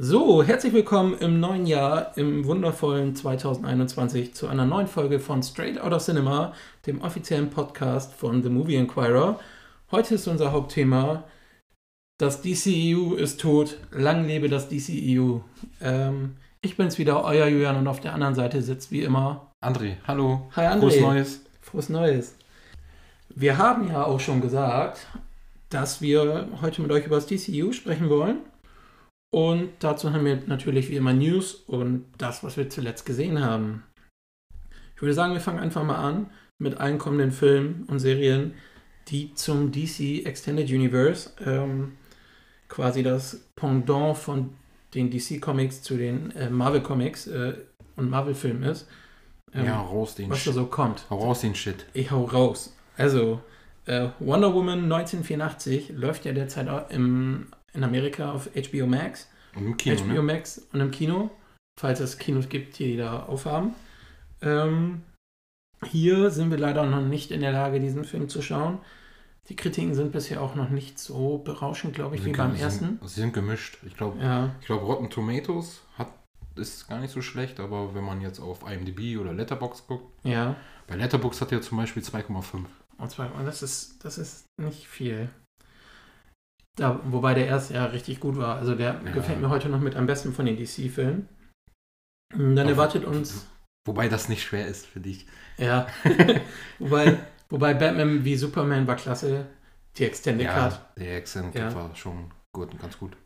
So, herzlich willkommen im neuen Jahr, im wundervollen 2021 zu einer neuen Folge von Straight Outta Cinema, dem offiziellen Podcast von The Movie Inquirer. Heute ist unser Hauptthema Das DCEU ist tot, lang lebe das DCEU. Ähm, ich bin's wieder, euer Julian und auf der anderen Seite sitzt wie immer André. Hallo. Hi André. Frohes Neues. Frohes Neues. Wir haben ja auch schon gesagt, dass wir heute mit euch über das DCU sprechen wollen. Und dazu haben wir natürlich wie immer News und das, was wir zuletzt gesehen haben. Ich würde sagen, wir fangen einfach mal an mit allen kommenden Filmen und Serien, die zum DC Extended Universe, ähm, quasi das Pendant von den DC Comics zu den äh, Marvel Comics äh, und Marvel Filmen ist. Ähm, ja, raus den Was da so kommt. Hau raus den Shit. Ich hau raus. Also, äh, Wonder Woman 1984 läuft ja derzeit auch im, in Amerika auf HBO Max. Und im Kino, HBO ne? Max und im Kino, falls es Kinos gibt, die da aufhaben. Ähm, hier sind wir leider noch nicht in der Lage, diesen Film zu schauen. Die Kritiken sind bisher auch noch nicht so berauschend, glaube ich, Sie wie sind- beim sie ersten. Sind, sie sind gemischt. Ich glaube, Ja, ich glaub, Rotten Tomatoes hat, ist gar nicht so schlecht, aber wenn man jetzt auf IMDb oder Letterboxd guckt, ja. bei Letterboxd hat er zum Beispiel 2,5. Und zwar, das ist, das ist nicht viel. Da, wobei der erste ja richtig gut war. Also der Ja. gefällt mir heute noch mit am besten von den DC-Filmen. Und Dann erwartet uns, Wobei das nicht schwer ist für dich. ja, wobei, wobei Batman wie Superman war klasse. Die Extended Cut. Ja, der Accent Ja. war schon gut, ganz gut.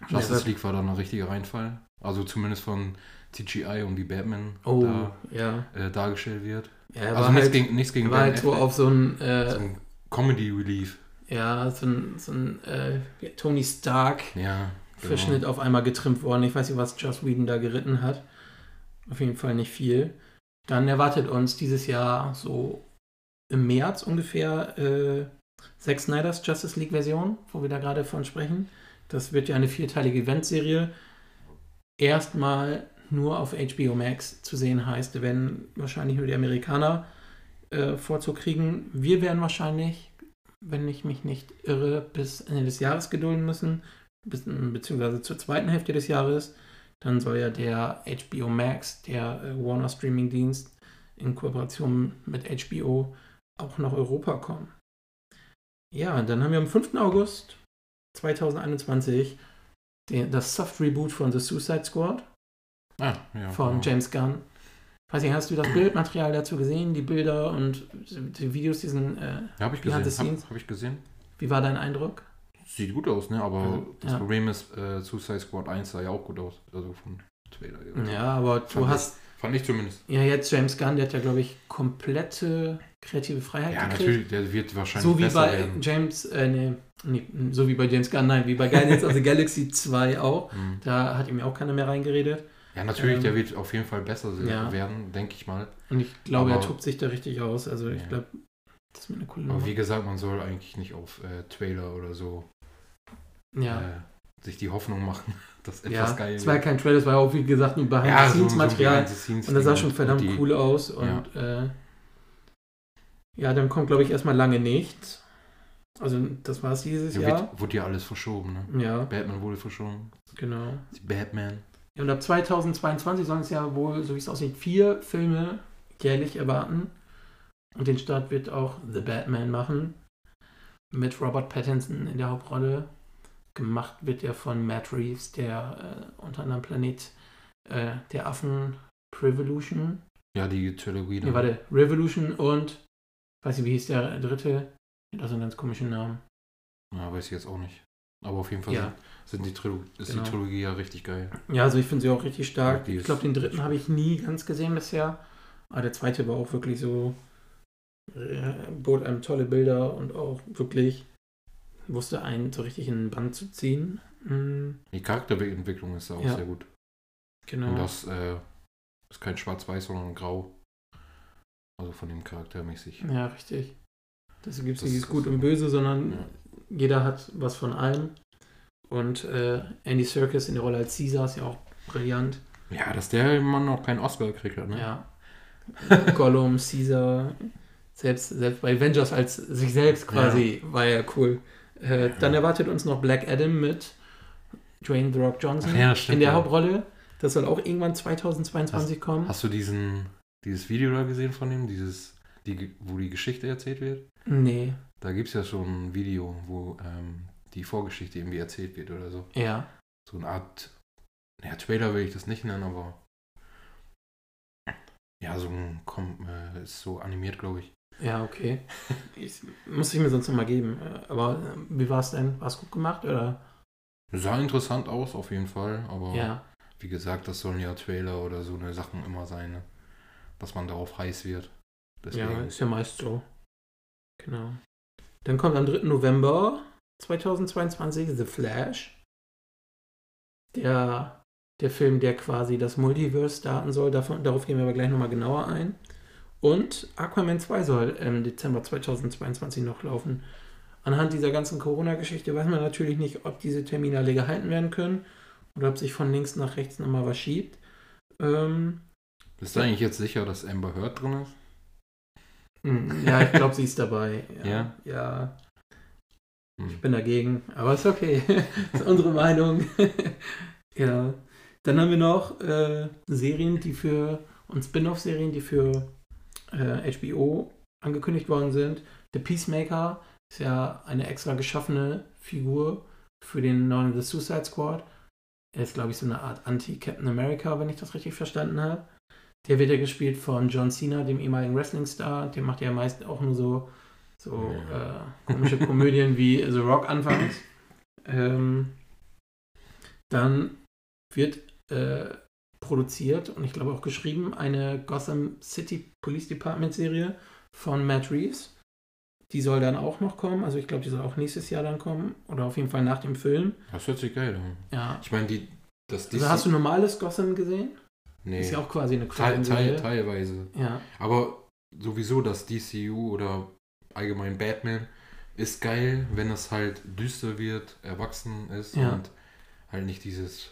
Ja, Justice das- League war dann ein richtiger Reinfall. Also zumindest von CGI und wie Batman Oh, da ja. äh, dargestellt wird. ja also nichts halt, gegen, nichts gegen war halt Ben so Affleck. auf so ein, äh, so ein Comedy Relief. Ja, so ein, so ein äh, Tony Stark Ja. genau. Verschnitt auf einmal getrimmt worden. Ich weiß nicht, was Joss Whedon da geritten hat. Auf jeden Fall nicht viel. Dann erwartet uns dieses Jahr so im März ungefähr äh, Zack Snyders Justice League Version, wo wir da gerade von sprechen. Das wird ja eine vierteilige Eventserie. Erstmal nur auf HBO Max zu sehen heißt, wenn wahrscheinlich nur die Amerikaner äh, Vorzug kriegen. Wir werden wahrscheinlich, wenn ich mich nicht irre, bis Ende des Jahres gedulden müssen, bis, beziehungsweise zur zweiten Hälfte des Jahres. Dann soll ja der HBO Max, der äh, Warner Streaming Dienst, in Kooperation mit HBO auch nach Europa kommen. Ja, dann haben wir am 5. August 2021 den, das Soft Reboot von The Suicide Squad Ah, ja, von genau. James Gunn. Weiß nicht, hast du das Bildmaterial dazu gesehen, die Bilder und die Videos, diesen, äh, Ja, habe ich gesehen. Habe hab ich gesehen. wie war dein Eindruck? Sieht gut aus, ne? Aber Ja. das Ja. Problem ist, äh, Suicide Squad 1 sah ja auch gut aus. Also vom Trailer. her. Ja, aber du Fand hast Fand ich zumindest. ja jetzt James Gunn, der hat ja, glaube ich, komplette kreative Freiheit Ja, gekriegt. natürlich, der wird wahrscheinlich So wie bei werden. James, äh, nee, nee, so wie bei James Gunn, nein, wie bei Guardians of the Galaxy 2 auch. Mhm. Da hat ihm ja auch keiner mehr reingeredet. Ja, natürlich, Ähm, der wird auf jeden Fall besser se- ja. werden, denke ich mal. Und ich glaube, er Aber- tobt sich da richtig aus. Also ich Ja. glaube, das ist mir eine coole Aber Nummer. wie gesagt, man soll eigentlich nicht auf äh, Trailer oder so Ja. äh, sich die Hoffnung machen, dass etwas Ja, geil es war ja kein Trailer, es war ja auch, wie gesagt, nur Ja, so- so ein Behind-the-Scenes-Material. Behind-the-Scenes und das sah schon verdammt die- cool aus. Und äh, ja, dann kommt, glaube ich, erstmal lange nichts. Also das war es dieses Ja, Jahr. wird, wurde ja alles verschoben, ne? Ja, Batman wurde verschoben. genau. Die Batman. Ja, und ab 2022 sollen es ja wohl, so wie es aussieht, vier Filme jährlich erwarten. Und den Start wird auch The Batman machen. Mit Robert Pattinson in der Hauptrolle. Gemacht wird er von Matt Reeves, der äh, unter anderem Planet äh, der Affen Prevolution. Ja, die Trilogie. Nee, warte, Revolution und weiß nicht, wie hieß der dritte? Hat auch so einen ganz komischen Namen. Ja, weiß ich jetzt auch nicht. Aber auf jeden Fall Ja. sind, sind die ist Genau. die Trilogie ja richtig geil. Ja, also ich finde sie auch richtig stark. Ja, ich glaube, den dritten habe ich nie ganz gesehen bisher. Aber der zweite war auch wirklich so, äh, bot einem tolle Bilder und auch wirklich wusste einen so richtig in den Band zu ziehen. Mhm, Die Charakterentwicklung ist auch Ja. sehr gut. genau. Und das äh, ist kein Schwarz-Weiß, sondern Grau. Also von dem Charakter mäßig. ja, richtig. Das gibt es nicht ist- gut und böse, sondern Ja. Jeder hat was von allem. Und äh, Andy Serkis in der Rolle als Caesar ist ja auch brillant. Ja, dass der Mann noch keinen Oscar gekriegt hat, ne? Ja. Gollum, Caesar, selbst, selbst bei Avengers als sich selbst quasi war ja cool. Äh, Dann erwartet uns noch Black Adam mit Dwayne The Rock Johnson Ach ja, stimmt, in der ja. Hauptrolle. Das soll auch irgendwann 2022 kommen. Hast du diesen, dieses Video da gesehen von ihm? Dieses, die, wo die Geschichte erzählt wird? Nee, Da gibt es ja schon ein Video, wo ähm, die Vorgeschichte irgendwie erzählt wird oder so. ja. So eine Art, ja, Trailer will ich das nicht nennen, aber ja, so ein, komm, äh, ist so animiert, glaube ich. Ja, okay. Ich, muss ich mir sonst noch mal geben. Äh, Aber äh, wie war es denn? War es gut gemacht oder? Sah interessant aus, auf jeden Fall, aber Ja. wie gesagt, das sollen ja Trailer oder so eine Sachen immer sein, ne? dass man darauf heiß wird. Deswegen. Ja, ist ja meist so. Genau. Dann kommt am 3. November 2022 The Flash. Der, der Film, der quasi das Multiverse starten soll. Davon, darauf gehen wir aber gleich nochmal genauer ein. Und Aquaman 2 soll im Dezember 2022 noch laufen. Anhand dieser ganzen Corona-Geschichte weiß man natürlich nicht, ob diese Termine alle gehalten werden können oder ob sich von links nach rechts nochmal was schiebt. Ähm, Bist du eigentlich jetzt sicher, dass Amber Heard drin ist? Mm, Ja, ich glaube, sie ist dabei. Ja? Ja, Hm. ich bin dagegen, aber ist okay. ist unsere Meinung. ja. Dann haben wir noch äh, Serien, die für und Spin-off-Serien, die für äh, HBO angekündigt worden sind. The Peacemaker ist ja eine extra geschaffene Figur für den neuen The Suicide Squad. Er ist, glaube ich, so eine Art Anti-Captain America, wenn ich das richtig verstanden habe. Der wird ja gespielt von John Cena, dem ehemaligen Wrestling-Star. Der macht ja meist auch nur so, so Ja. äh, komische Komödien wie The Rock anfangs. Ähm, dann wird äh, produziert und ich glaube auch geschrieben eine Gotham City Police Department Serie von Matt Reeves. Die soll dann auch noch kommen. Also ich glaube, die soll auch nächstes Jahr dann kommen. Oder auf jeden Fall nach dem Film. Das hört sich geil an. Ja. Ich meine, die, das Also hast du normales Gotham gesehen? Nee, Ist ja auch quasi eine teil, teil, teilweise. Ja. Aber sowieso das DCU oder allgemein Batman ist geil, wenn es halt düster wird, erwachsen ist Ja. und halt nicht dieses,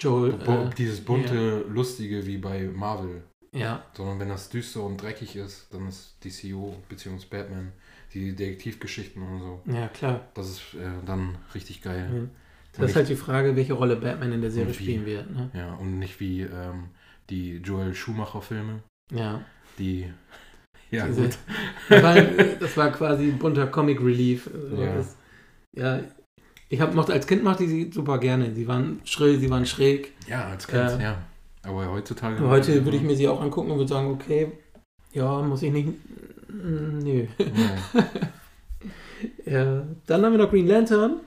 Joel. Äh, dieses bunte, lustige wie bei Marvel. ja. Sondern wenn das düster und dreckig ist, dann ist DCU bzw. Batman die Detektivgeschichten und so. Ja, klar. Das ist äh, dann richtig geil. Mhm. Das ist nicht- halt die Frage, welche Rolle Batman in der Serie spielen wird. Ne? Ja, und nicht wie ähm, die Joel Schumacher-Filme, Ja. die. Ja, Diese- gut. Das war, das war quasi bunter Comic Relief. Also Ja. Das, ja. Ich hab, mochte, als Kind mochte ich sie super gerne. Sie waren schrill, sie waren schräg. Ja, als Kind, Äh, ja. Aber heutzutage. Aber heute würde ich mir sie auch angucken und würde sagen, okay, ja, muss ich nicht. Nö. Ja. Ja. Dann haben wir noch Green Lantern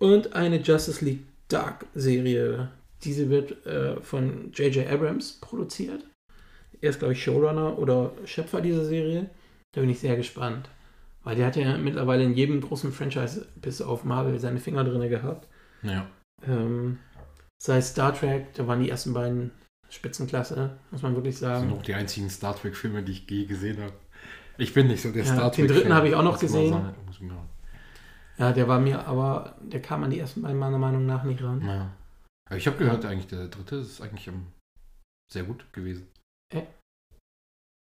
und eine Justice League Dark Serie. Diese wird äh, von J.J. Abrams produziert. Er ist, glaube ich, Showrunner oder Schöpfer dieser Serie. Da bin ich sehr gespannt. Weil der hat ja mittlerweile in jedem großen Franchise bis auf Marvel seine Finger drin gehabt. ja. Ähm, sei Star Trek, da waren die ersten beiden Spitzenklasse, muss man wirklich Das sagen. sind auch die einzigen Star Trek-Filme, die ich je gesehen habe. Ich bin nicht so der Ja, Star den Trek. dritten habe ich auch noch gesehen. sagen. Ja, der war mir aber, der kam an die ersten beiden meiner Meinung nach nicht ran. Ja. Aber ich habe gehört, eigentlich der dritte ist eigentlich sehr gut gewesen.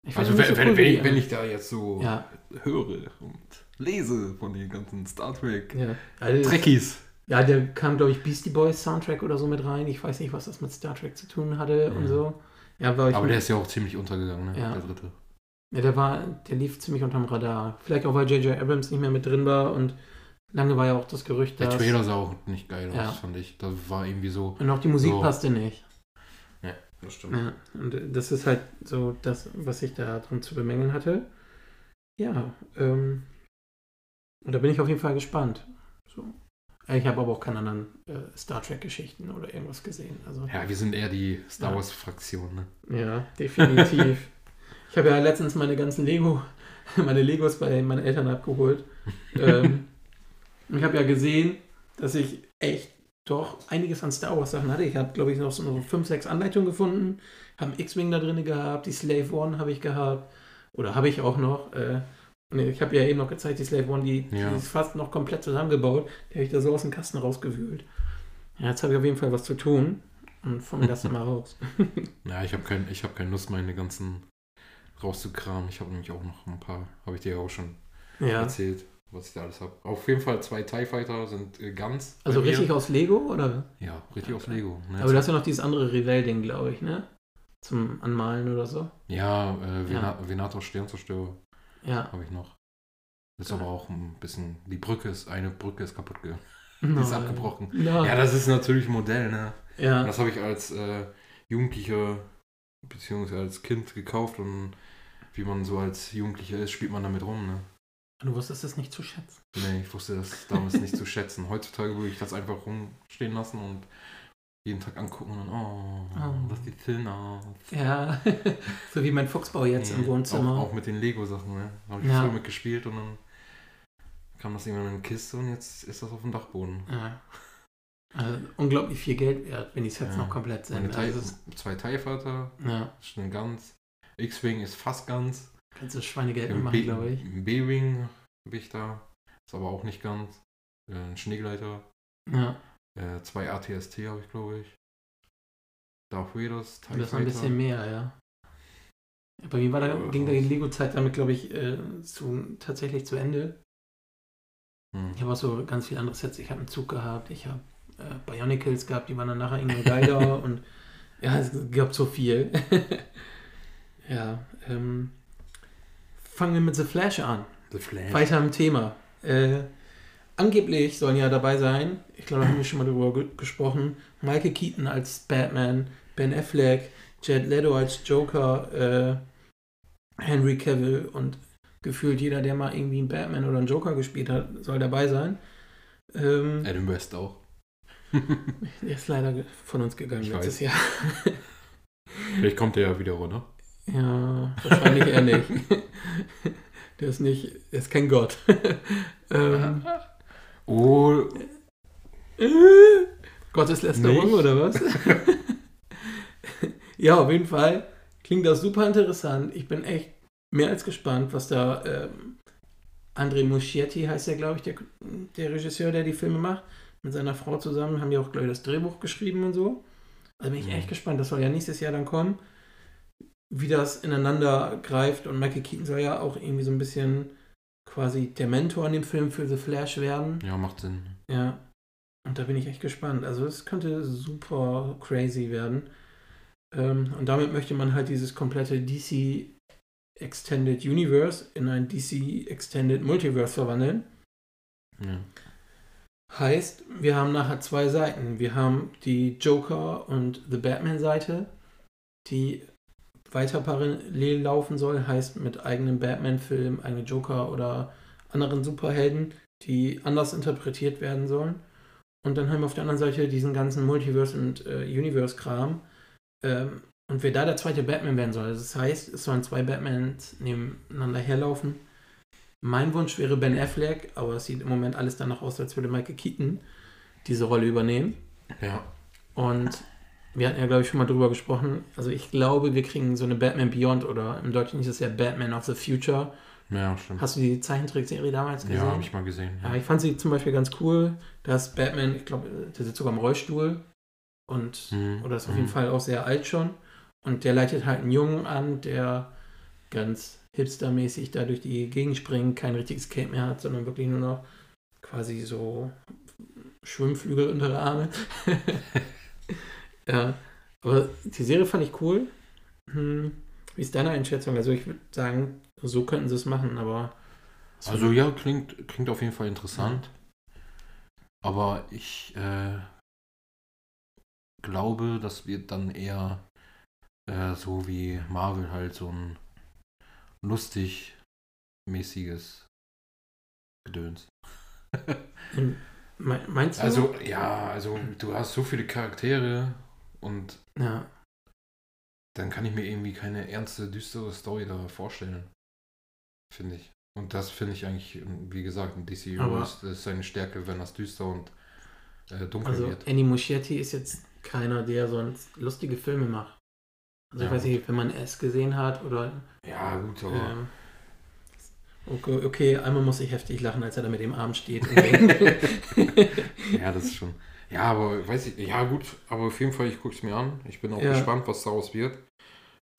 Ich Also wenn, so cool wenn, ich, wenn ich da jetzt so Ja, höre und lese von den ganzen Star Trek ja. Also, Trekkies. ja, der kam, glaube ich, Beastie Boys Soundtrack oder so mit rein. Ich weiß nicht, was das mit Star Trek zu tun hatte und Ja. so. Ja, Aber der ist ja auch ziemlich untergegangen, ne? Ja. Der dritte. ja, der war, der lief ziemlich unterm Radar. Vielleicht auch, weil J.J. Abrams nicht mehr mit drin war und lange war ja auch das Gerücht, Der dass. Trailer sah auch nicht geil Ja. aus, fand ich. Da war irgendwie so. Und auch die Musik So. passte nicht. Das stimmt. Ja, und das ist halt so das, was ich da drin zu bemängeln hatte. Ja, ähm, und da bin ich auf jeden Fall gespannt. So. Äh, Ich habe aber auch keine anderen äh, Star Trek-Geschichten oder irgendwas gesehen. Also, Ja, wir sind eher die Star Ja. Wars-Fraktion, ne? ja, definitiv. ich habe ja letztens meine ganzen Lego, meine Legos bei meinen Eltern abgeholt. ähm, ich habe ja gesehen, dass ich echt doch einiges an Star Wars Sachen hatte. Ich habe, glaube ich, noch so noch fünf, sechs Anleitungen gefunden. Haben X-Wing da drin gehabt, die Slave One habe ich gehabt. Oder habe ich auch noch. Äh, ich habe ja eben noch gezeigt, die Slave One, die, Ja. die ist fast noch komplett zusammengebaut. Die habe ich da so aus dem Kasten rausgewühlt. Ja, jetzt habe ich auf jeden Fall was zu tun. Und von das mal raus. Ja, ich habe kein, ich hab keine Lust, meine ganzen rauszukramen. Ich habe nämlich auch noch ein paar, habe ich dir ja auch schon Ja. erzählt, was ich da alles habe. Auf jeden Fall zwei TIE Fighter sind äh, ganz. Also bei mir. richtig aus Lego, oder? Ja, richtig aus Lego. Ne? Aber du hast ja noch dieses andere Revell-Ding, glaube ich, ne? Zum Anmalen oder so. ja, äh, Vena Ja. Venator Sternzerstörer Ja. habe ich noch. Ist aber auch ein bisschen. Die Brücke ist, eine Brücke ist kaputt gegangen. Die ist abgebrochen. Ja. Ja, das ist natürlich ein Modell, ne? Und ja. das habe ich als äh, Jugendlicher beziehungsweise als Kind gekauft und wie man so als Jugendlicher ist, spielt man damit rum, ne? Du wusstest es nicht zu schätzen. Nee, ich wusste das damals nicht zu schätzen. Heutzutage würde ich das einfach rumstehen lassen und jeden Tag angucken und dann, oh, Oh. das sieht schön aus. Ja. so wie mein Fuchsbau jetzt im Nee, Wohnzimmer. Auch, auch mit den Lego-Sachen, ne? Da habe ich Ja. früher mitgespielt und dann kam das irgendwann in eine Kiste und jetzt ist das auf dem Dachboden. Ja. Also unglaublich viel Geld wert, wenn die Sets Ja. noch komplett Meine sind. TIE, Also, ist- zwei TIE-Fighter, ja, schnell ganz. X-Wing ist fast ganz. Kannst du Schweinegeld machen, glaube ich. im B-Wing habe ich da. Ist aber auch nicht ganz. Äh, Ein Schneegleiter. Ja, Äh, zwei ATST habe ich, glaube ich. Darth Vader's, TIE das ist ein bisschen mehr, ja. Bei mir war da, Ja, ging da die Lego-Zeit damit, glaube ich, äh, zu, tatsächlich zu Ende. Hm. Ich habe auch so ganz viele andere Sets. Ich habe einen Zug gehabt, ich habe äh, Bionicles gehabt, die waren dann nachher irgendwann geiler und ja, es gab so viel. ja, ähm, fangen wir mit The Flash an. The Flash. Weiter im Thema. Äh, angeblich sollen ja dabei sein, ich glaube, da haben wir schon mal drüber ge gesprochen, Michael Keaton als Batman, Ben Affleck, Jared Leto als Joker, äh, Henry Cavill und gefühlt jeder, der mal irgendwie einen Batman oder einen Joker gespielt hat, soll dabei sein. Ähm, Adam West auch. der ist leider von uns gegangen Ich letztes weiß. Jahr. Vielleicht kommt der ja wieder runter. Ja, wahrscheinlich eher nicht. Der ist nicht, der ist kein Gott. ähm, Oh, Gotteslästerung Nicht? oder was? ja, auf jeden Fall klingt das super interessant. Ich bin echt mehr als gespannt, was da ähm, André Muschietti heißt der, glaube ich, der, der Regisseur, der die Filme macht. Mit seiner Frau zusammen haben die auch, glaube ich, das Drehbuch geschrieben und so. Also bin ich Mhm. echt gespannt. Das soll ja nächstes Jahr dann kommen. Wie das ineinander greift. Und Michael Keaton soll ja auch irgendwie so ein bisschen quasi der Mentor in dem Film für The Flash werden. ja, macht Sinn. Ja. Und da bin ich echt gespannt. Also es könnte super crazy werden. Ähm, und damit möchte man halt dieses komplette DC Extended Universe in ein DC Extended Multiverse verwandeln. Ja. Heißt, wir haben nachher zwei Seiten. Wir haben die Joker und The Batman Seite, die weiter parallel laufen soll, heißt mit eigenem Batman-Film, eigenen Joker oder anderen Superhelden, die anders interpretiert werden sollen. Und dann haben wir auf der anderen Seite diesen ganzen Multiverse- und äh, Universe-Kram. Ähm, und wer da der zweite Batman werden soll. Das heißt, es sollen zwei Batmans nebeneinander herlaufen. Mein Wunsch wäre Ben Affleck, aber es sieht im Moment alles danach aus, als würde Michael Keaton diese Rolle übernehmen. Ja. Und wir hatten ja, glaube ich, schon mal drüber gesprochen. Also ich glaube, wir kriegen so eine Batman Beyond oder im Deutschen ist es ja Batman of the Future. Ja, stimmt. Hast du die Zeichentrickserie damals gesehen? Ja, habe ich mal gesehen. Ja, Ja. ich fand sie zum Beispiel ganz cool. Da ist Batman, ich glaube, der sitzt sogar im Rollstuhl und Mhm. oder ist auf Mhm. jeden Fall auch sehr alt schon. Und der leitet halt einen Jungen an, der ganz hipstermäßig da durch die Gegend springt, kein richtiges Cape mehr hat, sondern wirklich nur noch quasi so Schwimmflügel unter der Arme. ja, aber die Serie fand ich cool. Hm, wie ist deine Einschätzung? Also ich würde sagen, so könnten sie es machen, aber Also ja, klingt, klingt auf jeden Fall interessant. Aber ich äh, glaube, das wird dann eher äh, so wie Marvel halt so ein lustig mäßiges Gedöns. Me- meinst du? Also ja, also du hast so viele Charaktere und ja. dann kann ich mir irgendwie keine ernste, düstere Story da vorstellen. Finde ich. Und das finde ich eigentlich, wie gesagt, ein DC das ist seine Stärke, wenn das düster und äh, dunkel Also wird. Andy Muschietti ist jetzt keiner, der sonst lustige Filme macht. Also Ja, ich weiß nicht, wenn man es gesehen hat oder Ja, gut, aber ähm, okay, okay, einmal muss ich heftig lachen, als er da mit dem Arm steht. ja, das ist schon. Ja, aber weiß ich, ja gut, aber auf jeden Fall, ich gucke es mir an. Ich bin auch Ja. gespannt, was daraus wird.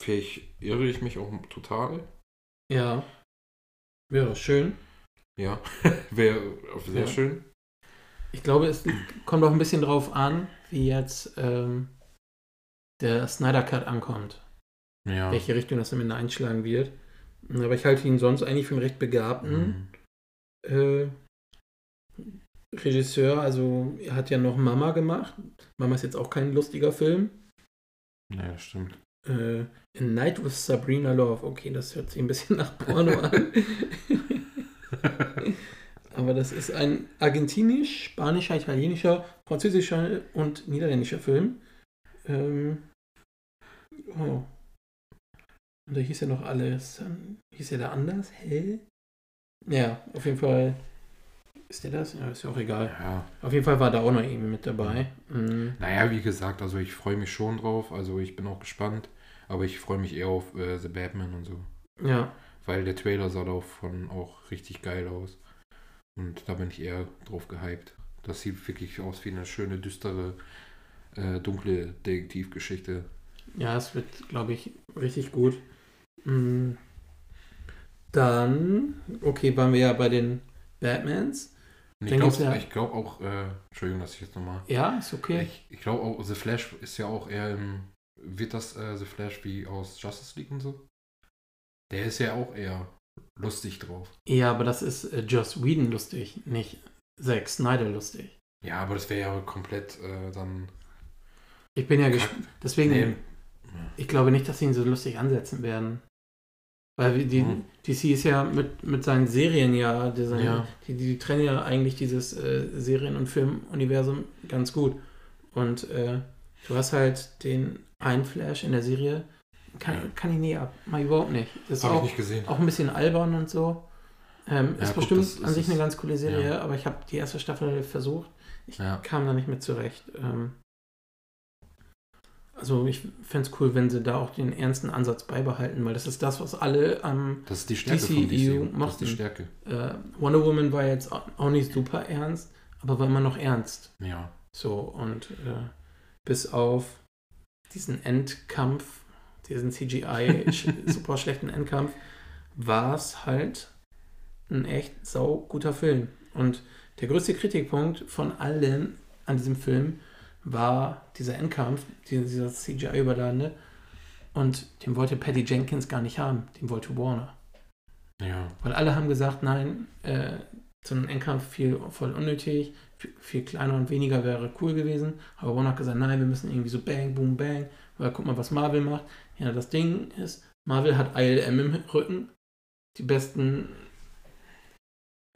Vielleicht irre ich mich auch total. ja. Wäre schön. Ja, wäre sehr Ja. schön. Ich glaube, es kommt auch ein bisschen drauf an, wie jetzt ähm, der Snyder Cut ankommt. Ja. Welche Richtung das am Ende einschlagen wird. Aber ich halte ihn sonst eigentlich für einen recht begabten Mhm. äh, Regisseur. Also er hat ja noch Mama gemacht. Mama ist jetzt auch kein lustiger Film. Ja, das stimmt. Äh, A Night with Sabrina Love. Okay, das hört sich ein bisschen nach Porno an. Aber das ist ein argentinisch, spanischer, italienischer, französischer und niederländischer Film. Ähm, oh. Und da hieß ja noch alles. Hieß er da anders? Hä? Ja, auf jeden Fall. Ist der das? Ja, ist ja auch egal. ja. Auf jeden Fall war da auch noch irgendwie mit dabei. Mhm. Naja, wie gesagt, also ich freue mich schon drauf. Also ich bin auch gespannt. Aber ich freue mich eher auf äh, The Batman und so. Ja, Weil der Trailer sah davon auch richtig geil aus. Und da bin ich eher drauf gehypt. Das sieht wirklich aus wie eine schöne, düstere, äh, dunkle Detektivgeschichte. Ja, es wird, glaube ich, richtig gut. Mm. Dann, okay, waren wir ja bei den Batmans. Ich glaube ja- glaub auch, äh, Entschuldigung, dass ich jetzt nochmal. Ja, ist okay. Ich, ich glaube auch, The Flash ist ja auch eher im. Wird das äh, The Flash wie aus Justice League und so? Der ist ja auch eher lustig drauf. Ja, aber das ist äh, Joss Whedon lustig, nicht Zack Snyder lustig. Ja, aber das wäre ja komplett äh, dann. Ich bin ja gespannt. Deswegen, Nee. ich glaube nicht, dass sie ihn so lustig ansetzen werden. Weil die, Hm. DC ist ja mit, mit seinen Serien ja, die, seine- Ja. die, die trennen ja eigentlich dieses äh, Serien- und Filmuniversum ganz gut. Und äh, du hast halt den einen Flash in der Serie, kann, kann ich nie ab, mal überhaupt nicht. Das ist Habe ich auch, nicht gesehen. auch ein bisschen albern und so. Ähm, Ja, ist guck, bestimmt das an sich eine ganz coole Serie, Ja. aber ich habe die erste Staffel versucht. Ich Ja. kam da nicht mit zurecht. Ähm, also ich fände es cool, wenn sie da auch den ernsten Ansatz beibehalten, weil das ist das, was alle am Das ist die Stärke DCEU von DC. Das ist die mochten. Stärke. äh, Wonder Woman war jetzt auch nicht super ernst, aber war immer noch ernst. Ja. So, und äh, bis auf diesen Endkampf, diesen CGI super schlechten Endkampf, war es halt ein echt sau guter Film. Und der größte Kritikpunkt von allen an diesem Film war dieser Endkampf, dieser, CGI-überladene. Und den wollte Patty Jenkins gar nicht haben, den wollte Warner. Ja. Weil alle haben gesagt, nein, äh, so ein Endkampf viel voll unnötig, viel, viel kleiner und weniger wäre cool gewesen. Aber Warner hat gesagt, nein, wir müssen irgendwie so bang, boom, bang. Weil guck mal, was Marvel macht. Ja, das Ding ist, Marvel hat ILM im Rücken. Die besten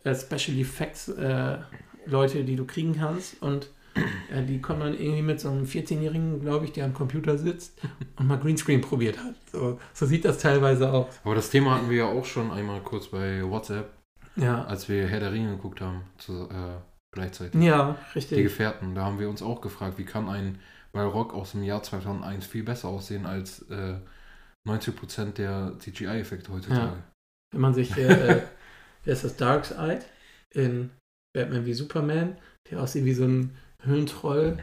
äh, Special Effects äh, Leute, die du kriegen kannst. Und äh, die kommen dann irgendwie mit so einem 14-Jährigen, glaube ich, der am Computer sitzt und mal Greenscreen probiert hat. So, so sieht das teilweise aus. Aber das Thema hatten wir ja auch schon einmal kurz bei WhatsApp, Ja, als wir Herr der Ringe geguckt haben. Zu, äh, gleichzeitig. ja Die richtig. Gefährten. Da haben wir uns auch gefragt, wie kann ein Balrog aus dem Jahr 2001 viel besser aussehen als äh, 90% der CGI-Effekte heutzutage. Wenn man sich, äh, wer ist das, Darkseid in Batman wie Superman, der aussieht wie so ein Höhlentroll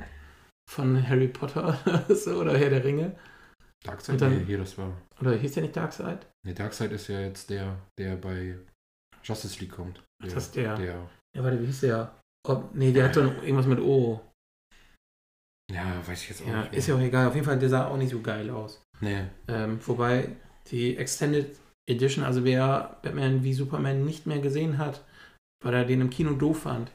von Harry Potter so, oder Herr der Ringe. Darkseid? Dann- nee, hier, das war. Oder hieß der nicht Darkseid? Nee, Darkseid ist ja jetzt der, der bei Justice League kommt. Der, das ist der. der. Ja, warte, wie hieß der? Oh, nee, der hat doch noch irgendwas mit O. Ja, weiß ich jetzt auch Ja, nicht. ist ja auch egal. Auf jeden Fall, der sah auch nicht so geil aus. Nee. Ähm, wobei die Extended Edition, also wer Batman wie Superman nicht mehr gesehen hat, weil er den im Kino doof fand,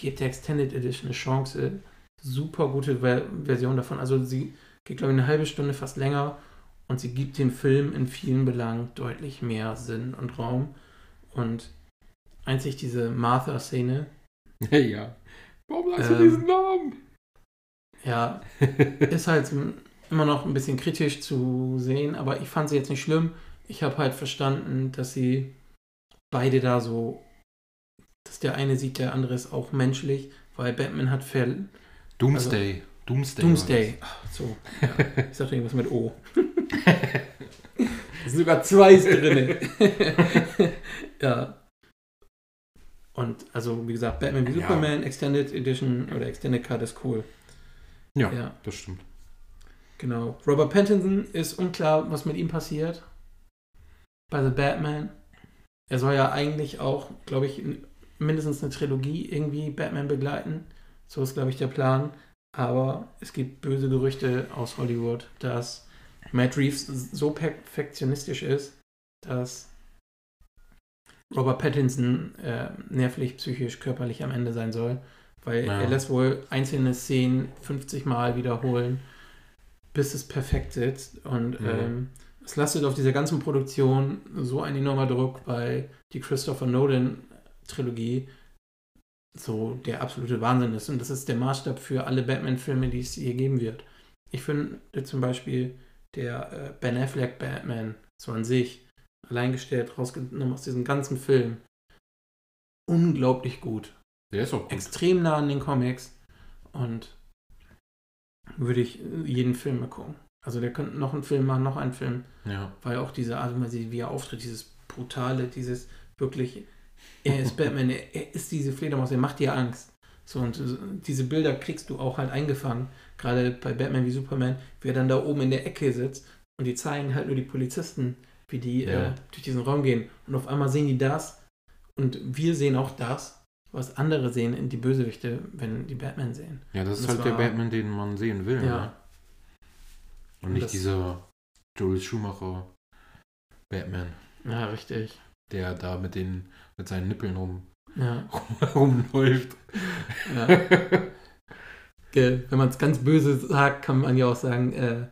gibt der Extended Edition eine Chance. Super gute Ver Version davon. Also sie geht, glaube ich, eine halbe Stunde fast länger und sie gibt dem Film in vielen Belangen deutlich mehr Sinn und Raum. Und einzig diese Martha-Szene, ja. Warum sagst du Ähm, diesen Namen? ja, ist halt immer noch ein bisschen kritisch zu sehen, aber ich fand sie jetzt nicht schlimm. Ich habe halt verstanden, dass sie beide da so, dass der eine sieht, der andere ist auch menschlich, weil Batman hat Ver Doomsday. Doomsday. Doomsday. Ach, so, ja. ich sagte irgendwas mit O. Es sind sogar zwei drin. ja. Und also, wie gesagt, Batman wie Ja. Superman, Extended Edition oder Extended Cut ist cool. Ja, Ja. das stimmt. Genau. Robert Pattinson ist unklar, was mit ihm passiert. Bei The Batman. er soll ja eigentlich auch, glaube ich, mindestens eine Trilogie irgendwie Batman begleiten. So ist, glaube ich, der Plan. Aber es gibt böse Gerüchte aus Hollywood, dass Matt Reeves so perfektionistisch ist, dass Robert Pattinson äh, nervlich, psychisch, körperlich am Ende sein soll. Weil ja. er lässt wohl einzelne Szenen 50 Mal wiederholen, bis es perfekt sitzt. Und mhm. ähm, es lastet auf dieser ganzen Produktion so ein enormer Druck, weil die Christopher Nolan Trilogie so der absolute Wahnsinn ist. Und das ist der Maßstab für alle Batman-Filme, die es hier geben wird. Ich finde zum Beispiel der äh, Ben Affleck Batman so an sich alleingestellt rausgenommen aus diesem ganzen Film unglaublich gut. Der ist auch gut. Extrem nah an den Comics und würde ich jeden Film mal gucken. Also der könnte noch einen Film machen, noch einen Film. Ja. Weil auch diese Art und Weise, wie er auftritt, dieses brutale, dieses wirklich, er ist Batman, er, er ist diese Fledermaus, er macht dir Angst. So und diese Bilder kriegst du auch halt eingefangen, gerade bei Batman wie Superman, wie er dann da oben in der Ecke sitzt und die zeigen halt nur die Polizisten, wie die ja. äh, durch diesen Raum gehen und auf einmal sehen die das und wir sehen auch das was andere sehen in die Bösewichte, wenn die Batman sehen. Ja, das ist das halt war, der Batman, den man sehen will. Ja. Ne? Und, Und nicht dieser Joel Schumacher Batman. Ja, richtig. Der da mit den mit seinen Nippeln rum, ja. rumläuft. Ja. Wenn man es ganz böse sagt, kann man ja auch sagen, äh,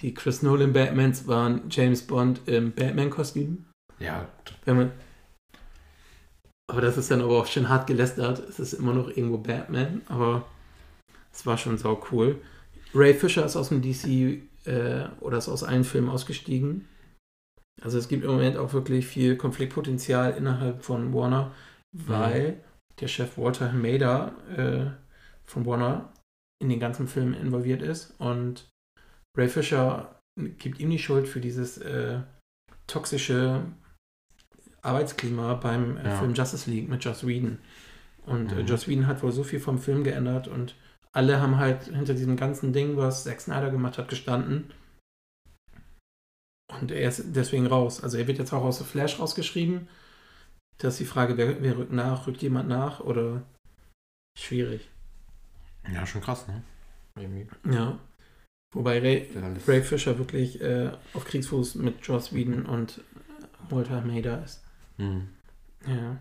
die Chris Nolan Batmans waren James Bond im Batman-Kostüm. Ja. Wenn man, aber das ist dann aber auch schon hart gelästert. Es ist immer noch irgendwo Batman, aber es war schon sau cool. Ray Fisher ist aus dem DC äh, oder ist aus allen Filmen ausgestiegen. Also es gibt im Moment auch wirklich viel Konfliktpotenzial innerhalb von Warner, weil mhm. der Chef Walter Hamada äh, von Warner in den ganzen Filmen involviert ist und Ray Fisher gibt ihm die Schuld für dieses äh, toxische Arbeitsklima beim äh, ja. Film Justice League mit Joss Whedon. Und äh, mhm. Joss Whedon hat wohl so viel vom Film geändert und alle haben halt hinter diesem ganzen Ding, was Zack Snyder gemacht hat, gestanden. Und er ist deswegen raus. Also er wird jetzt auch aus The Flash rausgeschrieben. Das ist die Frage, wer, wer rückt nach? Rückt jemand nach oder schwierig? Ja, schon krass, ne? Irgendwie. Ja. Wobei Ray, Ray Fisher wirklich äh, auf Kriegsfuß mit Joss Whedon und Walter Mader ist. Mhm. Ja.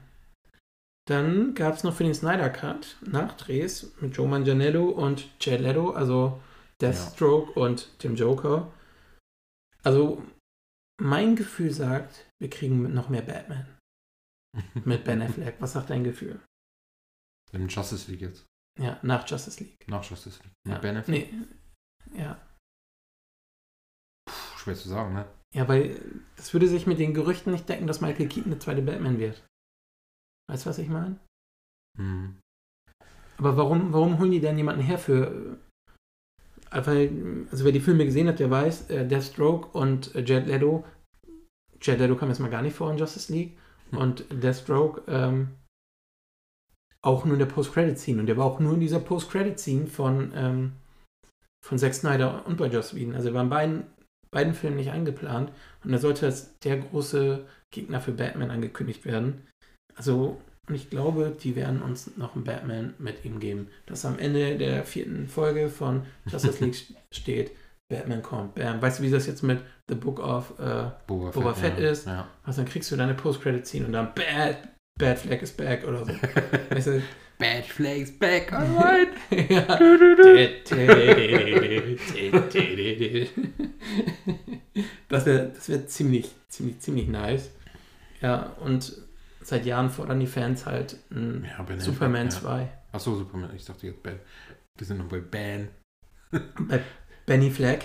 Dann gab es noch für den Snyder Cut Nachdrehs mit Joe Manganiello und Jared Leto, also Deathstroke ja. und dem Joker. Also mein Gefühl sagt, wir kriegen noch mehr Batman. mit Ben Affleck. Was sagt dein Gefühl? In Justice League jetzt. Ja, nach Justice League. Nach Justice League. Mit ja. Ben Affleck? Nee. Ja. Puh, schwer zu sagen, ne? Ja, weil das würde sich mit den Gerüchten nicht decken, dass Michael Keaton der zweite Batman wird. Weißt du, was ich meine? Hm. Aber warum, warum holen die denn jemanden her für. Weil, also wer die Filme gesehen hat, der weiß, äh, Deathstroke und äh, Jared Leto. Jared Leto kam jetzt mal gar nicht vor in Justice League. Hm. Und Deathstroke ähm, auch nur in der Post-Credit-Scene. Und der war auch nur in dieser Post-Credit-Scene von, ähm, von Zack Snyder und bei Joss Whedon. Also er war in beiden beiden Filmen nicht eingeplant. Und da sollte als der große Gegner für Batman angekündigt werden. Also, und ich glaube, die werden uns noch einen Batman mit ihm geben. Dass am Ende der vierten Folge von Justice League steht, Batman kommt. Bam. Weißt du, wie das jetzt mit The Book of äh, Boba, Boba, Fett, Fett ja. ist? Ja. Also dann kriegst du deine Post-Credit-Scene und dann Bad, Bad Flag is back oder so. weißt du, Bad Flags back, alright. das wäre das wär ziemlich, ziemlich, ziemlich nice. Ja, und seit Jahren fordern die Fans halt ein ja, Superman 2. Ja. Achso, Superman, ich dachte jetzt Ben. Wir sind noch bei Ben. bei Benny Flag.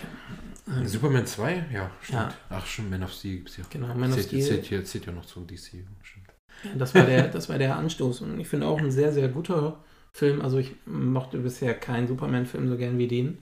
Superman 2? Ja, stimmt. Ja. Ach, schon Man of Steel gibt's ja. Genau, Man of Steel. Zählt, zählt, zählt ja noch zum DC, stimmt. Das war der, das war der Anstoß. Und ich finde auch ein sehr, sehr guter Film. Also ich mochte bisher keinen Superman-Film so gern wie den.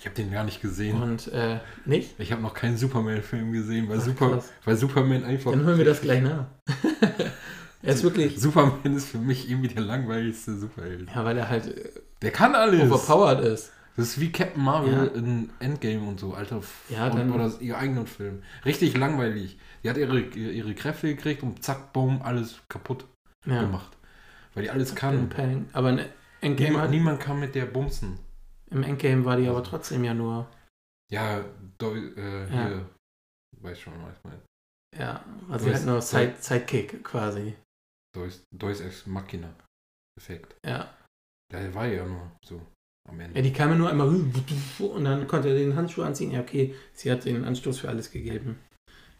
Ich habe den gar nicht gesehen. Und äh, nicht? Ich habe noch keinen Superman-Film gesehen, weil, Ach, Super, weil Superman einfach. Dann hören wir das gleich nach. er ist wirklich. Superman ist für mich irgendwie der langweiligste Superheld. Ja, weil er halt. Der kann alles. Overpowered ist. Das ist wie Captain Marvel Ja. in Endgame und so, Alter. Ja, und, dann- oder ihr eigenen Film. Richtig langweilig. Die hat ihre, ihre Kräfte gekriegt und zack, boom, alles kaputt Ja. gemacht. Weil die alles kann. Aber in Endgame Niemand, hat, niemand kann mit der bumsen. Im Endgame war die aber trotzdem ja nur. Ja, do, äh, Ja. hier. Weiß schon, was ich meine. Ja, war sie halt nur Side, Sidekick quasi. Deus, Deus Ex Machina. Effekt. Ja. Der war ja nur so am Ende. Ja, die kam ja nur einmal und dann konnte er den Handschuh anziehen. Ja, okay, sie hat den Anstoß für alles gegeben.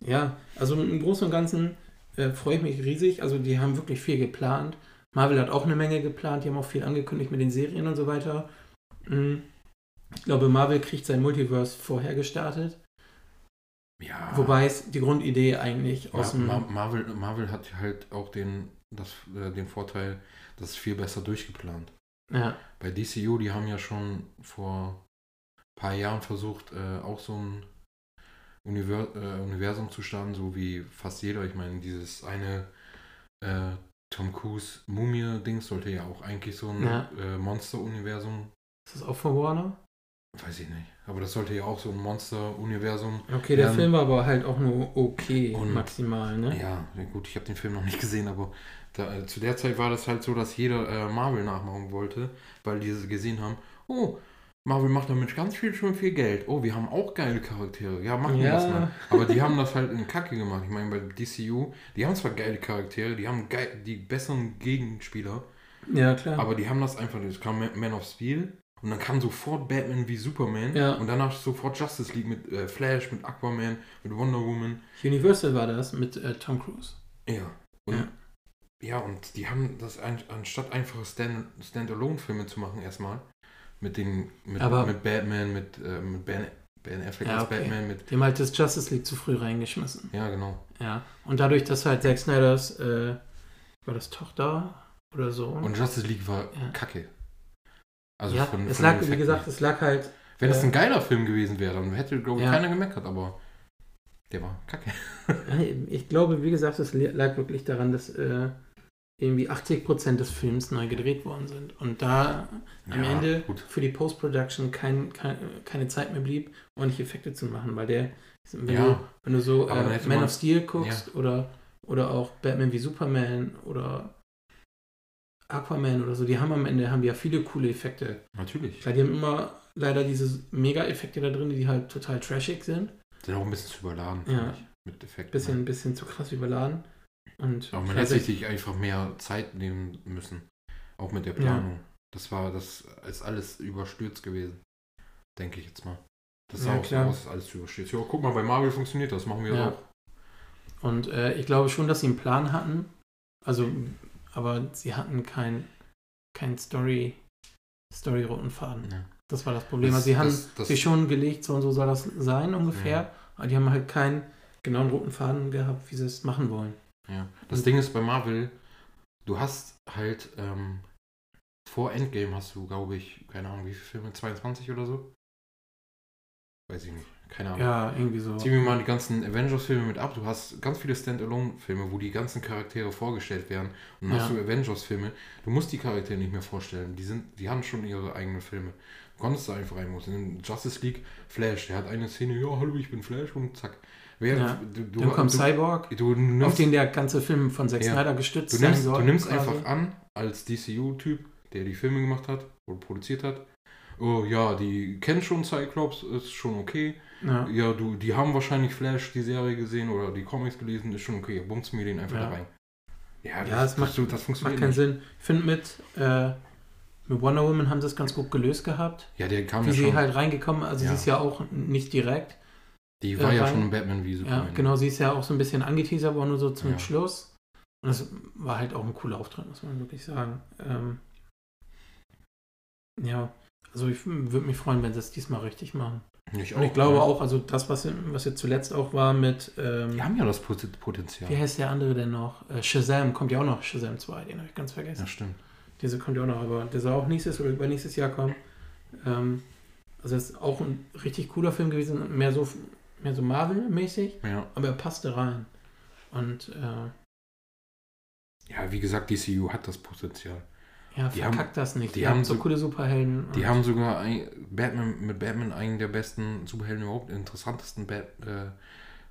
Ja, also im Großen und Ganzen äh, freue ich mich riesig. Also die haben wirklich viel geplant. Marvel hat auch eine Menge geplant. Die haben auch viel angekündigt mit den Serien und so weiter. Mm. Ich glaube, Marvel kriegt sein Multiverse vorher gestartet. ja. Wobei es die Grundidee eigentlich aus Ja, dem... Ma- Marvel, Marvel hat halt auch den, das, äh, den Vorteil, das ist viel besser durchgeplant. Ja, Bei DCU, die haben ja schon vor ein paar Jahren versucht, äh, auch so ein Univer äh, Universum zu starten, so wie fast jeder. Ich meine, dieses eine äh, Tom Cruise Mumie-Ding sollte ja auch eigentlich so ein Ja. äh, Monster-Universum, ist das auch von Warner? weiß ich nicht, aber das sollte ja auch so ein Monster-Universum. Okay, der Ja. Film war aber halt auch nur okay, Und- maximal, ne? Ja, gut, ich habe den Film noch nicht gesehen, aber da, äh, zu der Zeit war das halt so, dass jeder äh, Marvel nachmachen wollte, weil die gesehen haben, oh, Marvel macht damit ganz viel schon viel Geld. Oh, wir haben auch geile Charaktere. Ja, machen wir Ja. das mal. Aber die haben das halt in Kacke gemacht. Ich meine, bei DCU, die haben zwar geile Charaktere, die haben geil, die besseren Gegenspieler, Ja, klar. aber die haben das einfach, es kam Man- Man of Steel und dann kam sofort Batman wie Superman Ja. und danach sofort Justice League mit äh, Flash, mit Aquaman, mit Wonder Woman. Universal war das mit äh, Tom Cruise. Ja. Und, Ja. ja. und die haben das ein, anstatt einfache Stand, Standalone-Filme zu machen, erstmal mit den mit, Aber- mit Batman, mit, äh, mit Ben, ben Affleck Ja, als okay. Batman, mit. Die haben halt das Justice League zu früh reingeschmissen. Ja, genau. Ja. Und dadurch, dass halt Zack Snyders, äh, war das Tochter oder so? Und Justice League war kacke. Also ja, von, es von lag, wie gesagt, es lag halt, Wenn äh, ein geiler Film gewesen wäre, dann hätte, glaube ich, Ja. keiner gemeckert, aber der war kacke. ich glaube, wie gesagt, es lag wirklich daran, dass äh, irgendwie 80% des Films neu gedreht worden sind. Und da am Ja, Ende Gut. für die Post-Production kein, kein, keine Zeit mehr blieb, ordentliche Effekte zu machen, weil der, wenn, Ja. du, wenn du so äh, Man of Steel guckst oder, oder auch Batman wie Superman oder Aquaman oder so, die haben am Ende haben ja viele coole Effekte. Natürlich. Klar, die haben immer leider diese Mega-Effekte da drin, die halt total trashig sind. Sind auch ein bisschen zu überladen, Ja. ich, mit Effekten. Bisschen, bisschen zu krass überladen. Und Aber man hätte sich einfach mehr Zeit nehmen müssen. Auch mit der Planung. Das war, das ist alles überstürzt gewesen. Denke ich jetzt mal. Das sah Ja, auch so klar. aus, alles überstürzt. Ja, guck mal, bei Marvel funktioniert das, machen wir Ja. auch. Und äh, ich glaube schon, dass sie einen Plan hatten. Also, aber sie hatten kein, kein Story, Story-roten Faden. Ja. Das war das Problem. Das- also sie haben das- das- sich schon gelegt, so und so soll das sein ungefähr. Ja. Aber die haben halt keinen genauen roten Faden gehabt, wie sie es machen wollen. Ja. Das Und- Ding ist bei Marvel, du hast halt ähm, vor Endgame hast du, glaube ich, keine Ahnung, wie viele Filme, 22 oder so? Weiß ich nicht, keine Ahnung. Ja, irgendwie so. Ziehen wir mal die ganzen Avengers-Filme mit ab. Du hast ganz viele Standalone-Filme, wo die ganzen Charaktere vorgestellt werden. Und dann Ja. hast du Avengers-Filme. Du musst die Charaktere nicht mehr vorstellen. Die, sind, die haben schon ihre eigenen Filme. Du konntest da einfach rein. In Justice League, Flash, der hat eine Szene, ja, hallo, ich bin Flash und zack. Wer, Ja. du, du, Dann kommt du, Cyborg, du auf nimmst, den der ganze Film von Zack Ja. Snyder gestützt du sein nimmst, soll. du nimmst quasi. einfach an, als DCU-Typ, der die Filme gemacht hat oder produziert hat, oh ja, die kennen schon Cyclops, ist schon okay. Ja. Ja, du, die haben wahrscheinlich Flash, die Serie gesehen oder die Comics gelesen, ist schon okay. Bumst mir den einfach Ja. da rein. Ja, Ja, es macht- das, das Macht funktioniert keinen nicht. Sinn. Ich finde, mit, äh, mit Wonder Woman haben sie es ganz gut gelöst gehabt. Ja, der kam Wie ja sie schon. halt reingekommen, also Ja. sie ist ja auch nicht direkt. die äh, war ja rein- schon in Batman wie Ja, Superman. genau, sie ist ja auch so ein bisschen angeteasert worden, nur so zum Ja. Schluss. Und das war halt auch ein cooler Auftritt, muss man wirklich sagen. Ähm, ja, also ich würde mich freuen, wenn sie es diesmal richtig machen. Ich Und ich glaube ja. auch, also das, was, was jetzt zuletzt auch war mit, ähm, Die haben ja das Pot- Potenzial. wie heißt der andere denn noch? Äh, Shazam, kommt ja auch noch, Shazam 2, den habe ich ganz vergessen. Ja, stimmt. Diese kommt ja auch noch, aber der soll auch nächstes oder übernächstes Jahr kommen. Ähm, also das ist auch ein richtig cooler Film gewesen, mehr so, mehr so Marvel-mäßig, Ja. aber er passte rein. Und äh, ja, wie gesagt, DCU hat das Potenzial. Ja, Die verkackt das nicht. die Die, haben haben so coole Superhelden. Die haben sogar ein, Batman mit Batman einen der besten Superhelden überhaupt, interessantesten Bat, äh,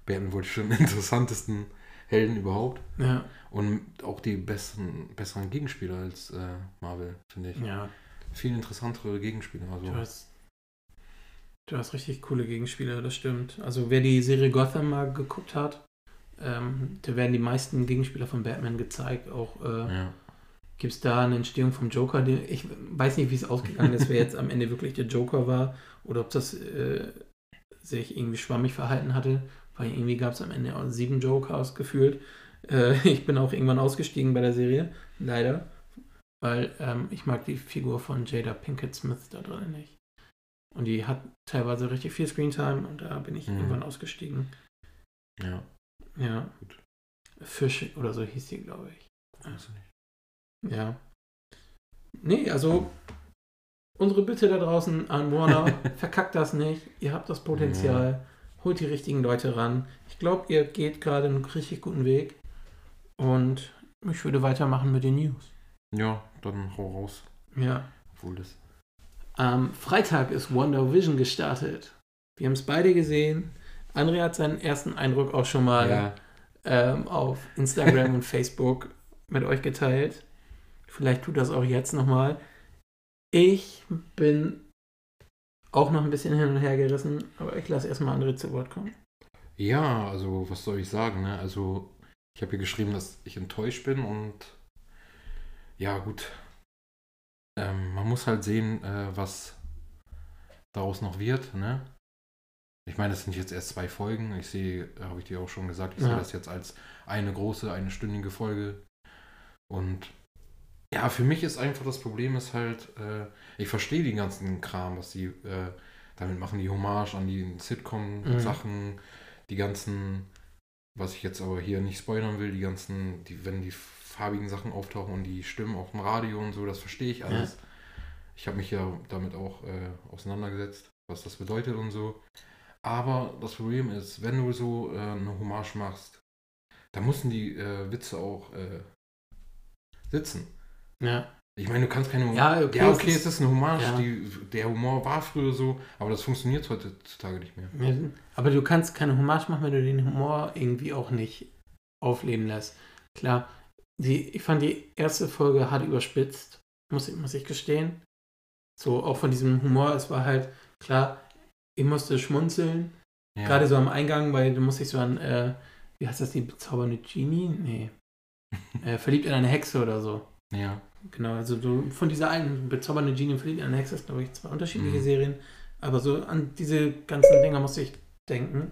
Batman wollte ich schon, interessantesten Helden überhaupt. Ja, Und auch die besten, besseren Gegenspieler als äh, Marvel, finde ich. ja. Viel interessantere Gegenspieler. Also, Du hast, du hast richtig coole Gegenspieler, das stimmt. Also wer die Serie Gotham mal geguckt hat, ähm, da werden die meisten Gegenspieler von Batman gezeigt. Auch äh, ja. Gibt es da eine Entstehung vom Joker. Den, ich weiß nicht, wie es ausgegangen ist, wer jetzt am Ende wirklich der Joker war oder ob das äh, sich irgendwie schwammig verhalten hatte. Weil irgendwie gab es am Ende auch sieben Jokers gefühlt. Äh, ich bin auch irgendwann ausgestiegen bei der Serie, leider. Weil ähm, ich mag die Figur von Jada Pinkett Smith da drin nicht. Und die hat teilweise richtig viel Screentime und da bin ich Mhm. irgendwann ausgestiegen. ja. Ja. Gut. Fish oder so hieß die, glaube ich. Weiß ich nicht. Ja. Nee, also unsere Bitte da draußen an Warner, verkackt das nicht. Ihr habt das Potenzial. Holt die richtigen Leute ran. Ich glaube, ihr geht gerade einen richtig guten Weg. Und ich würde weitermachen mit den News. Ja, dann hau raus. Ja. Obwohl das. Am Freitag ist Wonder Vision gestartet. Wir haben es beide gesehen. André hat seinen ersten Eindruck auch schon mal Ja, ähm, auf Instagram und Facebook mit euch geteilt. Vielleicht tut das auch jetzt nochmal. Ich bin auch noch ein bisschen hin und her gerissen, aber ich lasse erstmal André zu Wort kommen. ja, also was soll ich sagen, ne? Also ich habe hier geschrieben, dass ich enttäuscht bin und ja, gut. Ähm, man muss halt sehen, äh, was daraus noch wird, ne? Ich meine, das sind jetzt erst zwei Folgen. Ich sehe, habe ich dir auch schon gesagt, ich Ja. sehe das jetzt als eine große, eine stündige Folge. Und ja, für mich ist einfach das Problem ist halt, äh, ich verstehe den ganzen Kram, was die äh, damit machen, die Hommage an die Sitcom-Sachen, die ganzen, was ich jetzt aber hier nicht spoilern will, die ganzen, die, wenn die farbigen Sachen auftauchen und die Stimmen auf dem Radio und so, das verstehe ich alles. Ich habe mich ja damit auch äh, auseinandergesetzt, was das bedeutet und so. Aber das Problem ist, wenn du so äh, eine Hommage machst, dann müssen die äh, Witze auch äh, sitzen. Ja. Ich meine, du kannst keine Ja, okay, ja, es okay ist- es ist eine Hommage, ja. die, der Humor war früher so, aber das funktioniert heutzutage nicht mehr. Aber du kannst keine Hommage machen, wenn du den Humor irgendwie auch nicht aufleben lässt. Klar, die, ich fand die erste Folge hart überspitzt, muss, ich- muss ich gestehen. So, auch von diesem Humor, es war halt, klar, ich musste schmunzeln, Ja. Gerade so am Eingang, weil du musst dich so an, äh, wie heißt das, die bezaubernde Genie? Nee. äh, verliebt in eine Hexe oder so. Ja. Genau, also du, von dieser einen bezaubernde Genie in eine Hexe ist, glaube ich, zwei unterschiedliche Mhm. Serien. Aber so an diese ganzen Dinger musste ich denken.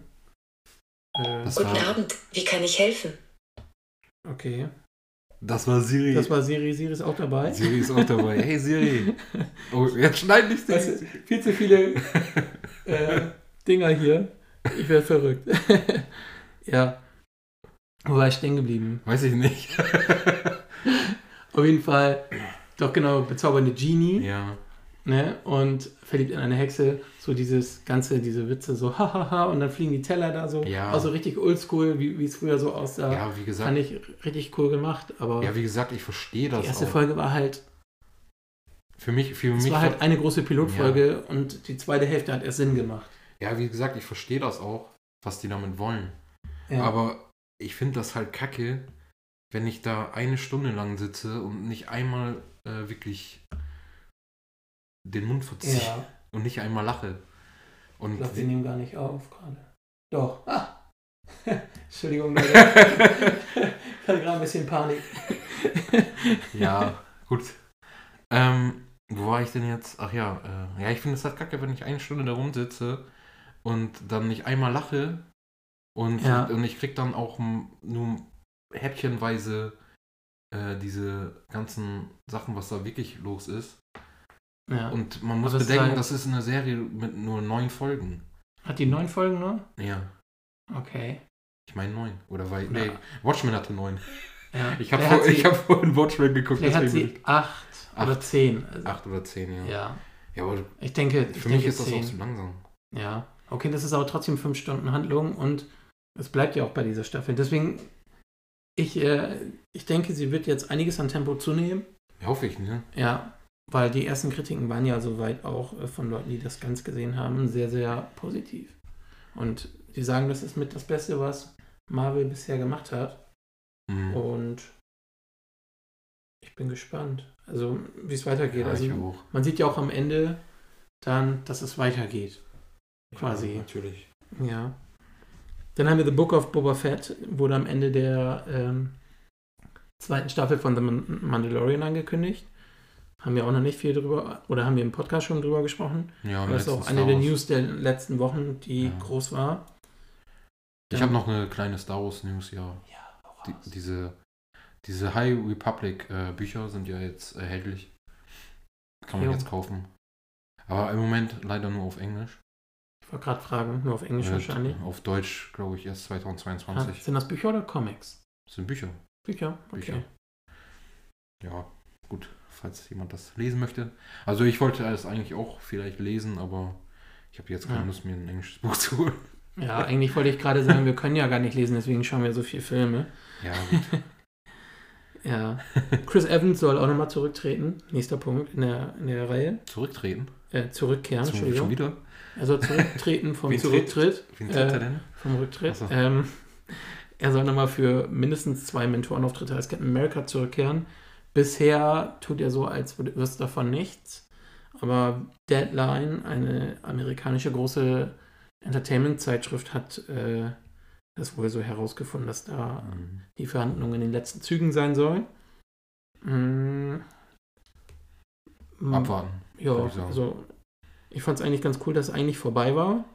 Äh, Das Guten war- Abend, wie kann ich helfen? okay. Das war Siri. Das war Siri, Siri ist auch dabei. Siri ist auch dabei. Hey Siri. Oh, jetzt schneid nicht Weißt du, viel zu viele äh, Dinger hier. Ich werde verrückt. ja. Wo war ich stehen geblieben? Weiß ich nicht. Auf jeden Fall, doch genau, bezaubernde Genie. ja. Ne? Und verliebt in eine Hexe. So dieses ganze, diese Witze, so hahaha. Und dann fliegen die Teller da so. Ja. Also richtig oldschool, wie wie es früher so aussah. Ja, wie gesagt. Fand ich richtig cool gemacht. Aber Ja, wie gesagt, ich verstehe das die erste auch. Folge war halt, Für mich, für es mich war halt eine große Pilotfolge und die zweite Hälfte hat erst Sinn gemacht. ja, wie gesagt, ich verstehe das auch, was die damit wollen. Ja. Aber ich finde das halt kacke, wenn ich da eine Stunde lang sitze und nicht einmal äh, wirklich den Mund verziehe ja. und nicht einmal lache. Ich Und glaube, wir nehmen gar nicht auf gerade. Doch. Ah. Entschuldigung, Leute. ich hatte gerade ein bisschen Panik. ja, gut. Ähm, wo war ich denn jetzt? Ach ja, äh, ja, ich finde es halt kacke, wenn ich eine Stunde da rumsitze und dann nicht einmal lache und, Ja. und ich krieg dann auch nur häppchenweise äh, diese ganzen Sachen, was da wirklich los ist. Ja. Und man muss Aber bedenken, das ist eine Serie mit nur neun Folgen. Hat die neun Folgen nur? Ja, Okay. ich meine neun. Oder weil, Ja. nee, Watchmen hatte neun. Ja. Ich habe vor, ich hab vorhin Watchmen geguckt, Vielleicht hat deswegen sie bin acht, oder Acht. zehn. Also, ich acht oder zehn, ja. ja. Ja, aber Ich denke, ich für mich denke ist das zehn. auch zu langsam. Ja. Okay, das ist aber trotzdem fünf Stunden Handlung und es bleibt ja auch bei dieser Staffel. Deswegen, ich, äh, ich denke, sie wird jetzt einiges an Tempo zunehmen. Ja, hoffe ich, ne? Ja, weil die ersten Kritiken waren ja soweit auch äh, von Leuten, die das ganz gesehen haben, sehr, sehr positiv. Und die sagen, das ist mit das Beste, was Marvel bisher gemacht hat. Mhm. Und ich bin gespannt. Also, wie es weitergeht. Ja, also, man sieht ja auch am Ende dann, dass es weitergeht. Quasi. Ja, natürlich. Ja. Dann haben wir The Book of Boba Fett, wurde am Ende der ähm, zweiten Staffel von The Man- Mandalorian angekündigt. Haben wir auch noch nicht viel drüber, oder haben wir im Podcast schon drüber gesprochen. Ja, im Das ist auch eine der News der letzten Wochen, die Ja. groß war. Ich habe noch eine kleine Star Wars News, ja. Ja, auch Die, diese, diese High Republic äh, Bücher sind ja jetzt erhältlich. Kann man Jo. jetzt kaufen. Aber im Moment leider nur auf Englisch. Ich wollte gerade fragen, nur auf Englisch Äh, wahrscheinlich. Auf Deutsch, glaube ich, erst 2022. Ah, sind das Bücher oder Comics? Das sind Bücher. Bücher, okay. Bücher. Ja, gut, falls jemand das lesen möchte. Also ich wollte es eigentlich auch vielleicht lesen, aber ich habe jetzt keine Ja. Lust, mir ein englisches Buch zu holen. Ja, eigentlich wollte ich gerade sagen, wir können ja gar nicht lesen, deswegen schauen wir so viele Filme. Ja, gut. Ja. Chris Evans soll auch nochmal zurücktreten. Nächster Punkt in der, in der Reihe. Zurücktreten. Äh, zurückkehren, Zum, schon wieder. Also zurücktreten vom Wen tritt- Zurücktritt. Wen tritt Äh, er denn? Vom Rücktritt. So. Ähm, er soll nochmal für mindestens zwei Mentorenauftritte als Captain America zurückkehren. Bisher tut er so, als es davon nichts. Aber Deadline, eine amerikanische große Entertainment-Zeitschrift, hat äh, das wohl so herausgefunden, dass da Mhm. die Verhandlungen in den letzten Zügen sein sollen. Mm, Abwarten. Ja, also ich fand es eigentlich ganz cool, dass es eigentlich vorbei war.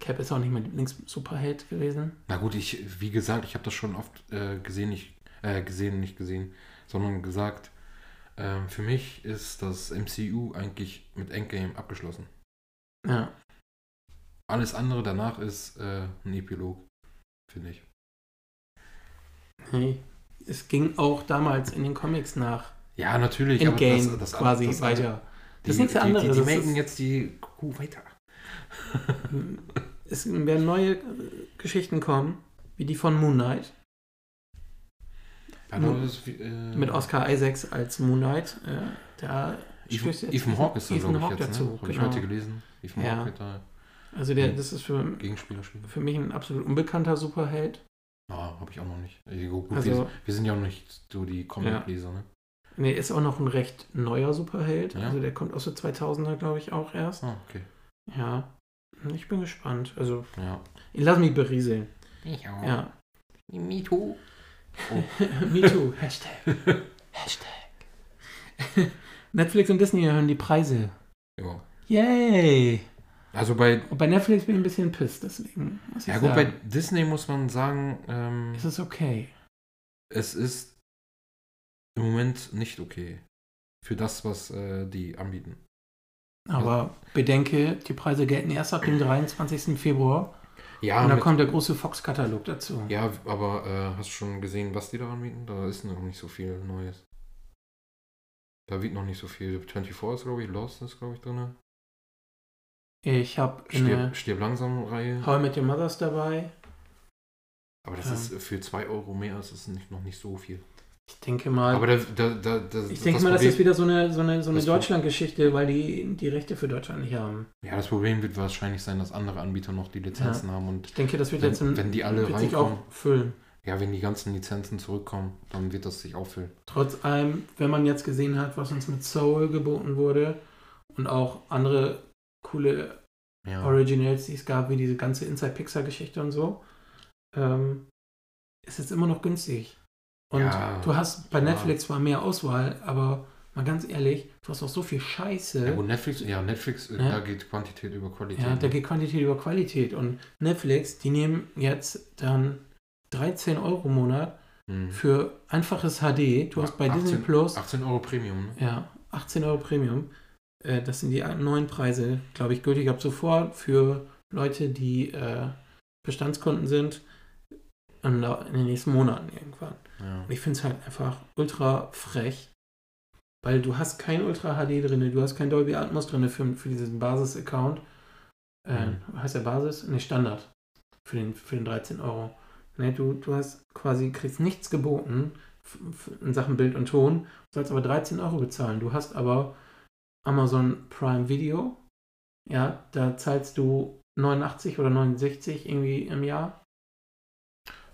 Cap ist auch nicht mein Lieblings-Superheld gewesen. Na gut, ich, wie gesagt, ich habe das schon oft äh, gesehen, nicht, äh, gesehen, nicht gesehen, sondern gesagt, ähm, für mich ist das MCU eigentlich mit Endgame abgeschlossen. Ja, Alles andere danach ist äh, ein Epilog, finde ich. hey. Es ging auch damals in den Comics nach Ja, natürlich. Endgame aber das, das, quasi das, weiter. Die, Das ist nichts die, anderes, Die, die, melken jetzt die Kuh weiter. Es werden neue Geschichten kommen, wie die von Moon Knight. Ja, das ist äh, Mit Oscar Isaacs als Moon Knight. Äh, da Ethan, Ethan Hawke ist da, Ethan glaube ich, Hawke jetzt. dazu, ne? Habe ich genau. heute gelesen. Ethan Ja. Hawke da Also der, das ist für, für mich ein absolut unbekannter Superheld. Ah, habe ich auch noch nicht. Also- wir, wir sind ja auch nicht so die Comic-Leser, ne? Nee, ist auch noch ein recht neuer Superheld. Ja. Also der kommt aus der 2000er, glaube ich, auch erst. Ah, okay. Ja, ich bin gespannt. Also, Ja. ich lass mich berieseln. Ich auch. Ja. Me too. Me too. Hashtag. Hashtag. Netflix und Disney erhöhen die Preise. Ja. Yay! Also bei, Und bei Netflix bin ich ein bisschen pisst, deswegen muss ich ja gut, bei Disney muss man sagen, ähm, es ist okay. es ist im Moment nicht okay. Für das, was äh, die anbieten. Aber bedenke, die Preise gelten erst ab dem 23. Februar. Ja, und da kommt der große Fox-Katalog dazu. ja aber äh, hast du schon gesehen, was die da anbieten? Da ist noch nicht so viel Neues. Da wird noch nicht so viel. 24 ist, glaube ich, Lost ist, glaube ich, drin. Ich habe eine Stirb, langsam Reihe. How I Met Your Mothers dabei. Aber das Ähm. ist für 2 Euro mehr, ist es nicht, noch nicht so viel. Ich denke mal, Aber da, da, da, da, ich denke mal, das Problem, ist wieder so eine, so eine, so eine das Deutschland-Geschichte, weil die die Rechte für Deutschland nicht haben. Ja, das Problem wird wahrscheinlich sein, dass andere Anbieter noch die Lizenzen haben und Ich denke, das wird jetzt wenn, ein, wenn die alle wird sich auch füllen. ja, wenn die ganzen Lizenzen zurückkommen, dann wird das sich auffüllen. Trotz allem, wenn man jetzt gesehen hat, was uns mit Soul geboten wurde und auch andere coole Ja. Originals, die es gab, wie diese ganze Inside-Pixar-Geschichte und so, ähm, ist es immer noch günstig. Und Ja, du hast bei. Netflix zwar mehr Auswahl, aber mal ganz ehrlich, du hast auch so viel Scheiße. Ja, Netflix, ja, Netflix, Ja. da geht Quantität über Qualität. Ja, ne? da geht Quantität über Qualität. Und Netflix, die nehmen jetzt dann 13 Euro im Monat Mhm. für einfaches HD. Du hast bei 18 Disney Plus 18 Euro Premium, ne? ja, 18 Euro Premium. Äh, das sind die neuen Preise, glaube ich, gültig ab sofort für Leute, die äh, Bestandskunden sind in, den nächsten Monaten irgendwann. Ja. Und ich finde es halt einfach ultra frech, weil du hast kein Ultra HD drin, du hast kein Dolby Atmos drin für, für diesen Basis-Account. Äh, Mhm. Heißt der Basis? Ne, Standard. Für den, für den 13 Euro. Ne, du, du hast quasi, kriegst nichts geboten in Sachen Bild und Ton. Du sollst aber 13 Euro bezahlen. Du hast aber Amazon Prime Video. Ja, da zahlst du 89 oder 69 irgendwie im Jahr.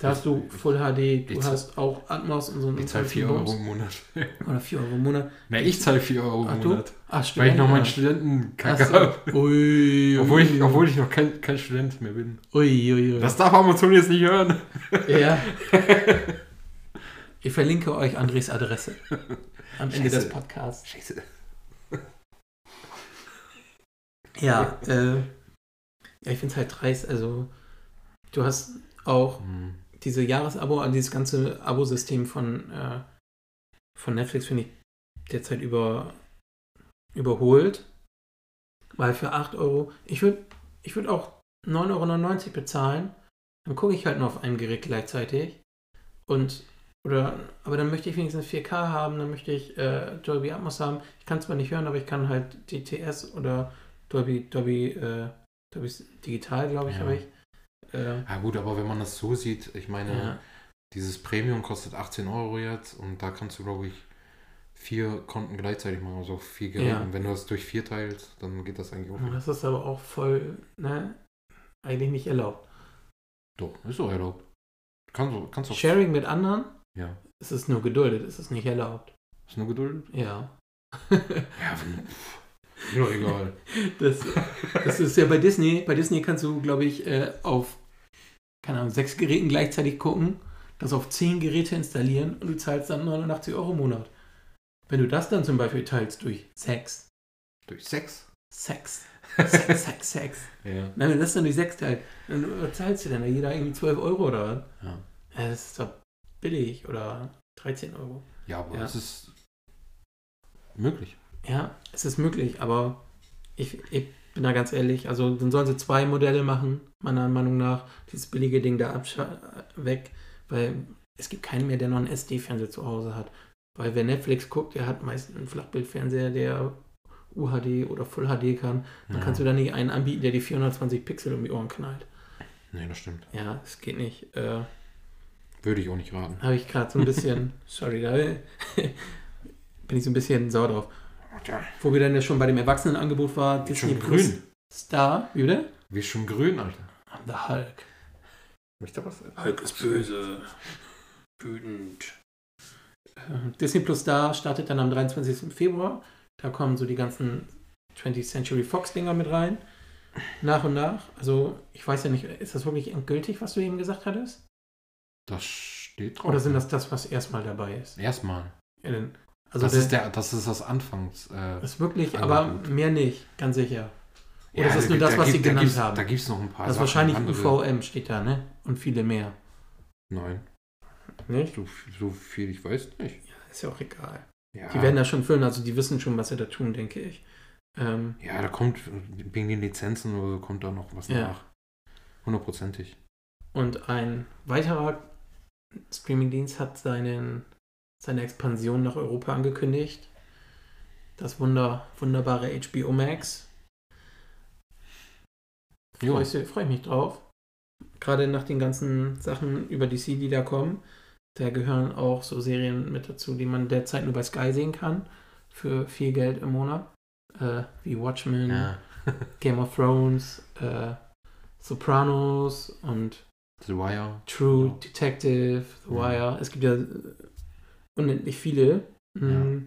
Da hast du Full HD, du hast auch Atmos und so ein Ich zahle 4 Euro im Monat. Oder 4 Euro im Monat. Ne, ich zahle 4 Euro im Monat. Ach, weil ich noch meinen Studentenkacke habe. Ui, obwohl, ich, obwohl ich noch kein, kein Student mehr bin. Ui, ui, ui. Das darf Amazon jetzt nicht hören. Ja. ich verlinke euch Andres Adresse am Ende Scheiße. des Podcasts. Scheiße. Ja, äh, ja, ich finde es halt dreist. Also, du hast auch Hm. Diese Jahresabo, also dieses ganze Abo-System von, äh, von Netflix finde ich derzeit über, überholt. Weil für 8 Euro, ich würde ich würd auch 9,99 Euro bezahlen, dann gucke ich halt nur auf einem Gerät gleichzeitig. Und, oder, aber dann möchte ich wenigstens 4K haben, dann möchte ich äh, Dolby Atmos haben. Ich kann zwar nicht hören, aber ich kann halt DTS oder Dolby, Dolby, äh, Dolby Digital, glaube ich, Ja. habe ich. Äh, Ja gut, aber wenn man das so sieht, ich meine, ja. dieses Premium kostet 18 Euro jetzt und da kannst du, glaube ich, vier Konten gleichzeitig machen, also vier Geräte. Ja. Und wenn du das durch vier teilst, dann geht das eigentlich auch. Das ist aber auch voll, ne, eigentlich nicht erlaubt. Doch, ist doch erlaubt. Kannst du, kannst du. Sharing mit anderen, Ja. es ist nur geduldet, es ist nicht erlaubt. Ist nur geduldet? Ja. Ja, egal. Das, das ist ja bei Disney. Bei Disney kannst du, glaube ich, äh, auf, keine Ahnung, sechs Geräten gleichzeitig gucken, das auf zehn Geräte installieren und du zahlst dann 89 Euro im Monat. Wenn du das dann zum Beispiel teilst durch sechs, Durch Sex? Sex, Sex, Sex, Sex. Ja. Wenn du das dann durch sechs teilst, dann zahlst du denn da jeder irgendwie 12 Euro oder was? Ja, Ja, das ist doch billig oder 13 Euro. ja aber Ja. es ist möglich. Ja, es ist möglich, aber ich, ich bin da ganz ehrlich, also dann sollen sie zwei Modelle machen, meiner Meinung nach, dieses billige Ding da weg, weil es gibt keinen mehr, der noch einen SD-Fernseher zu Hause hat. Weil wer Netflix guckt, der hat meist einen Flachbildfernseher, der UHD oder Full HD kann. Dann ja. kannst du da nicht einen anbieten, der die 420 Pixel um die Ohren knallt. Nee, das stimmt. Ja, das geht nicht. Äh, Würde ich auch nicht raten. Habe ich gerade so ein bisschen, sorry, da bin ich so ein bisschen sauer drauf. Wo wir dann ja schon bei dem Erwachsenenangebot war, Wird schon Plus grün. Star, wie bitte? Wir schon grün, Alter. The Hulk. Möchte was? Hulk ist böse. Wütend. Äh, Disney Plus Star startet dann am 23. Februar. Da kommen so die ganzen 20th Century Fox Dinger mit rein. Nach und nach. Also, ich weiß ja nicht, ist das wirklich endgültig, was du eben gesagt hattest? Das steht drauf. Oder sind das das, was erstmal dabei ist? Erstmal. Ja, dann- Also, das, der, ist der, das ist das Anfangs. Äh, ist wirklich, Angebot. aber mehr nicht, ganz sicher. Oder ja, ist das da nur gibt- das, da was sie gibt- da genannt gibt's- haben? Da gibt es noch ein paar Das ist wahrscheinlich andere- UVM steht da, ne? Und viele mehr. Nein. Nicht? So, so viel ich weiß nicht. Ist ja auch egal. Ja, Die werden das schon füllen, also die wissen schon, was sie da tun, denke ich. Ähm, ja, da kommt wegen den Lizenzen oder so kommt da noch was Ja. nach. Hundertprozentig. und ein weiterer Streamingdienst hat seinen, seine Expansion nach Europa angekündigt. Das wunder, wunderbare HBO Max. Freue ich, freu ich mich drauf. Gerade nach den ganzen Sachen über DC, die da kommen. Da gehören auch so Serien mit dazu, die man derzeit nur bei Sky sehen kann. Für viel Geld im Monat. Äh, wie Watchmen, Ja. Game of Thrones, äh, Sopranos und The Wire. True Ja. Detective, The Ja. Wire. Es gibt ja unendlich viele. Mm.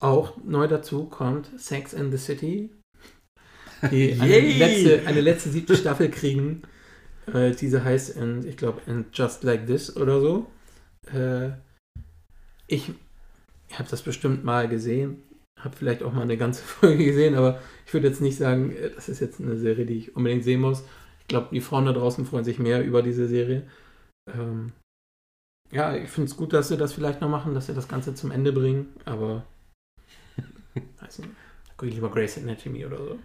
Auch neu dazu kommt Sex in the City, die eine letzte, eine letzte siebte Staffel kriegen. Äh, diese heißt, in, ich glaube, in Just Like This oder so. Äh, ich habe das bestimmt mal gesehen, habe vielleicht auch mal eine ganze Folge gesehen, aber ich würde jetzt nicht sagen, äh, das ist jetzt eine Serie, die ich unbedingt sehen muss. Ich glaube, die Frauen da draußen freuen sich mehr über diese Serie. Ähm, ja, ich finde es gut, dass sie das vielleicht noch machen, dass sie das Ganze zum Ende bringen, aber weiß nicht, da gucke ich lieber Grace Anatomy oder so.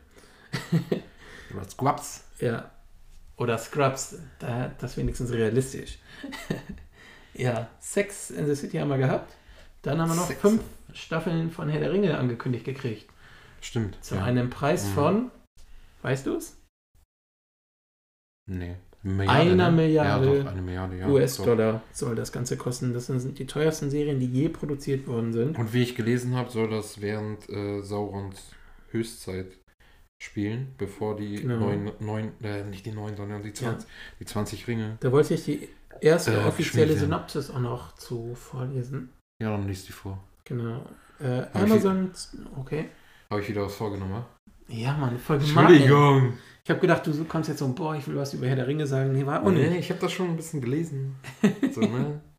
Oder Squabs. Ja. Oder Scrubs, da, das ist wenigstens realistisch. ja, Sex in the City haben wir gehabt. Dann haben wir noch Sex. fünf Staffeln von Herr der Ringe angekündigt gekriegt. Stimmt. Zu ja. einem Preis Mhm. von, weißt du es? Nee. Milliarde, Einer ne? Milliarde ja, Milliarde ja, US-Dollar soll das Ganze kosten. Das sind die teuersten Serien, die je produziert worden sind. So. Und wie ich gelesen habe, soll das während äh, Saurons Höchstzeit spielen, bevor die Genau. neun, neun äh, nicht die neun, sondern die 20, die 20 Ringe. Da wollte ich die erste Äh, offizielle. Synopsis auch noch zu vorlesen. Ja, dann liest die vor. Genau. Äh, ich- Amazon, okay. Habe ich wieder was vorgenommen? Ja, Mann, voll gemein. ey. Entschuldigung. Ich habe gedacht, du kommst jetzt so, boah, ich will was über Herr der Ringe sagen. Nee, war nicht. Nee, ich habe das schon ein bisschen gelesen. So, ne?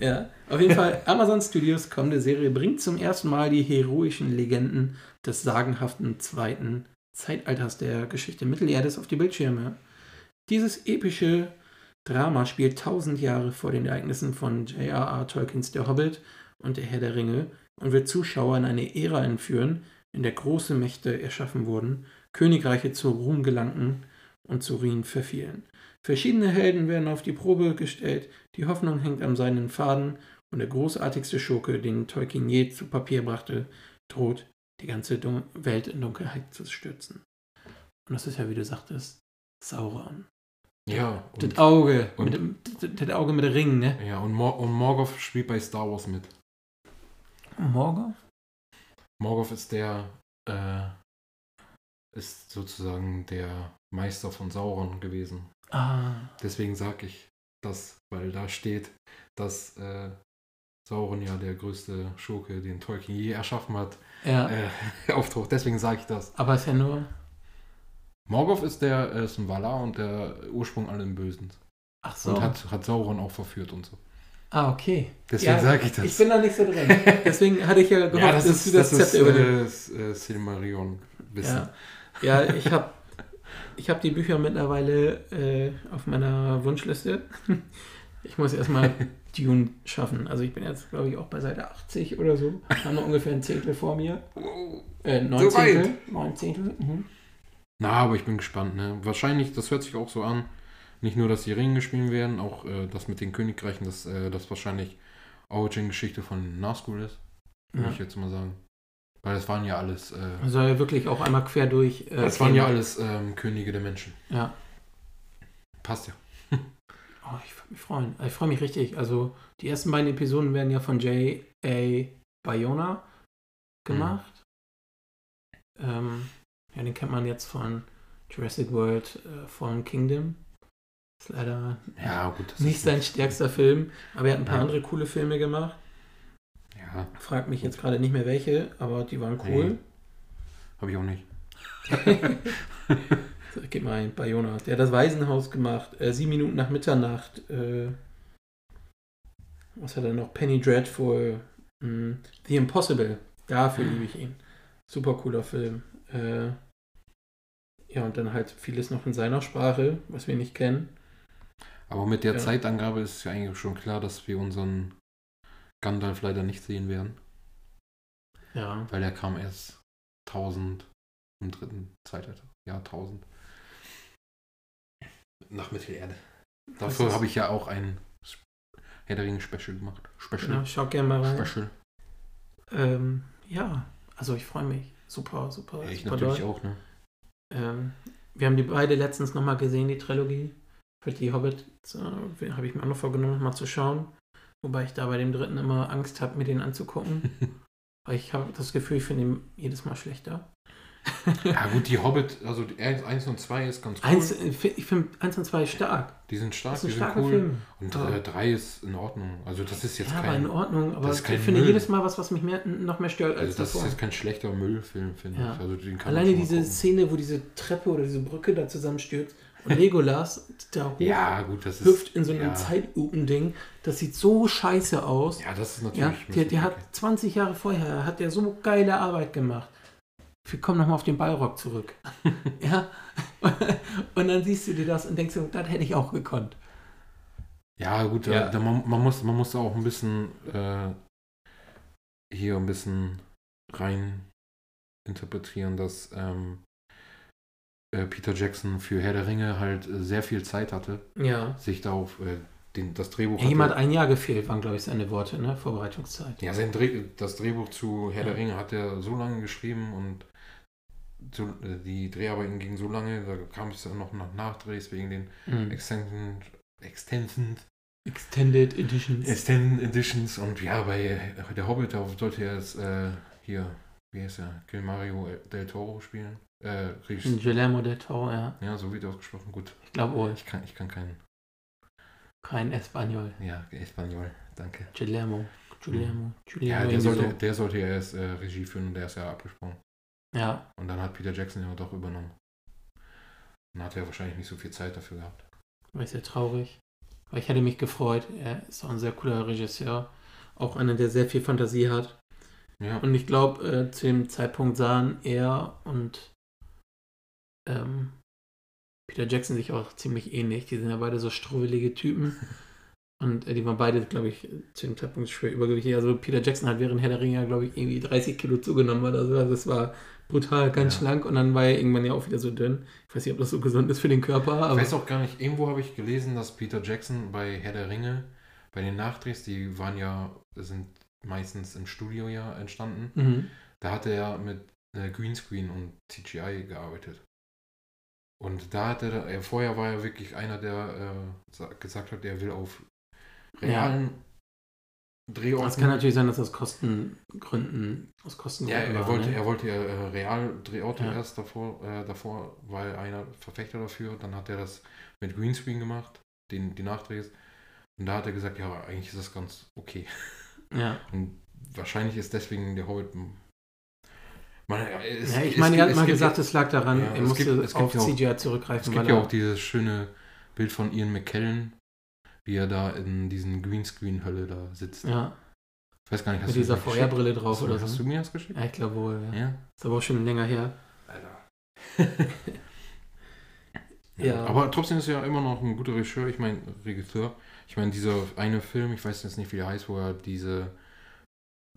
Ja, auf jeden Fall, Amazon Studios kommende Serie bringt zum ersten Mal die heroischen Legenden des sagenhaften zweiten Zeitalters der Geschichte Mittelerdes auf die Bildschirme. Dieses epische Drama spielt tausend Jahre vor den Ereignissen von J.R.R. Tolkiens Der Hobbit und Der Herr der Ringe und wird Zuschauer in eine Ära entführen, in der große Mächte erschaffen wurden, Königreiche zu Ruhm gelangten und zu Ruin verfielen. Verschiedene Helden werden auf die Probe gestellt, die Hoffnung hängt am seinen Faden und der großartigste Schurke, den Tolkien je zu Papier brachte, droht, die ganze Dun Welt in Dunkelheit zu stürzen. Und das ist ja, wie du sagtest, Sauron. Ja. Das Auge, und- mit dem, das, das Auge mit dem Ring, ne? ja, und, Mor und Morgoth spielt bei Star Wars mit. Morgoth? Morgoth ist der, äh, ist sozusagen der Meister von Sauron gewesen. Ah, Deswegen sage ich das, weil da steht, dass äh, Sauron ja der größte Schurke, den Tolkien je erschaffen hat, ja. äh, auftaucht. Deswegen sage ich das. Aber ist ja nur. Morgoth ist der äh, ist ein Valar und der Ursprung allem Bösen. Ach so. Und hat, hat Sauron auch verführt und so. Ah, okay. Deswegen Ja, sage ich das. Ich bin da nicht so drin. Deswegen hatte ich ja gehofft, ja, das dass ist du das, das, ist, Zepter übernimmst. äh, s- äh, Silmarillion wissen. Ja, ja ich habe ich hab die Bücher mittlerweile äh, auf meiner Wunschliste. Ich muss erstmal Dune schaffen. Also ich bin jetzt, glaube ich, auch bei Seite 80 oder so. Haben noch ungefähr ein Zehntel vor mir. Äh, neun So Zehntel. Neun Zehntel. Mhm. Na, aber ich bin gespannt. Ne? Wahrscheinlich, das hört sich auch so an. Nicht nur, dass die Ringe gespielt werden, auch äh, das mit den Königreichen, dass äh, das wahrscheinlich Origin-Geschichte von Nazgul ist. Würde Ja. ich jetzt mal sagen. Weil das waren ja alles. Äh, Also ja wirklich auch einmal quer durch. Äh, das waren ja alles ähm, Könige der Menschen. Ja. Passt ja. Oh, ich würde mich freuen. Ich freue mich richtig. Also die ersten beiden Episoden werden ja von J.A. Bayona gemacht. Ähm, ja, den kennt man jetzt von Jurassic World äh, Fallen Kingdom. Ist leider Ja, gut. Das nicht sein stärkster Film, aber er hat ein paar Ja. andere coole Filme gemacht. Ja, Frag mich jetzt gerade nicht mehr welche, aber die waren cool. habe ich auch nicht. So, gebe mal ein Bayona. Der hat das Waisenhaus gemacht. Äh, sieben Minuten nach Mitternacht. Äh, was hat er noch? Penny Dreadful. mh, The Impossible. Dafür liebe ich ihn. Super cooler Film. Äh, ja, und dann halt vieles noch in seiner Sprache, was wir nicht kennen. Aber mit der Ja. Zeitangabe ist ja eigentlich schon klar, dass wir unseren Gandalf leider nicht sehen werden. Ja. Weil er kam erst 1000 im dritten Zeitalter. Ja, 1000. Nach Mittelerde. Dafür habe ich ja auch ein Herr der Ringe Special gemacht. Special. Genau, schau gerne mal rein. Special. Ähm, ja, also ich freue mich. Super, super. Ja, ich super natürlich doll. auch, ne? Ähm, wir haben die beide letztens nochmal gesehen, die Trilogie. Für die Hobbit äh, habe ich mir auch noch vorgenommen, mal zu schauen. Wobei ich da bei dem dritten immer Angst habe, mir den anzugucken. Weil ich habe das Gefühl, ich finde ihn jedes Mal schlechter. ja gut, die Hobbit, also die 1 und 2 ist ganz cool. Eins, äh, ich finde 1 und 2 stark. die sind stark, ist die sind cool. Film. Und Ja. 3 ist in Ordnung. Also das ist jetzt Ja, aber in kein. Ordnung. Aber ist kein ich finde Müll. jedes Mal was, was mich mehr, noch mehr stört als Also das ist davor. jetzt kein schlechter Müllfilm, finde Ja. ich. Also Alleine diese gucken. Szene, wo diese Treppe oder diese Brücke da zusammenstürzt und Legolas da hoch Ja, gut, das ist. hüpft in so einem ja. Zeitlupen-Ding. Das sieht so scheiße aus. Ja, das ist Ja, natürlich. der, der okay. hat 20 Jahre vorher, hat der so geile Arbeit gemacht. Wir kommen nochmal auf den Ballrock zurück. ja. Und dann siehst du dir das und denkst, das hätte ich auch gekonnt. Ja, gut, Ja. Da, man, man, muss, man muss auch ein bisschen äh, hier ein bisschen rein interpretieren, dass ähm, äh, Peter Jackson für Herr der Ringe halt äh, sehr viel Zeit hatte, Ja. sich da auf äh, den, das Drehbuch. Ja, hatte- ein Jahr gefehlt, waren, glaube ich, seine Worte, ne? Vorbereitungszeit. ja, sein Dreh, das Drehbuch zu Herr Ja. der Ringe hat er so lange geschrieben und so, äh, die Dreharbeiten gingen so lange, da kam es dann noch nach Nachdrehs wegen den Mhm. Extended, Extended, Extended Editions. Extended Editions und ja, bei der Hobbit, da sollte er jetzt äh, hier, wie heißt er, Gilmario del Toro spielen. Äh, Regis- Guillermo del Toro, ja. ja, so wird ausgesprochen. Gut, Ich glaube wohl. ich kann, ich kann keinen, Kein Espanol. ja, Espanol, danke. Guillermo. Guillermo. Ja, Guillermo. der sollte, so. der sollte ja erst äh, Regie führen und der ist ja abgesprungen. Ja, Und dann hat Peter Jackson ja doch übernommen. Dann hat er wahrscheinlich nicht so viel Zeit dafür gehabt. war ich sehr traurig. Weil ich hätte mich gefreut. Er ist auch ein sehr cooler Regisseur. Auch einer, der sehr viel Fantasie hat. Ja, Und ich glaube, äh, zu dem Zeitpunkt sahen er und ähm, Peter Jackson sich auch ziemlich ähnlich. Die sind ja beide so strubbelige Typen. Und äh, die waren beide, glaube ich, zu dem Zeitpunkt schwer übergewichtig. Also Peter Jackson hat während Herr der Ringe, glaube ich, irgendwie 30 Kilo zugenommen oder so. Also das war brutal, ganz Ja. schlank. Und dann war er irgendwann ja auch wieder so dünn. Ich weiß nicht, ob das so gesund ist für den Körper. ich weiß auch gar nicht, irgendwo habe ich gelesen, dass Peter Jackson bei Herr der Ringe, bei den Nachdrehs, die waren ja, sind meistens im Studio ja entstanden, Mhm. da hatte er mit äh, Greenscreen und CGI gearbeitet. Und da hatte er, er vorher war er wirklich einer, der äh, sa- gesagt hat, er will auf realen Drehorten. Es kann natürlich sein, dass aus Kostengründen, aus Kostengründen Ja, er war, wollte, ne? er wollte ja äh, real Drehorte Ja. erst davor, äh, davor, weil einer Verfechter dafür, dann hat er das mit Greenscreen gemacht, den, die Nachdrehs. Und da hat er gesagt, ja, eigentlich ist das ganz okay. Ja. Und wahrscheinlich ist deswegen der Hobbit. Man, ja, es- ja, ich meine, er hat mal gesagt, es lag daran, Ja, er es musste gibt- auf ja auch- CGI es zurückgreifen, gibt ja auch dieses schöne Bild von Ian McKellen, wie er da in diesen Greenscreen-Hölle da sitzt. ja, Ich weiß gar nicht, hast mit du dieser mir das geschickt? Feuerbrille drauf Hast oder Hast so. du mir das geschickt? Ja, ich glaube wohl. Ja. Ja. Ist aber auch schon länger her. Alter. Ja. Aber trotzdem ist er ja immer noch ein guter Regisseur. Ich meine, Regisseur. Ich meine, dieser eine Film, ich weiß jetzt nicht, wie der heißt, wo er diese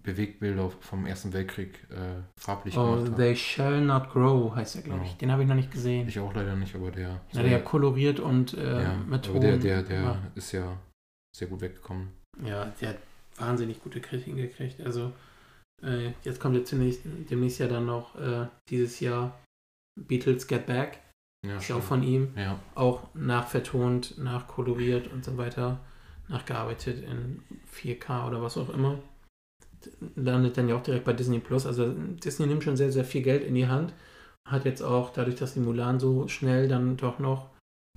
Bewegbilder vom Ersten Weltkrieg äh, farblich Oh, gemacht hat. They Shall Not Grow heißt er, glaube ich. Ja. Den habe ich noch nicht gesehen. Ich auch leider nicht, aber der. Na, der koloriert und äh, ja, mit aber der, Ton der, der gemacht. ist ja sehr gut weggekommen. Ja, der hat wahnsinnig gute Kritiken gekriegt. Also, äh, jetzt kommt jetzt demnächst, demnächst ja dann noch äh, dieses Jahr Beatles Get Back. Ja, Ist ja auch von ihm. Ja, Auch nachvertont, nachkoloriert und so weiter. Nachgearbeitet in 4K oder was auch immer. Landet dann ja auch direkt bei Disney Plus. Also, Disney nimmt schon sehr, sehr viel Geld in die Hand. Hat jetzt auch, dadurch, dass die Mulan so schnell dann doch noch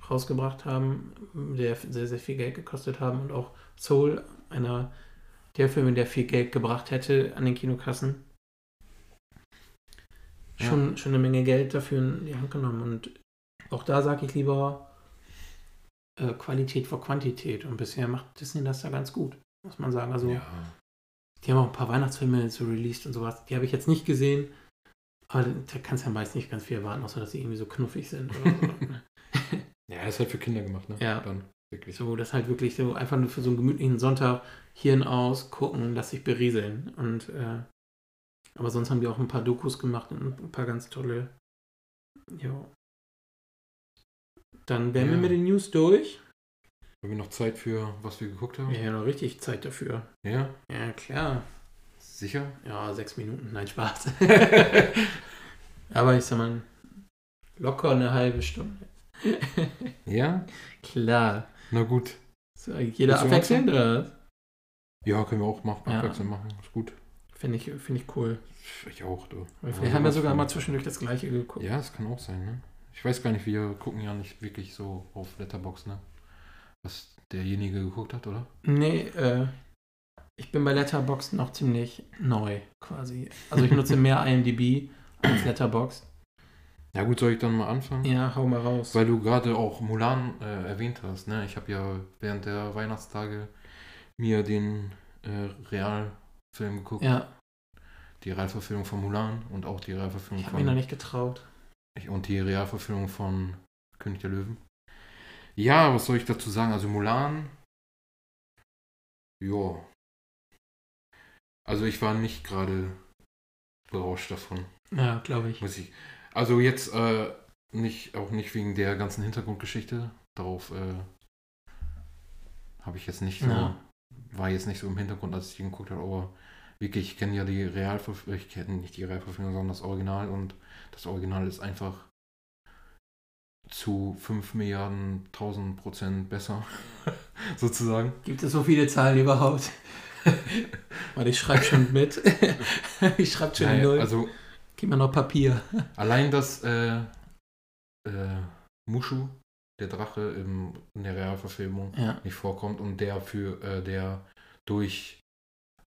rausgebracht haben, der sehr, sehr viel Geld gekostet haben und auch Soul, einer der Filme, der viel Geld gebracht hätte an den Kinokassen. Schon, schon eine Menge Geld dafür in die Hand genommen. Und auch da sage ich lieber äh, Qualität vor Quantität. Und bisher macht Disney das da ganz gut, muss man sagen. Also, ja. Die haben auch ein paar Weihnachtsfilme so released und sowas. Die habe ich jetzt nicht gesehen. Aber da kannst du ja meist nicht ganz viel erwarten, außer dass sie irgendwie so knuffig sind so. ja, ist halt für Kinder gemacht, ne? Ja. Dann wirklich. So, das halt wirklich so einfach nur für so einen gemütlichen Sonntag Hirn aus, gucken, lass sich berieseln. Und äh, aber sonst haben die auch ein paar Dokus gemacht und ein paar ganz tolle. Jo. Dann wären wir Ja. mit den News durch. Haben wir noch Zeit für, was wir geguckt haben? Wir ja noch richtig Zeit dafür. Ja? Ja, klar. Sicher? Ja, sechs Minuten, nein, Spaß. aber ich sag mal, locker eine halbe Stunde. Ja? klar. Na gut. So, jeder abwechselnd oder was? Ja, können wir auch machen, Ja. abwechselnd machen. Ist gut. Finde ich, find ich cool. Ich auch, du. Weil Aber vielleicht haben wir sowas sogar mal zwischendurch das gleiche geguckt. Ja, es kann auch sein, ne? Ich weiß gar nicht, wir gucken ja nicht wirklich so auf Letterbox, ne? Was derjenige geguckt hat, oder? Nee, äh, ich bin bei Letterboxd noch ziemlich neu quasi. Also ich nutze mehr IMDb als Letterboxd. Ja gut, soll ich dann mal anfangen? Ja, hau mal raus. Weil du gerade auch Mulan äh, erwähnt hast, ne? Ich habe ja während der Weihnachtstage mir den äh, Realfilm geguckt. Ja, Die Realverfilmung von Mulan und auch die Realverfilmung ich habe mich noch von nicht getraut. und die Realverfilmung von König der Löwen. Ja, was soll ich dazu sagen? Also Mulan. Ja. Also ich war nicht gerade berauscht davon, Ja, glaube ich. muss ich. Also jetzt äh, nicht, auch nicht wegen der ganzen Hintergrundgeschichte. Darauf äh, habe ich jetzt nicht so, Ja. war jetzt nicht so im Hintergrund, als ich ihn geguckt habe, aber wirklich, ich kenne ja die Realverfilmung, ich kenne nicht die Realverfilmung, sondern das Original und das Original ist einfach zu 5 Milliarden 1000 Prozent besser, sozusagen. Gibt es so viele Zahlen überhaupt? Warte, ich schreibe schon mit. ich schreibe schon Naja, null. also Gib mir noch Papier. allein, dass äh, äh, Mushu, der Drache im, in der Realverfilmung, Ja. nicht vorkommt und der für äh, der durch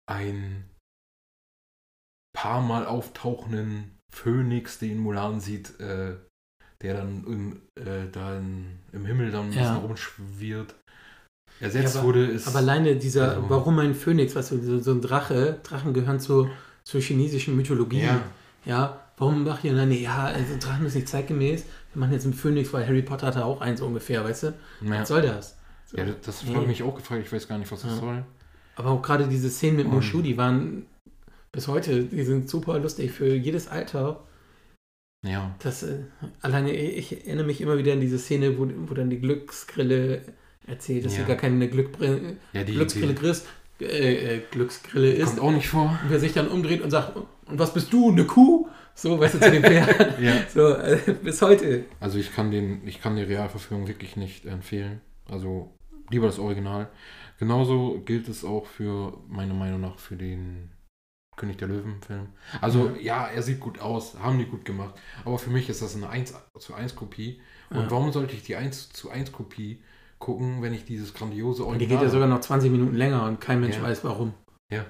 ein paar Mal auftauchenden Phönix, den Mulan sieht, äh, der dann im, äh, da in, im Himmel dann ein Ja. bisschen rumschwirrt, ersetzt Ja, aber- wurde, ist Aber alleine dieser, Also- warum ein Phönix, weißt du, so, so ein Drache, Drachen gehören zu, zur chinesischen Mythologie. ja, Ja, warum macht ihr dann, nee, ja, also Drachen ist nicht zeitgemäß, wir machen jetzt einen Phönix, weil Harry Potter hatte auch eins ungefähr, weißt du? ja. Was soll das? So. ja, das Nee. habe ich mich auch gefragt, ich weiß gar nicht, was das soll. Aber auch gerade diese Szenen mit Mushu, die waren bis heute, die sind super lustig für jedes Alter. Ja, Das, äh, alleine, ich erinnere mich immer wieder an diese Szene, wo, wo dann die Glücksgrille erzählt, dass Ja. sie gar keine Glückbrille, ja die, Glücksgrille Chris, äh, äh, Glücksgrille ist. kommt auch nicht vor. Und wer sich dann umdreht und sagt, und was bist du, eine Kuh? So, weißt du, zu dem Pferd. Ja. So, äh, bis heute. Also ich kann den, ich kann die Realverfilmung wirklich nicht empfehlen. Also lieber das Original. Genauso gilt es auch für, meiner Meinung nach, für den König der Löwen-Film. Also ja, er sieht gut aus, haben die gut gemacht. Aber für mich ist das eine 1 zu 1 Kopie. Und Ja. warum sollte ich die 1 zu 1 Kopie gucken, wenn ich dieses grandiose Und Original die geht ja sogar noch 20 Minuten länger und kein Mensch Ja. weiß warum. Ja.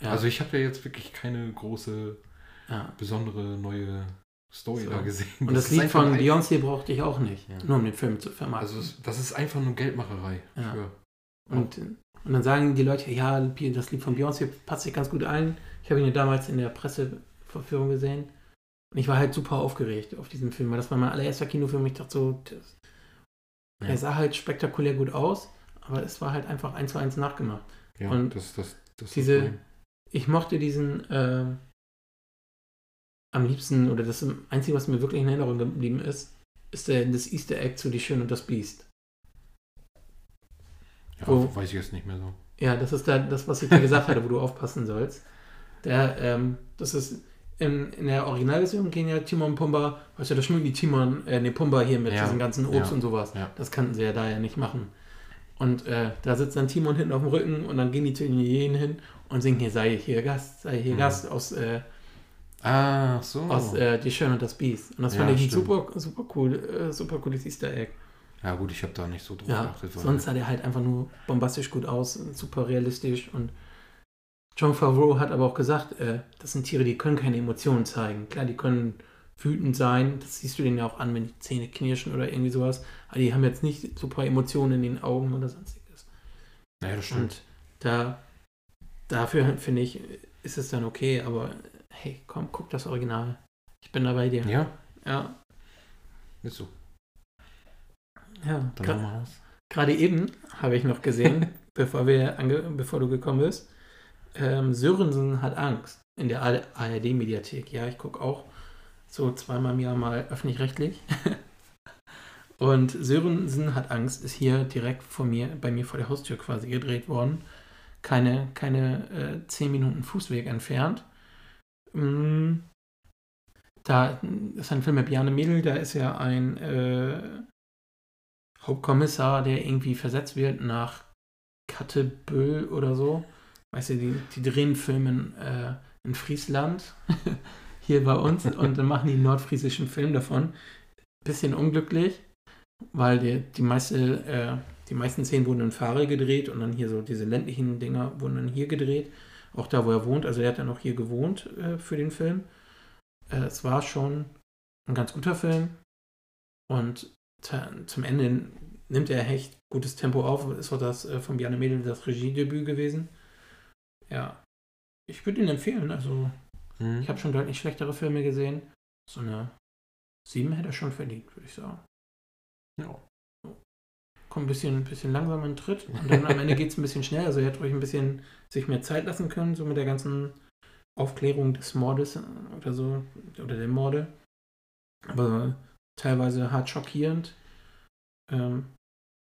Ja. Also ich habe ja jetzt wirklich keine große, ja. besondere neue Story So. da gesehen. Und das, ist Lied von Beyoncé brauchte ich auch nicht. Ja. Nur um den Film zu vermarkten. Also das ist einfach nur Geldmacherei. Ja. Für, Und, und dann sagen die Leute, ja, das Lied von Beyoncé passt sich ganz gut ein. Ich habe ihn ja damals in der Presseverführung gesehen. Und ich war halt super aufgeregt auf diesen Film, weil das war mein allererster Kinofilm. Ich dachte so, das, Ja. er sah halt spektakulär gut aus, aber es war halt einfach eins zu eins nachgemacht. ja, Und das, das, das ist diese- Problem. Ich mochte diesen ähm, am liebsten, oder das Einzige, was mir wirklich in Erinnerung geblieben ist, ist der, das Easter Egg zu Die Schön und das Biest. Ja, wo- weiß ich jetzt nicht mehr so. Ja, das ist da, das, was ich dir gesagt hatte, wo du aufpassen sollst. Der, ähm, das ist in, in der Originalversion gehen ja Timon und Pumba, weißt du, da schmücken die Timon, äh, ne, Pumba hier mit Ja, diesem ganzen Obst ja, und sowas. ja. Das kannten sie ja da ja nicht machen. Und äh, da sitzt dann Timon hinten auf dem Rücken und dann gehen die zu den Hyänen hin und singen hier, sei hier Gast, sei hier Mhm. Gast aus, äh, Ah, so. aus äh, Die Schön und das Biest. Und das Ja, fand ich ein stimmt. super, super cool, äh, super cooles Easter Egg. ja gut, ich habe da nicht so drauf Ja, geachtet. sonst sah der halt einfach nur bombastisch gut aus, super realistisch und John Favreau hat aber auch gesagt, äh, das sind Tiere, die können keine Emotionen zeigen. Klar, die können wütend sein, das siehst du denen ja auch an, wenn die Zähne knirschen oder irgendwie sowas, aber die haben jetzt nicht super Emotionen in den Augen oder sonstiges. Naja, das stimmt. Und da, dafür finde ich, ist es dann okay, aber hey, komm, guck das Original. Ich bin da bei dir. Ja, Ja, ist so. ja. Dann Gra-. Gerade eben habe ich noch gesehen, bevor, wir ange bevor du gekommen bist, ähm, Sörensen hat Angst in der ARD-Mediathek. Ja, ich gucke auch so zweimal im Jahr mal öffentlich-rechtlich. Und Sörensen hat Angst ist hier direkt vor mir, bei mir vor der Haustür quasi gedreht worden. Keine, keine äh, 10 Minuten Fußweg entfernt. Mm, Da ist ein Film mit Bjarne Mädel, da ist ja ein äh, Hauptkommissar, der irgendwie versetzt wird nach Kattebüll oder so. Weißt du, die, die drehen Filme äh, in Friesland, hier bei uns, und dann machen die nordfriesischen Film davon. Bisschen unglücklich, weil die, die, meiste, äh, die meisten Szenen wurden in Fahre gedreht und dann hier so diese ländlichen Dinger wurden dann hier gedreht. Auch da, wo er wohnt. Also er hat dann auch hier gewohnt äh, für den Film. Äh, es war schon ein ganz guter Film. Und zum Ende nimmt er echt gutes Tempo auf. Ist auch das äh, von Bjarne Mädel das Regiedebüt gewesen. Ja. Ich würde ihn empfehlen. Also, Mhm. ich habe schon deutlich schlechtere Filme gesehen. So eine 7 hätte er schon verdient, würde ich sagen. Ja. Kommt ein bisschen, bisschen langsam in den Tritt. Und dann am Ende geht es ein bisschen schnell. Also, er hat ruhig ein bisschen sich mehr Zeit lassen können, so mit der ganzen Aufklärung des Mordes oder so. Oder der Morde. Aber teilweise hart schockierend. Ähm,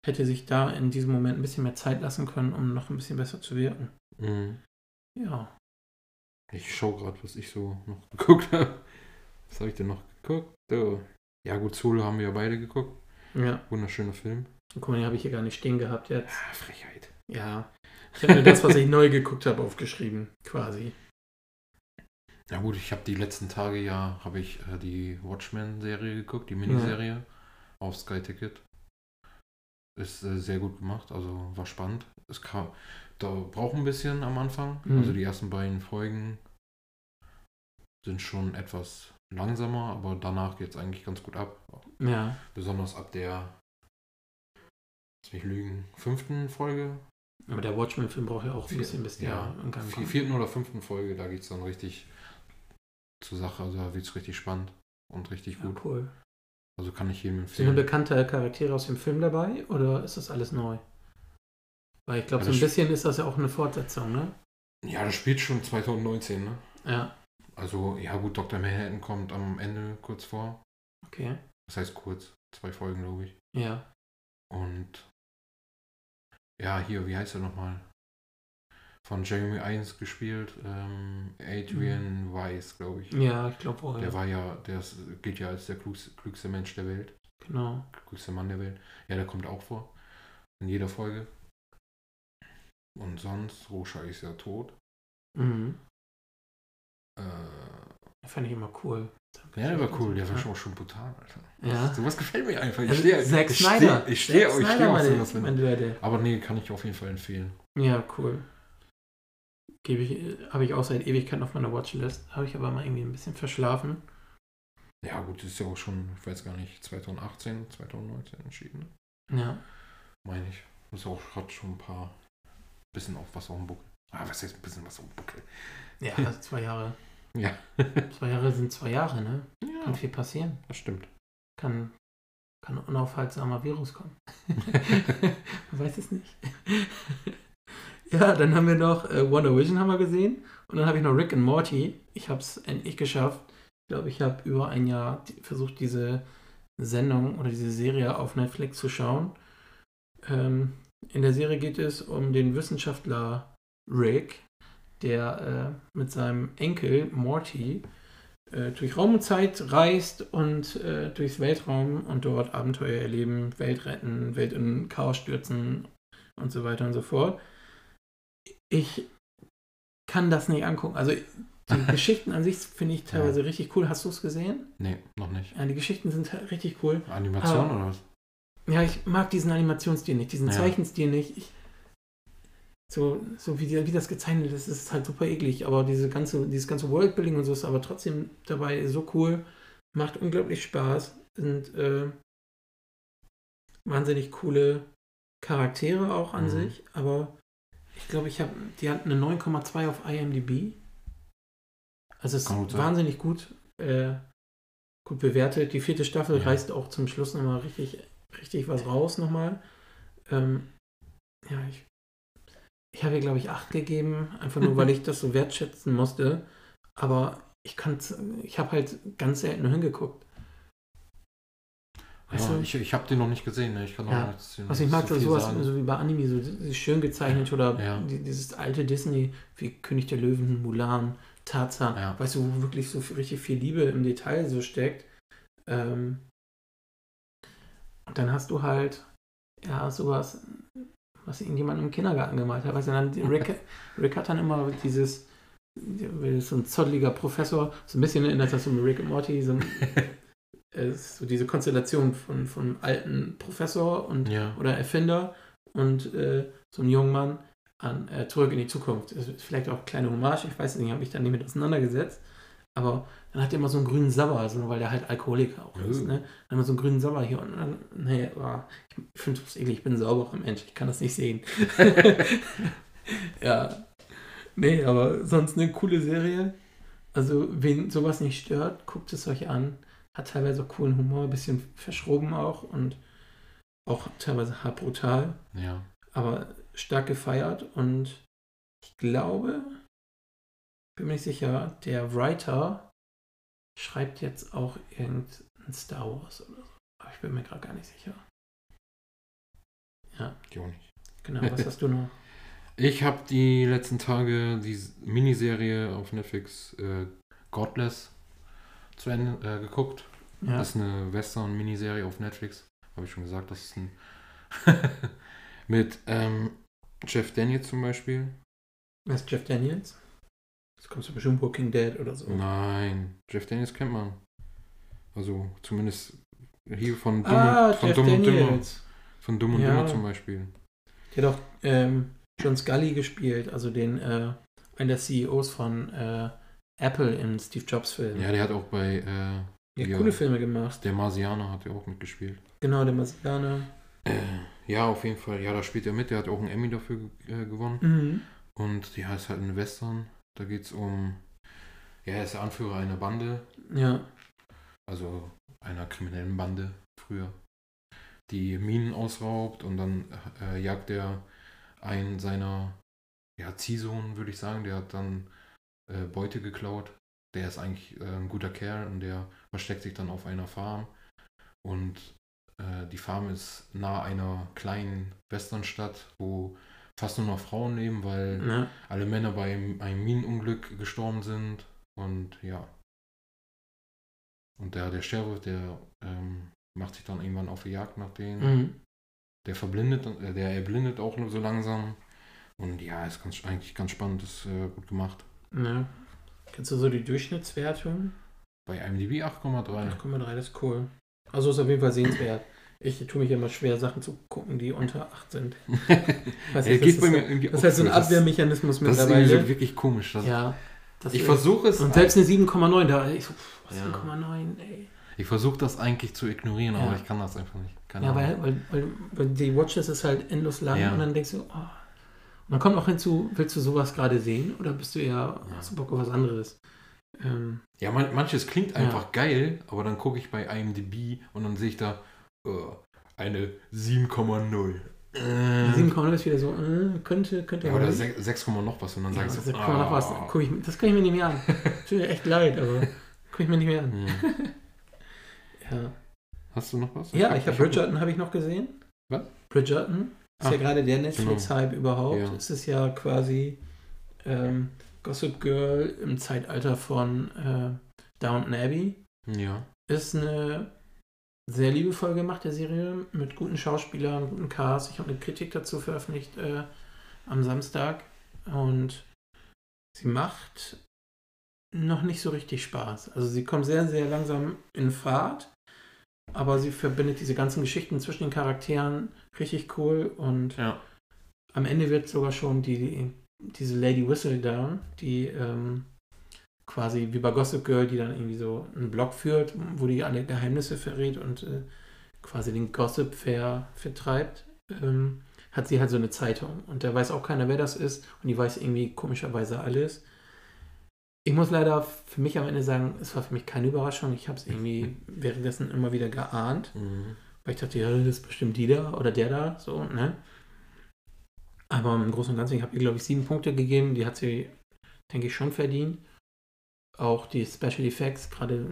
hätte sich da in diesem Moment ein bisschen mehr Zeit lassen können, um noch ein bisschen besser zu wirken. Mhm. Ja. Ich schaue gerade, was ich so noch geguckt habe. Was habe ich denn noch geguckt? So. Ja, gut, Solo haben wir ja beide geguckt. Ja. Wunderschöner Film. Guck mal, den habe ich hier gar nicht stehen gehabt jetzt. Ja, Frechheit. Ja. Ich habe mir das, was ich neu geguckt habe, aufgeschrieben, quasi. Ja gut, ich habe die letzten Tage ja, habe ich äh, die Watchmen-Serie geguckt, die Miniserie auf Sky Ticket. Ist äh, sehr gut gemacht, also war spannend. Es kam, da braucht ein bisschen am Anfang. Mhm. Also die ersten beiden Folgen sind schon etwas langsamer, aber danach geht es eigentlich ganz gut ab. Ja. Besonders ab der, lass mich lügen, fünften Folge. Aber der Watchmen-Film braucht ja auch ein bisschen, bis der ja, in Gang vi- kommt. vierten oder fünften Folge, da geht es dann richtig zur Sache. Also da wird es richtig spannend und richtig Ja, gut. cool. Also kann ich jedem Sind denn empfehlen. bekannte Charaktere aus dem Film dabei oder ist das alles neu? Weil ich glaube, Ja, so ein bisschen ist das ja auch eine Fortsetzung, ne? Ja, das spielt schon 2019, ne? Ja, Also, ja gut, Dr. Manhattan kommt am Ende kurz vor. okay. Das heißt kurz, zwei Folgen, glaube ich. Ja. Und ja, hier, wie heißt er nochmal? Von Jeremy Irons gespielt, ähm, Adrian Weiss, glaube ich. Ja, ich glaube wohl. Der war ja, der ist, gilt ja als der klugste, klügste Mensch der Welt, Genau. klügste Mann der Welt. Ja, der kommt auch vor. In jeder Folge. Und sonst, Rosha ist ja tot. Mhm. Äh, Das fand ich immer cool. ja, der war cool, der war schon, schon brutal, Alter. Ja. Sowas gefällt mir einfach. Ich Also, stehe Zack ich Snyder. Steh, ich stehe Zack ich steh auf meine, sowas. wenn-. Aber nee, kann ich auf jeden Fall empfehlen. Ja, cool. Gebe ich, habe ich auch seit Ewigkeiten auf meiner Watchlist. Habe ich aber mal irgendwie ein bisschen verschlafen. Ja, gut, ist ja auch schon, ich weiß gar nicht, 2018, 2019 entschieden. Ja. Meine ich. Ist auch, hat schon ein paar, bisschen auf was auf dem Buckel. Ah, was heißt ein bisschen was auf dem Buckel? Ja, also zwei Jahre. Ja. Zwei Jahre sind zwei Jahre, ne? Kann ja, viel passieren. das stimmt. Kann, kann unaufhaltsamer Virus kommen. Man weiß es nicht. ja, dann haben wir noch äh, Wonder Vision haben wir gesehen. Und dann habe ich noch Rick and Morty. Ich habe es endlich geschafft. Ich glaube, ich habe über ein Jahr versucht, diese Sendung oder diese Serie auf Netflix zu schauen. Ähm, in der Serie geht es um den Wissenschaftler Rick, der äh, mit seinem Enkel Morty äh, durch Raum und Zeit reist und äh, durchs Weltraum und dort Abenteuer erleben, Welt retten, Welt in Chaos stürzen und so weiter und so fort. Ich kann das nicht angucken. Also die Geschichten an sich finde ich teilweise richtig cool. Hast du es gesehen? Nee, noch nicht. Ja, die Geschichten sind richtig cool. Animation Aber- oder was? Ja, ich mag diesen Animationsstil nicht, diesen Ja. Zeichenstil nicht. Ich, so, so wie, die, wie das gezeichnet ist, ist halt super eklig. Aber diese ganze, dieses ganze Worldbuilding und so ist aber trotzdem dabei so cool. Macht unglaublich Spaß. Sind äh, wahnsinnig coole Charaktere auch an Mhm. sich. Aber ich glaube, ich habe, die hat eine 9,2 auf IMDb. Also es gut ist sein. wahnsinnig gut, äh, gut bewertet. Die vierte Staffel Ja. reißt auch zum Schluss nochmal richtig, richtig was raus nochmal. Ähm, ja, ich, ich habe ihr, glaube ich, 8 gegeben, einfach nur, weil ich das so wertschätzen musste. Aber ich kann ich habe halt ganz selten nur hingeguckt. Weißt Ja, du? ich ich habe den noch nicht gesehen. Ne? Ich kann Ja. noch nicht zu- Also ich mag so sowas sagen. so wie bei Anime, so schön gezeichnet oder Ja. die, dieses alte Disney wie König der Löwen, Mulan, Tarzan, Ja. weißt du, wo wirklich so richtig viel Liebe im Detail so steckt. Ähm, und dann hast du halt ja sowas, was irgendjemand im Kindergarten gemalt hat. Weißt du, dann Rick, Rick hat dann immer dieses so ein zotteliger Professor, so ein bisschen erinnert das so mit Rick und Morty, so, ein- äh, so diese Konstellation von, von alten Professor und Ja. oder Erfinder und äh, so ein junger Mann an äh, Zurück in die Zukunft. Ist vielleicht auch eine kleine Hommage, ich weiß nicht, habe ich da nicht mit auseinandergesetzt. Aber dann hat er immer so einen grünen Sabber, also, weil der halt Alkoholiker auch ist. Oh. Ne? Dann immer so einen grünen Sabber hier und dann, nee, oh, ich finde es eklig, ich bin ein sauberer Mensch, ich kann das nicht sehen. ja. Nee, aber sonst eine coole Serie. Also, wen sowas nicht stört, guckt es euch an. Hat teilweise auch coolen Humor, ein bisschen verschroben auch und auch teilweise hart brutal, ja. aber stark gefeiert und ich glaube, bin mir nicht sicher, der Writer schreibt jetzt auch irgendein Star Wars oder so. Aber ich bin mir gerade gar nicht sicher. Ja, Die auch nicht. genau. Was hast du noch? Ich habe die letzten Tage die Miniserie auf Netflix äh, Godless zu Ende äh, geguckt. Ja. Das ist eine Western-Miniserie auf Netflix. Habe ich schon gesagt, das ist ein. mit ähm, Jeff Daniels zum Beispiel. Wer ist Jeff Daniels? Das kommst du bestimmt Walking Dead oder so. Nein, Jeff Daniels kennt man. Also zumindest hier von Dumm, ah, und- von Jeff Dumm und Dümmer. Von Dumm und Ja. Dümmer zum Beispiel. Der hat auch ähm, John Scully gespielt, also den äh, einen der CEOs von äh, Apple im Steve Jobs Film. Ja, der hat auch bei äh, ja. coole Filme gemacht. Der Marsianer hat er auch mitgespielt. Genau, der Marsianer. Äh, ja, auf jeden Fall. Ja, da spielt er mit. Der hat auch einen Emmy dafür äh, gewonnen. Mhm. Und die heißt halt ein Western. Da geht es um. Ja, er ist der Anführer einer Bande. Ja. Also einer kriminellen Bande früher. Die Minen ausraubt und dann äh, jagt er einen seiner ja, Ziehsohn, würde ich sagen. Der hat dann äh, Beute geklaut. Der ist eigentlich äh, ein guter Kerl und der versteckt sich dann auf einer Farm. Und äh, die Farm ist nahe einer kleinen Westernstadt, wo fast nur noch Frauen leben, weil ja. alle Männer bei einem Minenunglück gestorben sind. Und ja. Und der, der Sheriff, der ähm, macht sich dann irgendwann auf die Jagd nach denen. Mhm. Der verblindet, äh, der erblindet auch nur so langsam. Und ja, ist ganz, eigentlich ganz spannend, ist äh, gut gemacht. ja. Kennst du so die Durchschnittswertung? Bei IMDb 8,3. 8,3, das ist cool. Also ist auf jeden Fall sehenswert. Ich tue mich immer schwer, Sachen zu gucken, die unter 8 sind. Weiß Ey, nicht, das, mir das halt so ein so. Das- Abwehrmechanismus Das ist mittlerweile. so wirklich komisch. Ja. Ich versuche es. Und selbst eine 7,9, da ich so, pff, was Ja. 7,9, ey. Ich versuche das eigentlich zu ignorieren, Ja. aber ich kann das einfach nicht. Keine Ja, weil, weil, weil, weil die Watchlist ist halt endlos lang Ja. und dann denkst du, oh. Und dann kommt auch hinzu, willst du sowas gerade sehen oder bist du eher, hast du Bock auf was anderes? Ähm, Ja, man, manches klingt Ja. einfach geil, aber dann gucke ich bei IMDb und dann sehe ich da eine 7,0. Äh, 7,9 ist wieder so, äh, könnte, könnte ja, oder nicht. 6, 6, noch was und dann Ja, sagst du, das, kann man noch was, ah. guck ich, das kann ich mir nicht mehr an. Tut mir echt leid, aber guck ich mir nicht mehr an. Ja, Hast du noch was? ja ich habe hab- Bridgerton habe ich noch gesehen. Was? Bridgerton ist Ah, ja gerade der Netflix-Hype überhaupt. Ja. Es ist ja quasi ähm, Gossip Girl im Zeitalter von äh, Downton Abbey. Ja. Ist eine sehr liebevoll gemachte Serie mit guten Schauspielern, guten Cast. Ich habe eine Kritik dazu veröffentlicht äh, am Samstag und sie macht noch nicht so richtig Spaß. Also sie kommt sehr, sehr langsam in Fahrt, aber sie verbindet diese ganzen Geschichten zwischen den Charakteren richtig cool und Ja. am Ende wird sogar schon die, diese Lady Whistledown, die ähm, quasi wie bei Gossip Girl, die dann irgendwie so einen Blog führt, wo die alle Geheimnisse verrät und äh, quasi den Gossip ver, vertreibt, ähm, hat sie halt so eine Zeitung. Und da weiß auch keiner, wer das ist und die weiß irgendwie komischerweise alles. Ich muss leider für mich am Ende sagen, es war für mich keine Überraschung. Ich habe es irgendwie währenddessen immer wieder geahnt. Mhm. Weil ich dachte, ja, das ist bestimmt die da oder der da, so, ne? Aber im Großen und Ganzen, ich habe ihr, glaube ich, sieben Punkte gegeben. Die hat sie, denke ich, schon verdient. Auch die Special Effects, gerade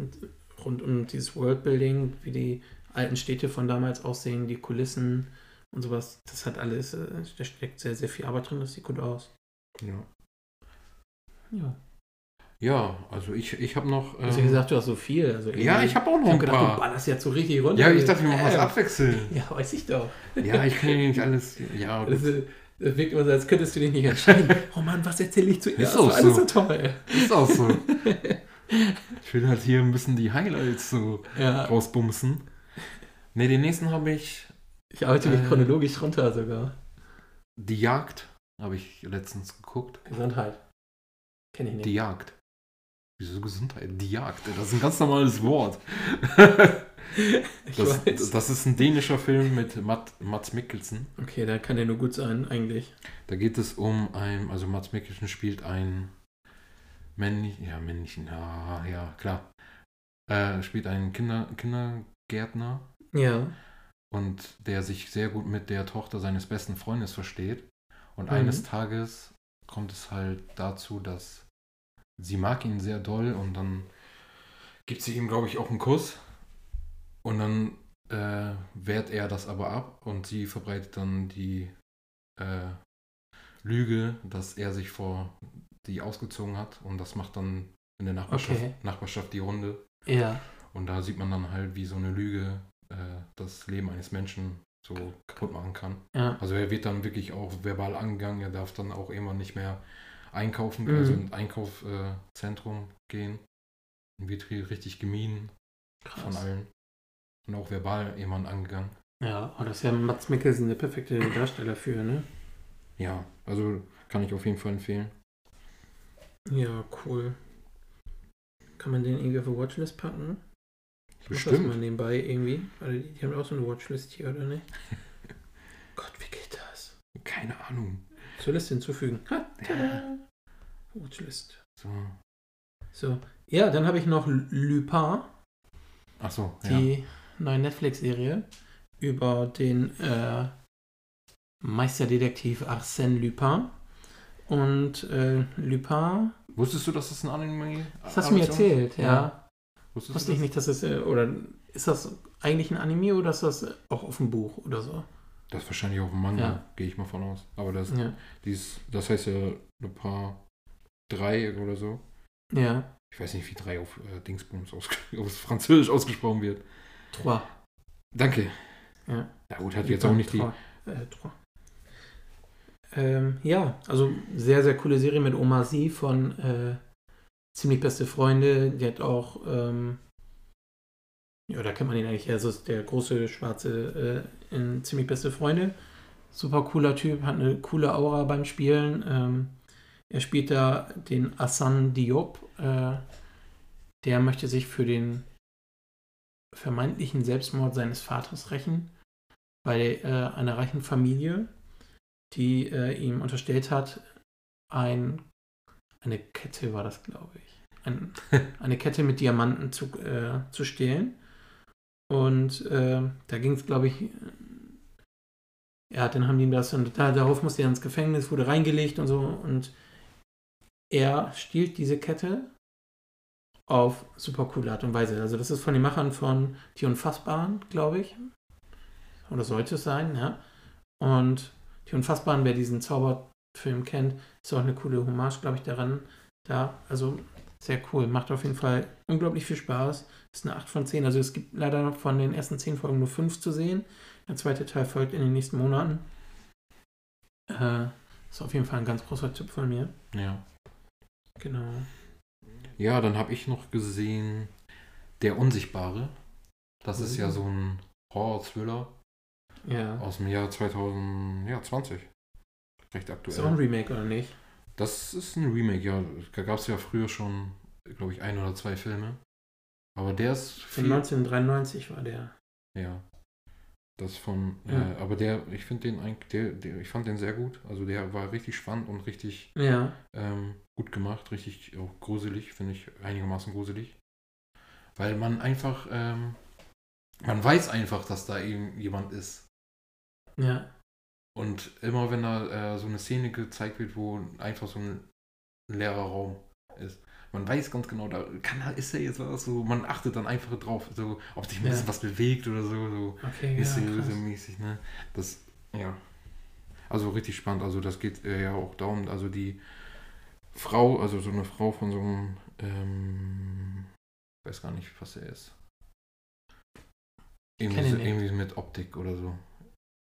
rund um dieses Worldbuilding, wie die alten Städte von damals aussehen, die Kulissen und sowas, das hat alles, äh, da steckt sehr, sehr viel Arbeit drin, das sieht gut aus. Ja. Ja. Ja, also ich, ich habe noch. Du hast ja ähm, gesagt, du hast so viel. Also ja, ich habe auch noch ich ein hab gedacht, du paar. ballerst jetzt so richtig runter. Ja, ich dachte, wir machen was Äh, abwechseln. Ja, weiß ich doch. Ja, ich kann ja nicht alles. Ja, Das, ist- das wirkt immer so, als könntest du dich nicht entscheiden. Oh Mann, was erzähle ich zuerst? Ist auch Alles so. so toll. ist auch so. Ich will halt hier ein bisschen die Highlights so Ja, rausbumsen. Ne, den nächsten habe ich ich arbeite mich Äh. chronologisch runter sogar. Die Jagd. Habe ich letztens geguckt. Gesundheit. Kenne ich nicht. Die Jagd. Wieso Gesundheit? Die Jagd. Das ist ein ganz normales Wort. Das, das ist ein dänischer Film mit Matt, Mats Mikkelsen. okay, da kann der nur gut sein, eigentlich. Da geht es um ein, also Mats Mikkelsen spielt einen männlichen, ja, männlichen, ja, ja, klar. Äh, spielt einen Kinder, Kindergärtner Ja. und der sich sehr gut mit der Tochter seines besten Freundes versteht. Und Mhm. eines Tages kommt es halt dazu, dass sie mag ihn sehr doll und dann gibt sie ihm, glaube ich, auch einen Kuss. Und dann äh, wehrt er das aber ab und sie verbreitet dann die äh, Lüge, dass er sich vor die ausgezogen hat und das macht dann in der Nachbarschaft, Okay. Nachbarschaft die Runde. Ja. Und da sieht man dann halt, wie so eine Lüge äh, das Leben eines Menschen so kaputt machen kann. Ja. Also er wird dann wirklich auch verbal angegangen, er darf dann auch irgendwann nicht mehr einkaufen, Mhm. also in ein Einkaufszentrum gehen. Und wird hier richtig gemieden von Krass. allen. Und auch verbal jemand angegangen. Ja, oh, das ist ja Mats Mikkelsen der perfekte Darsteller für, ne? Ja, also kann ich auf jeden Fall empfehlen. Ja, cool. Kann man den irgendwie auf die Watchlist packen? Ich mach das Bestimmt. mal nebenbei irgendwie. Weil die, die haben auch so eine Watchlist hier, oder nicht? Gott, wie geht das? Keine Ahnung. Zur Liste hinzufügen. Ha, tada. Watchlist. So. So. Ja, dann habe ich noch Lupin, Achso, ja. die neue Netflix-Serie über den äh, Meisterdetektiv Arsène Lupin. Und äh, Lupin, Wusstest du, dass das ein Anime ist? das hast du mir erzählt, ja. Wusstest Wusste ich das? nicht, dass es, äh, oder ist das eigentlich ein Anime oder ist das auch auf dem Buch oder so? Das ist wahrscheinlich auch ein Manga, Ja. gehe ich mal von aus. Aber das, Ja. dieses, das heißt ja Le Paar 3 oder so. Ja. Ich weiß nicht, wie 3 auf äh, Dingsbums aus, auf Französisch ausgesprochen wird. Trois. Danke. Ja. Ja gut, hat jetzt auch nicht die. Trois. Äh, Trois. Ähm, ja, also sehr, sehr coole Serie mit Oma Sie von äh, Ziemlich Beste Freunde. Die hat auch, ähm, ja, da kennt man ihn eigentlich, also ist der große Schwarze äh, in Ziemlich Beste Freunde. Super cooler Typ, hat eine coole Aura beim Spielen. Ähm, er spielt da den Hassan Diop. Äh, der möchte sich für den vermeintlichen Selbstmord seines Vaters rächen bei äh, einer reichen Familie, die äh, ihm unterstellt hat, ein, eine Kette war das, glaube ich, ein, eine Kette mit Diamanten zu, äh, zu stehlen. Und äh, da ging es, glaube ich, ja, dann haben die ihm das und da, darauf musste er ins Gefängnis, wurde reingelegt und so. Und er stiehlt diese Kette auf super coole Art und Weise. Also das ist von den Machern von Die Unfassbaren, glaube ich. Oder sollte es sein, ja. Und Die Unfassbaren, wer diesen Zauberfilm kennt, ist auch eine coole Hommage, glaube ich, daran. Da, also sehr cool. Macht auf jeden Fall unglaublich viel Spaß. Ist eine 8 von 10. Also es gibt leider noch von den ersten 10 Folgen nur 5 zu sehen. Der zweite Teil folgt in den nächsten Monaten. Äh, ist auf jeden Fall ein ganz großer Tipp von mir. Ja. Genau. Ja, dann habe ich noch gesehen Der Unsichtbare. Das ist ja Mhm. so ein Horror-Thriller Ja. aus dem Jahr 2020. Recht Ist auch ein aktuell. Remake, oder nicht? Das ist ein Remake, ja. Da gab es ja früher schon, glaube ich, ein oder zwei Filme. Aber der ist Von viel. 1993 war der. Ja. Das von, Ja. äh, aber der, ich finde den eigentlich, der, der, ich fand den sehr gut. Also der war richtig spannend und richtig Ja. ähm, gut gemacht, richtig auch gruselig, finde ich einigermaßen gruselig. Weil man einfach, ähm, man weiß einfach, dass da eben jemand ist. Ja. Und immer wenn da äh, so eine Szene gezeigt wird, wo einfach so ein leerer Raum ist, man weiß ganz genau, da kann, ist ja jetzt was so, man achtet dann einfach drauf, so, ob sich ein Ja. bisschen was bewegt oder so, so Okay, ist ja, mäßig, ne? Das, ja. Also richtig spannend. Also das geht äh, ja auch darum, also die Frau, also so eine Frau von so einem, ähm, weiß gar nicht, was er ist. Irgendwie, so- irgendwie mit Optik oder so.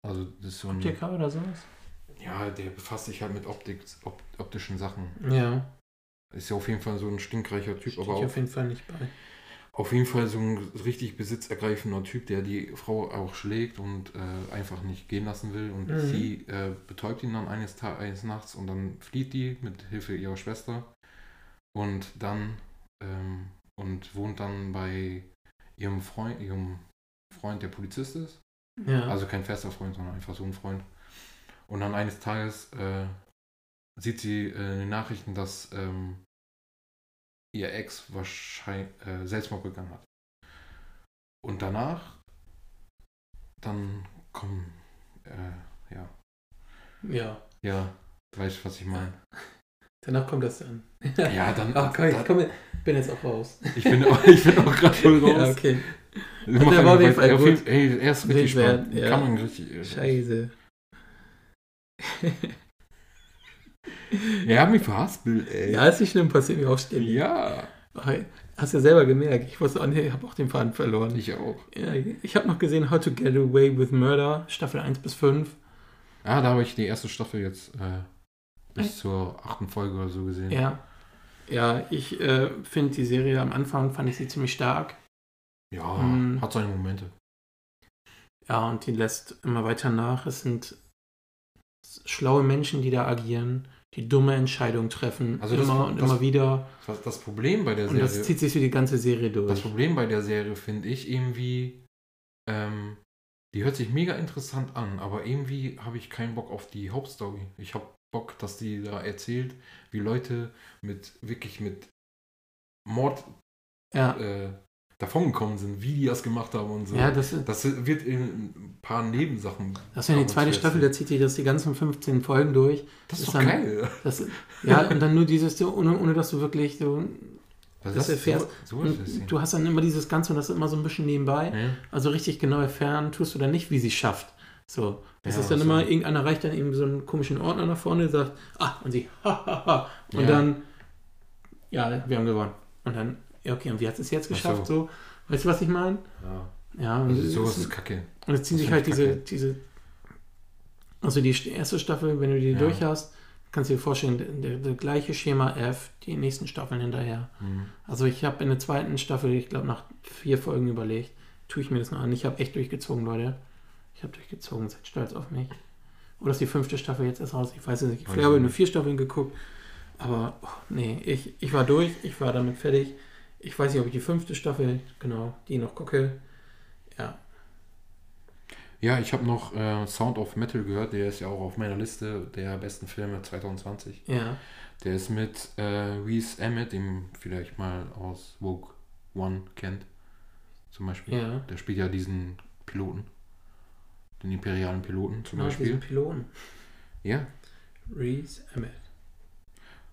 Also das ist so ein, Optiker oder sowas? ja, der befasst sich halt mit Optik, op, optischen Sachen. Ja. Ist ja auf jeden Fall so ein stinkreicher Typ, Stehe aber ich auch auf jeden Fall nicht bei. Auf jeden Fall so ein richtig besitzergreifender Typ, der die Frau auch schlägt und äh, einfach nicht gehen lassen will. Und Mhm. sie äh, betäubt ihn dann eines, Ta eines Nachts und dann flieht die mit Hilfe ihrer Schwester und dann ähm, und wohnt dann bei ihrem Freund, ihrem Freund, der Polizist ist. Ja. Also kein fester Freund, sondern einfach so ein Freund. Und dann eines Tages äh, sieht sie äh, in den Nachrichten, dass ähm, ihr Ex wahrscheinlich äh, Selbstmord begangen hat. Und danach dann kommen, äh, ja, ja. ja, weißt du, was ich meine? Danach kommt das dann. Ja, dann, Ach, komm, ich komm, bin jetzt auch raus. ich bin, auch- ich bin auch gerade voll raus. ja, okay. Der war auf jeden. Fall gut. Ey, er ist richtig spannend. ja. Kann man richtig. Scheiße. Er hat mich verhaspelt, ey. Ja, ist nicht schlimm, passiert mir auch ständig. Ja. Hast ja selber gemerkt. Ich wusste auch nicht, ich habe auch den Faden verloren. Ich auch. Ja, ich habe noch gesehen How to Get Away with Murder, Staffel 1 bis 5. Ah, da habe ich die erste Staffel jetzt äh, bis zur achten Folge oder so gesehen. Ja. Ja, ich äh, finde die Serie am Anfang fand ich sie ziemlich stark. Ja, Hm. hat seine Momente. Ja, und die lässt immer weiter nach. Es sind schlaue Menschen, die da agieren, die dumme Entscheidungen treffen. Also das- immer und das- immer wieder. Das, das Problem bei der Und das Serie. zieht sich für die ganze Serie durch. Das Problem bei der Serie finde ich irgendwie, ähm, die hört sich mega interessant an, aber irgendwie habe ich keinen Bock auf die Hauptstory. Ich habe Bock, dass die da erzählt, wie Leute mit wirklich mit Mord ja. äh, davongekommen sind, wie die das gemacht haben und so. ja, das, das wird in ein paar Nebensachen. das ist ja die zweite Staffel, da zieht sich das die ganzen 15 Folgen durch. Das ist ist doch dann- geil. Das, ja, und dann nur dieses, ohne, ohne dass du wirklich so. Das ist erfährst- So, so es. Du hast dann immer dieses Ganze und das ist immer so ein bisschen nebenbei. ja. Also richtig genau erfahren tust du dann nicht, wie sie schafft. So. Das Ja, ist dann so. immer, irgendeiner reicht dann eben so einen komischen Ordner nach vorne, sagt, ah, und sie, ha, ha, ha. Und Ja. dann, ja, wir haben gewonnen. Und dann, ja, okay, und wie hat es jetzt Ach geschafft? so. So. Weißt du, was ich meine? ja. Ja, und Also sowas ist- kacke. und es ziehen sich halt diese, kacke. diese, also die erste Staffel, wenn du die Ja. durch hast, kannst du dir vorstellen, der, der, gleiche Schema F, die nächsten Staffeln hinterher. Mhm. Also ich habe in der zweiten Staffel, ich glaube nach vier Folgen überlegt, tue ich mir das noch an. Ich habe echt durchgezogen, Leute. Ich habe durchgezogen, seid stolz auf mich. Oder ist die fünfte Staffel jetzt erst raus? Ich weiß es nicht. Ich habe ich nur vier Staffeln geguckt. Aber oh, nee, ich, ich war durch, ich war damit fertig. Ich weiß nicht, ob ich die fünfte Staffel, genau, die noch gucke. Ja, Ja, ich habe noch äh, Sound of Metal gehört, der ist ja auch auf meiner Liste der besten Filme 2020. ja, Der ist mit äh, Reese Emmett, dem vielleicht mal aus Vogue One kennt, zum Beispiel. ja. Der spielt ja diesen Piloten, den imperialen Piloten zum Genau, Beispiel. diesen Piloten. Ja, Reese Emmett.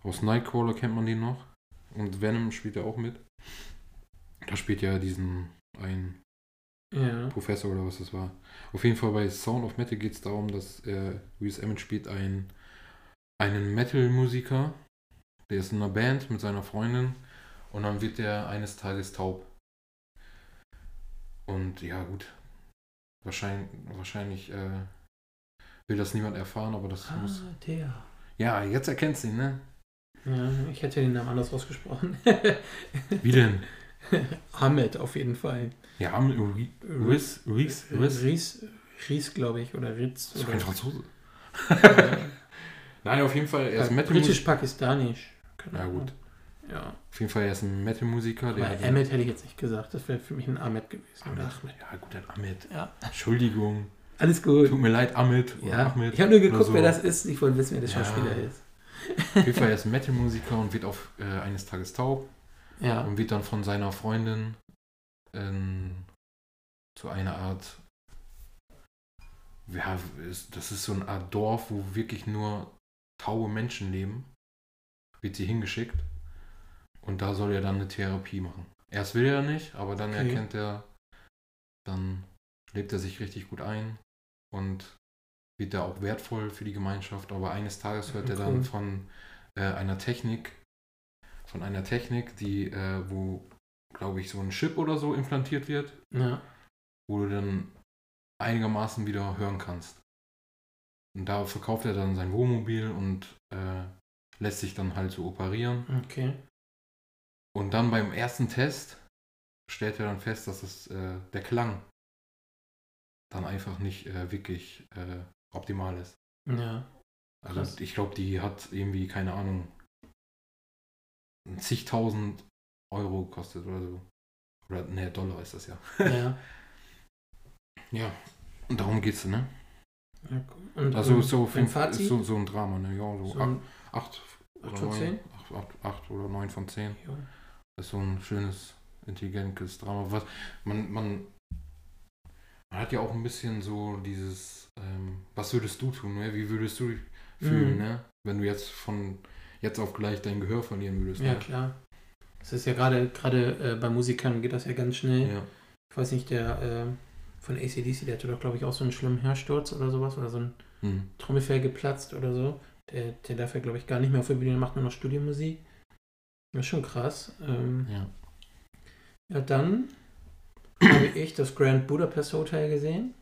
aus Nightcrawler kennt man den noch. Und Venom spielt er auch mit. Da spielt ja diesen ein Ja. Professor oder was das war. Auf jeden Fall bei Sound of Metal geht es darum, dass äh, Reese Emmett spielt ein, einen Metal-Musiker, der ist in einer Band mit seiner Freundin und dann wird er eines Tages taub. Und ja gut, wahrscheinlich, wahrscheinlich äh, will das niemand erfahren, aber das Ah, muss... der. Ja, jetzt erkennst du ihn, ne? Ja, ich hätte den Namen anders ausgesprochen. Wie denn? Ahmed auf jeden Fall. Ja, Reese, Reese, Reese. Ries, Ries glaube ich, oder Ritz. Das ist kein Franzose. äh, Nein, auf jeden Fall, er ist Metal Britisch-Pakistanisch. Keine Ja, Ahnung. gut. Ja. Auf jeden Fall, er ist ein Metal-Musiker. der Aber hat- Ahmed hätte ich jetzt nicht gesagt. Das wäre für mich ein Ahmed gewesen. Oder Ahmed. Ahmed. Ja, gut, der Ahmed. Ja. Entschuldigung. Alles gut. Tut mir leid, Ahmed. Ja. Ahmed. Ich habe nur geguckt, so. wer das ist. Ich wollte wissen, wer der Ja. Schauspieler ist. Auf jeden Fall, er ist ein Metal-Musiker und wird auf äh, eines Tages taub Ja. und wird dann von seiner Freundin ähm, zu einer Art. Ja, das ist so eine Art Dorf, wo wirklich nur taube Menschen leben. Wird sie hingeschickt. Und da soll er dann eine Therapie machen. Erst will er nicht, aber dann Okay. erkennt er, dann lebt er sich richtig gut ein und wird er auch wertvoll für die Gemeinschaft. Aber eines Tages hört er Cool. dann von äh, einer Technik, von einer Technik, die, äh, wo, glaube ich, so ein Chip oder so implantiert wird, Ja. wo du dann einigermaßen wieder hören kannst. Und da verkauft er dann sein Wohnmobil und äh, lässt sich dann halt so operieren. Okay. Und dann beim ersten Test stellt er dann fest, dass es äh, der Klang dann einfach nicht äh, wirklich äh, optimal ist. Ja. Also Krass. ich glaube, die hat irgendwie, keine Ahnung, zigtausend Euro gekostet oder so. Oder, ne, Dollar ist das ja. Ja. Ja, und darum geht's, ne? ja. Und, Also und so, ein fünf, Fazit? so, so ein Drama, ne? Ja, so, So acht, acht, oder acht von neun, acht, acht, acht oder neun von zehn. Jo. Das ist so ein schönes, intelligentes Drama. Was, man, man, man hat ja auch ein bisschen so dieses, ähm, was würdest du tun, ne? Wie würdest du dich fühlen, Mhm. ne? Wenn du jetzt von jetzt auf gleich dein Gehör verlieren würdest. Ja, ne? klar. Das ist ja gerade, gerade äh, bei Musikern geht das ja ganz schnell. Ja. Ich weiß nicht, der äh, von ACDC, der hatte doch, glaube ich, auch so einen schlimmen Hörsturz oder sowas oder so ein Hm. Trommelfell geplatzt oder so. Der, der darf ja, glaube ich, gar nicht mehr auf der Bühne, macht nur noch Studiomusik. Das ist schon krass. Ähm, Ja. ja, dann habe ich das Grand Budapest Hotel gesehen.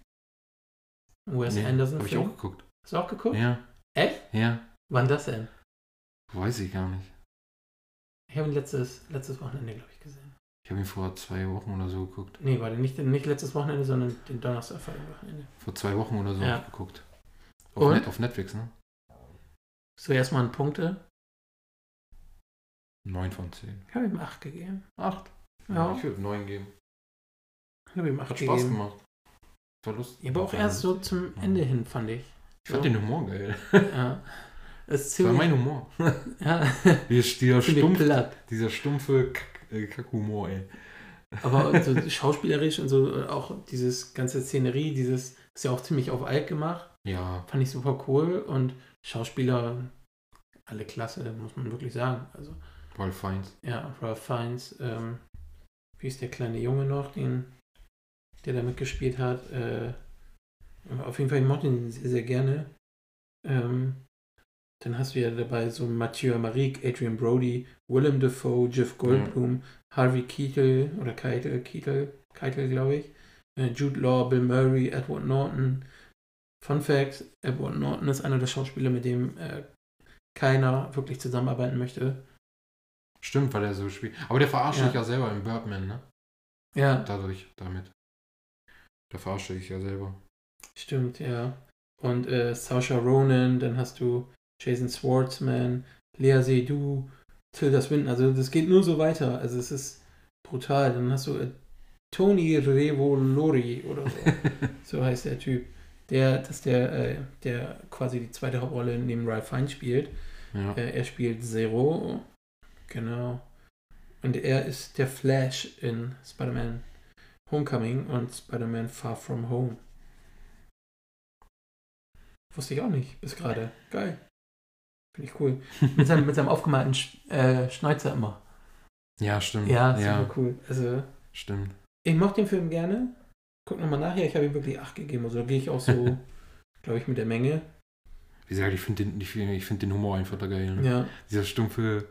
Wes Nee, Anderson Hab ich auch geguckt. Hast du auch geguckt? Ja, Echt? ja. Wann das denn? Weiß ich gar nicht. Ich habe ihn letztes, letztes Wochenende, glaube ich, gesehen. Ich habe ihn vor zwei Wochen oder so geguckt. Nee, warte, nicht, nicht letztes Wochenende, sondern den Donnerstag vor dem Wochenende. Vor zwei Wochen oder so Ja. ich geguckt. Auf, Und? Net, auf Netflix, ne? So, erstmal an Punkte. 9 von 10. Ich habe ihm 8 gegeben. 8. Ja, Ich würde 9 geben. ich habe ihm 8 Hat Spaß gegeben. gemacht. War lustig. Ja, aber auch erst so zum Ende hin, fand ich. Ich fand so. den Humor geil. Ja. Es ist Das war mein Humor. ja, Dieser, stumpf, dieser stumpfe äh, Kackhumor, ey. Aber so schauspielerisch und so äh, auch dieses ganze Szenerie, dieses ist ja auch ziemlich auf alt gemacht. Ja, Fand ich super cool und Schauspieler, alle klasse, muss man wirklich sagen. Also, Ralph Fiennes. ja, Ralph Fiennes, ähm, wie ist der kleine Junge noch, den, der da mitgespielt hat? Äh, auf jeden Fall, ich mochte ihn sehr, sehr gerne. Ähm, dann hast du ja dabei so Mathieu Amalric, Adrian Brody, Willem Dafoe, Jeff Goldblum, Harvey Keitel oder Keitel, Keitel, Keitel glaube ich, äh, Jude Law, Bill Murray, Edward Norton. Fun Fact, Edward Norton ist einer der Schauspieler, mit dem äh, keiner wirklich zusammenarbeiten möchte. Stimmt, weil er so spielt. Aber der verarscht Ja. sich ja selber im Birdman, ne? Ja, Dadurch, damit. Der verarscht sich ja selber. Stimmt, ja. Und äh, Saoirse Ronan, dann hast du Jason Schwartzman, Lea Seydoux, Tilda Swinton. Also das geht nur so weiter. Also es ist brutal. Dann hast du äh, Tony Revolori oder so. so heißt der Typ. Der, das ist der, äh, der quasi die zweite Hauptrolle neben Ralph Fiennes spielt. Ja. Äh, er spielt Zero. Genau. Und er ist der Flash in Spider-Man Homecoming und Spider-Man Far From Home. Wusste ich auch nicht, bis gerade. Geil. Finde ich cool. Mit seinem, mit seinem aufgemalten Sch äh, Schneuzer immer. ja, stimmt. Ja, super ja cool. Also, stimmt. ich mochte den Film gerne. Guck nochmal nachher, ich habe ihm wirklich 8 gegeben. Also da gehe ich auch so, glaube ich, mit der Menge. Wie gesagt, ich finde den, ich find, ich find den Humor einfach da geil. Ne? Ja. Dieser stumpfe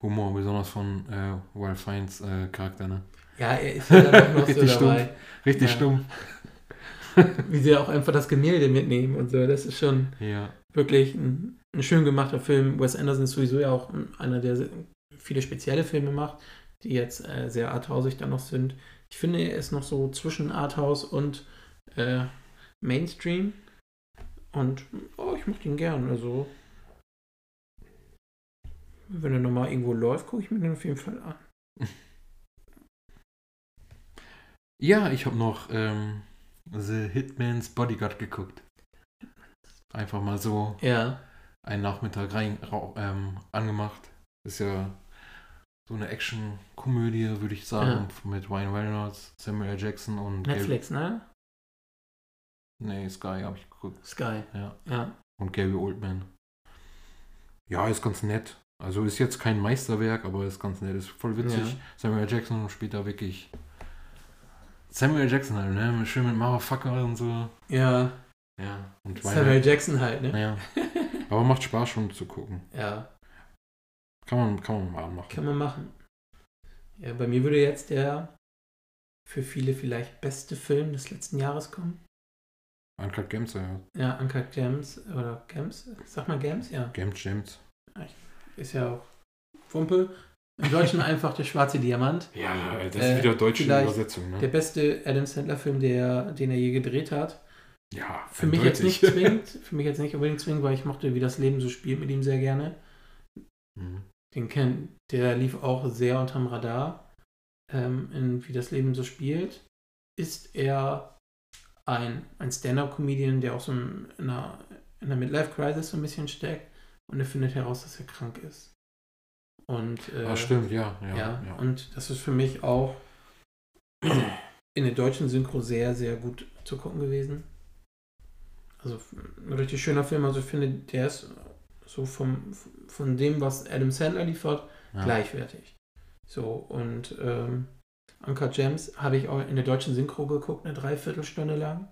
Humor, besonders von äh, Ralph Fiennes äh, Charakter, ne? Ja, er ist ja dann auch noch so Richtig dabei. Richtig Ja. stumpf. Wie sie auch einfach das Gemälde mitnehmen und so. Das ist schon Ja. wirklich ein, ein schön gemachter Film. Wes Anderson ist sowieso ja auch einer, der viele spezielle Filme macht, die jetzt äh, sehr arthausig dann noch sind. Ich finde, er ist noch so zwischen Arthouse und äh, Mainstream. Und oh, ich mochte ihn gern. Also, wenn er nochmal irgendwo läuft, gucke ich mir den auf jeden Fall an. Ja, ich habe noch ähm, The Hitman's Bodyguard geguckt. Einfach mal so Ja, einen Nachmittag rein ähm, angemacht. Ist ja so eine Action-Komödie, würde ich sagen, mit Ryan Reynolds, Samuel L. Jackson und Netflix, ne? Gary, nee, Sky habe ich geguckt. Sky. Ja. Ja. Und Gary Oldman. Ja, ist ganz nett. Also ist jetzt kein Meisterwerk, aber ist ganz nett. Ist voll witzig. Ja. Samuel L. Jackson spielt da wirklich. Samuel. Jackson halt, ne? Schön mit Motherfucker und so. Ja, Ja. Und Samuel Jackson halt, ne? Ja. Aber macht Spaß schon zu gucken. Ja. Kann man, kann man mal machen. Kann man machen. Ja, bei mir würde jetzt der für viele vielleicht beste Film des letzten Jahres kommen. Uncut Gems, ja. Ja, Uncut Gems oder Gems, sag mal Gems, ja. Gems, Gems. Ist ja auch Wumpe. Im Deutschen einfach der schwarze Diamant. Ja, das Äh, ist wieder deutsche vielleicht Übersetzung, Der ne? beste Adam Sandler-Film, der, den er je gedreht hat. Ja, Für mich jetzt nicht zwingend, für mich jetzt nicht unbedingt zwingend, weil ich mochte, wie das Leben so spielt mit ihm sehr gerne. Mhm. Den kennt, der lief auch sehr unterm Radar, ähm, in wie das Leben so spielt. Ist er ein, ein Stand-up-Comedian, der auch so in einer, in einer Midlife-Crisis so ein bisschen steckt und er findet heraus, dass er krank ist. Und, äh, Ah, stimmt, ja. Ja, ja, ja. und das ist für mich auch in der deutschen Synchro sehr, sehr gut zu gucken gewesen. Also ein richtig schöner Film. Also ich finde, der ist so vom, von dem, was Adam Sandler liefert, ja. gleichwertig. So, und ähm, Uncut Gems habe ich auch in der deutschen Synchro geguckt, eine Dreiviertelstunde lang.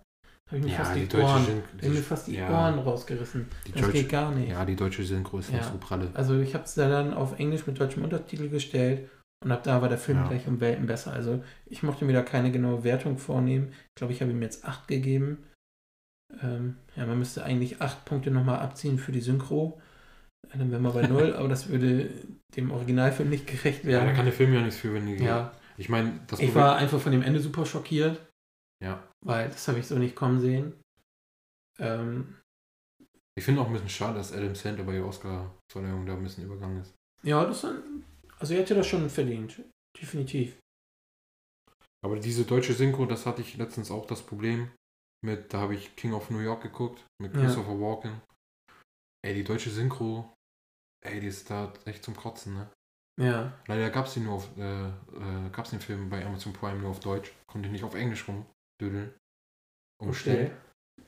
habe ich mir Ja, fast die, die Ohren, Syn- mir fast die ja. Ohren rausgerissen. Die das deutsche- geht gar nicht. Ja, die deutsche Synchro ist nicht so pralle. Also ich habe es da dann auf Englisch mit deutschem Untertitel gestellt und ab da war der Film gleich um Welten besser. Also ich mochte mir da keine genaue Wertung vornehmen. Ich glaube, ich habe ihm jetzt 8 gegeben. Ähm, ja, man müsste eigentlich 8 Punkte nochmal abziehen für die Synchro. Äh, Dann wären wir bei 0, aber das würde dem Originalfilm nicht gerecht Ja, da werden. kann der Film ja nichts für, wenn die. Ja, Ich meine, das ich war einfach von dem Ende super schockiert, Ja. weil das habe ich so nicht kommen sehen. Ähm, Ich finde auch ein bisschen schade, dass Adam Sandler bei der Oscar-Verleihung da ein bisschen übergangen ist. ja, das dann, also er hätte das schon verdient. Definitiv. Aber diese deutsche Synchro, das hatte ich letztens auch das Problem mit, da habe ich King of New York geguckt, mit Ja. Christopher Walken. Ey, die deutsche Synchro, ey, die ist da echt zum Kotzen, ne? Ja, Leider gab es den nur auf, äh, äh, gab's den Film bei Amazon Prime nur auf Deutsch. Konnte ich nicht auf Englisch rumdödeln. Umstellen.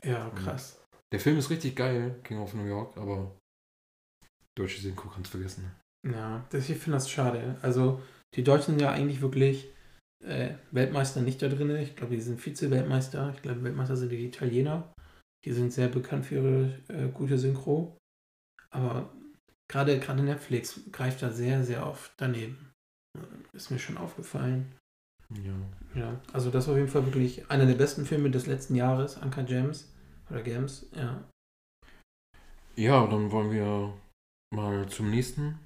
Ja, krass. Der Film ist richtig geil, King of New York, aber deutsche Synchro kannst du vergessen. ne? Ja, das, ich finde das schade. Also, die Deutschen sind ja eigentlich wirklich äh, Weltmeister nicht da drin. Ich glaube, die sind Vize-Weltmeister. Ich glaube, Weltmeister sind die Italiener. Die sind sehr bekannt für ihre äh, gute Synchro. Aber gerade gerade Netflix greift da sehr, sehr oft daneben. Ist mir schon aufgefallen. Ja. Ja, also das war auf jeden Fall wirklich einer der besten Filme des letzten Jahres, Anka James. Oder Games, ja. Ja, dann wollen wir mal zum nächsten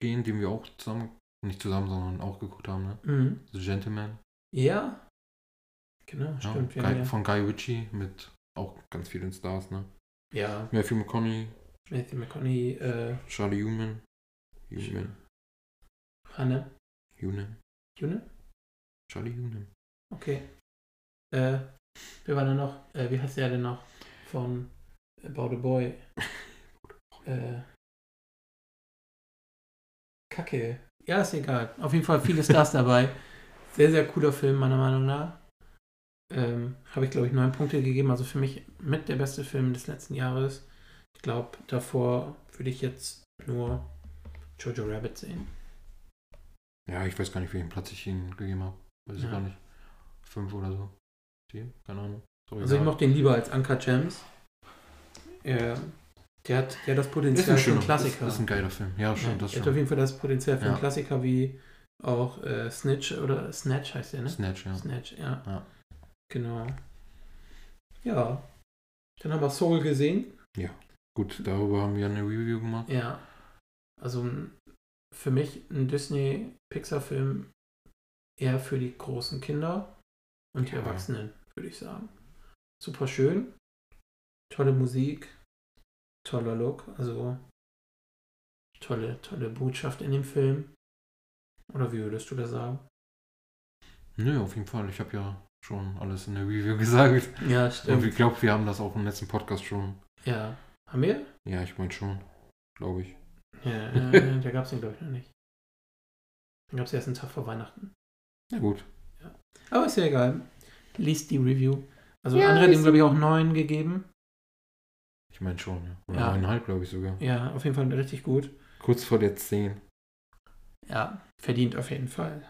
gehen, den wir auch zusammen, nicht zusammen, sondern auch geguckt haben, ne? Mhm. The Gentleman. Ja. Genau, stimmt. Ja, Guy, ja. Von Guy Ritchie mit auch ganz vielen Stars, ne? ja. Matthew McConaughey, Matthew McConaughey, äh, Charlie Human. Human. Hanne. Human. June? Charlie Human. Okay. Äh, wer war da noch? Äh, wie heißt der denn noch? Von About a Boy. Äh, Kacke. Ja, ist egal. Auf jeden Fall viele Stars dabei. Sehr, sehr cooler Film, meiner Meinung nach. Ähm, Habe ich, glaube ich, neun Punkte gegeben. Also für mich mit der beste Film des letzten Jahres. Ich glaube, davor würde ich jetzt nur Jojo Rabbit sehen. Ja, ich weiß gar nicht, welchen Platz ich ihm gegeben habe. Weiß ich Ja. gar nicht. Fünf oder so. Vier? Keine Ahnung. Sorry, Also ich mochte ihn lieber als Anka Gems. Er, der hat ja das ist Potenzial ein für einen Klassiker. Ist, ist ein geiler Film. Ja, schon, ja, das er hat auf jeden Fall das Potenzial für einen Ja. Klassiker wie auch äh, Snitch oder Snatch heißt der, ne? Snatch, ja. Snatch, ja. Ja. Genau. Ja. Dann haben wir Soul gesehen. Gut, darüber haben wir eine Review gemacht. Ja. Also für mich ein Disney-Pixar-Film eher für die großen Kinder und die Ja. Erwachsenen, würde ich sagen. Super schön. Tolle Musik. Toller Look. Also tolle, tolle Botschaft in dem Film. Oder wie würdest du das sagen? Nö, auf jeden Fall. Ich habe ja schon alles in der Review gesagt. Ja, Und ich glaube, wir haben das auch im letzten Podcast schon. Ja. Haben wir? Ja, ich meine schon. Glaube ich. Ja, äh, da gab es den, glaube ich, noch nicht. Den gab es erst einen Tag vor Weihnachten. Na gut. Aber ist ja egal. Liest die Review. Also Ja, andere hat ihm, lies glaube ich, auch neun gegeben. Ich meine schon, ja. Oder Ja. neuneinhalb, glaube ich sogar. Ja, auf jeden Fall richtig gut. Kurz vor der 10. Ja, verdient auf jeden Fall.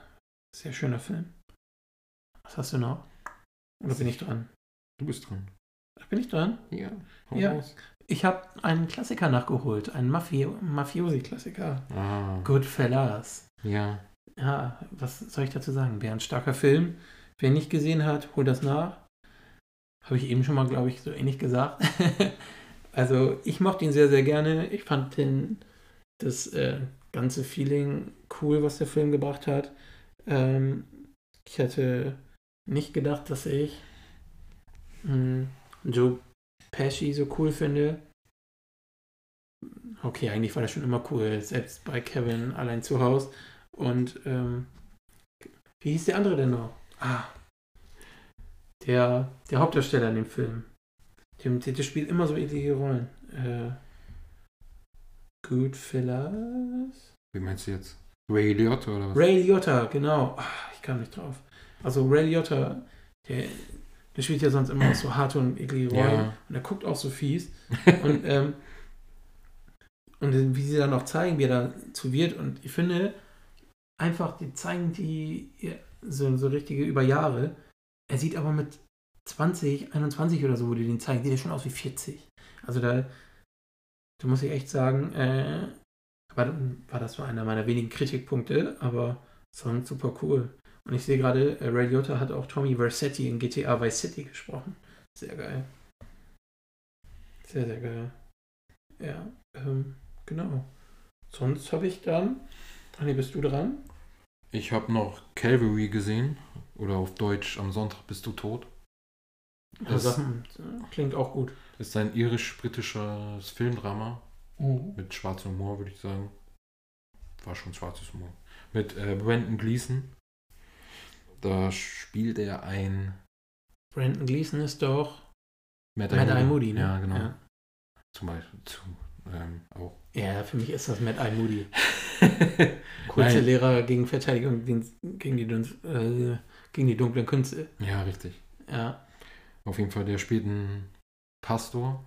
Sehr schöner Film. Was hast du noch? Oder bin ich dran? Du bist dran. Bin ich dran? Ja. Ja. raus. Ich habe einen Klassiker nachgeholt. Einen Mafi Mafiosi-Klassiker. Ah. Goodfellas. Ja. Ja, was soll ich dazu sagen? Wäre ein starker Film. Wer nicht gesehen hat, hol das nach. Habe ich eben schon mal, glaube ich, so ähnlich gesagt. also ich mochte ihn sehr, sehr gerne. Ich fand den, das äh, ganze Feeling cool, was der Film gebracht hat. Ähm, ich hätte nicht gedacht, dass ich mh, Joe Pesci so cool finde. Okay, eigentlich war das schon immer cool, selbst bei Kevin allein zu Hause. Und ähm, wie hieß der andere denn noch? Ah, der, der Hauptdarsteller in dem Film. Der, der, der spielt immer so ähnliche Rollen. Äh, Goodfellas? Wie meinst du jetzt? Ray Liotta oder was? Ray Liotta, genau. Ah, ich kam nicht drauf. Also Ray Liotta, der, der spielt ja sonst immer so harte und eklige Rollen. Ja. Und er guckt auch so fies. und, ähm, und wie sie dann auch zeigen, wie er dazu wird. Und ich finde, einfach, die zeigen die so, so richtige über Jahre. Er sieht aber mit 20, 21 oder so, wo die den zeigen, sieht er schon aus wie 40. Also da, da muss ich echt sagen, äh, war, war das so einer meiner wenigen Kritikpunkte, aber sonst super cool. Und ich sehe gerade, äh, Ray Liotta hat auch Tommy Versetti in GTA Vice City gesprochen. Sehr geil. Sehr, sehr geil. Ja, ähm, genau. Sonst habe ich dann. Nee, bist du dran? Ich habe noch Calvary gesehen. Oder auf Deutsch Am Sonntag bist du tot. Das Sachen, klingt auch gut. Ist ein irisch-britisches Filmdrama. Mhm. Mit schwarzem Humor, würde ich sagen. War schon schwarzes Humor. Mit äh, Brandon Gleason. Da spielt er ein. Brandon Gleason ist doch Matt Matt Eye Moody, ne? Ja, genau. Ja. Zum Beispiel. Zu, ähm, auch. Ja, für mich ist das Matt Eye Moody. Kurze Nein. Lehrer gegen Verteidigung gegen, die, äh, gegen die dunklen Künste. Ja, richtig. Ja. Auf jeden Fall, der spielt einen Pastor,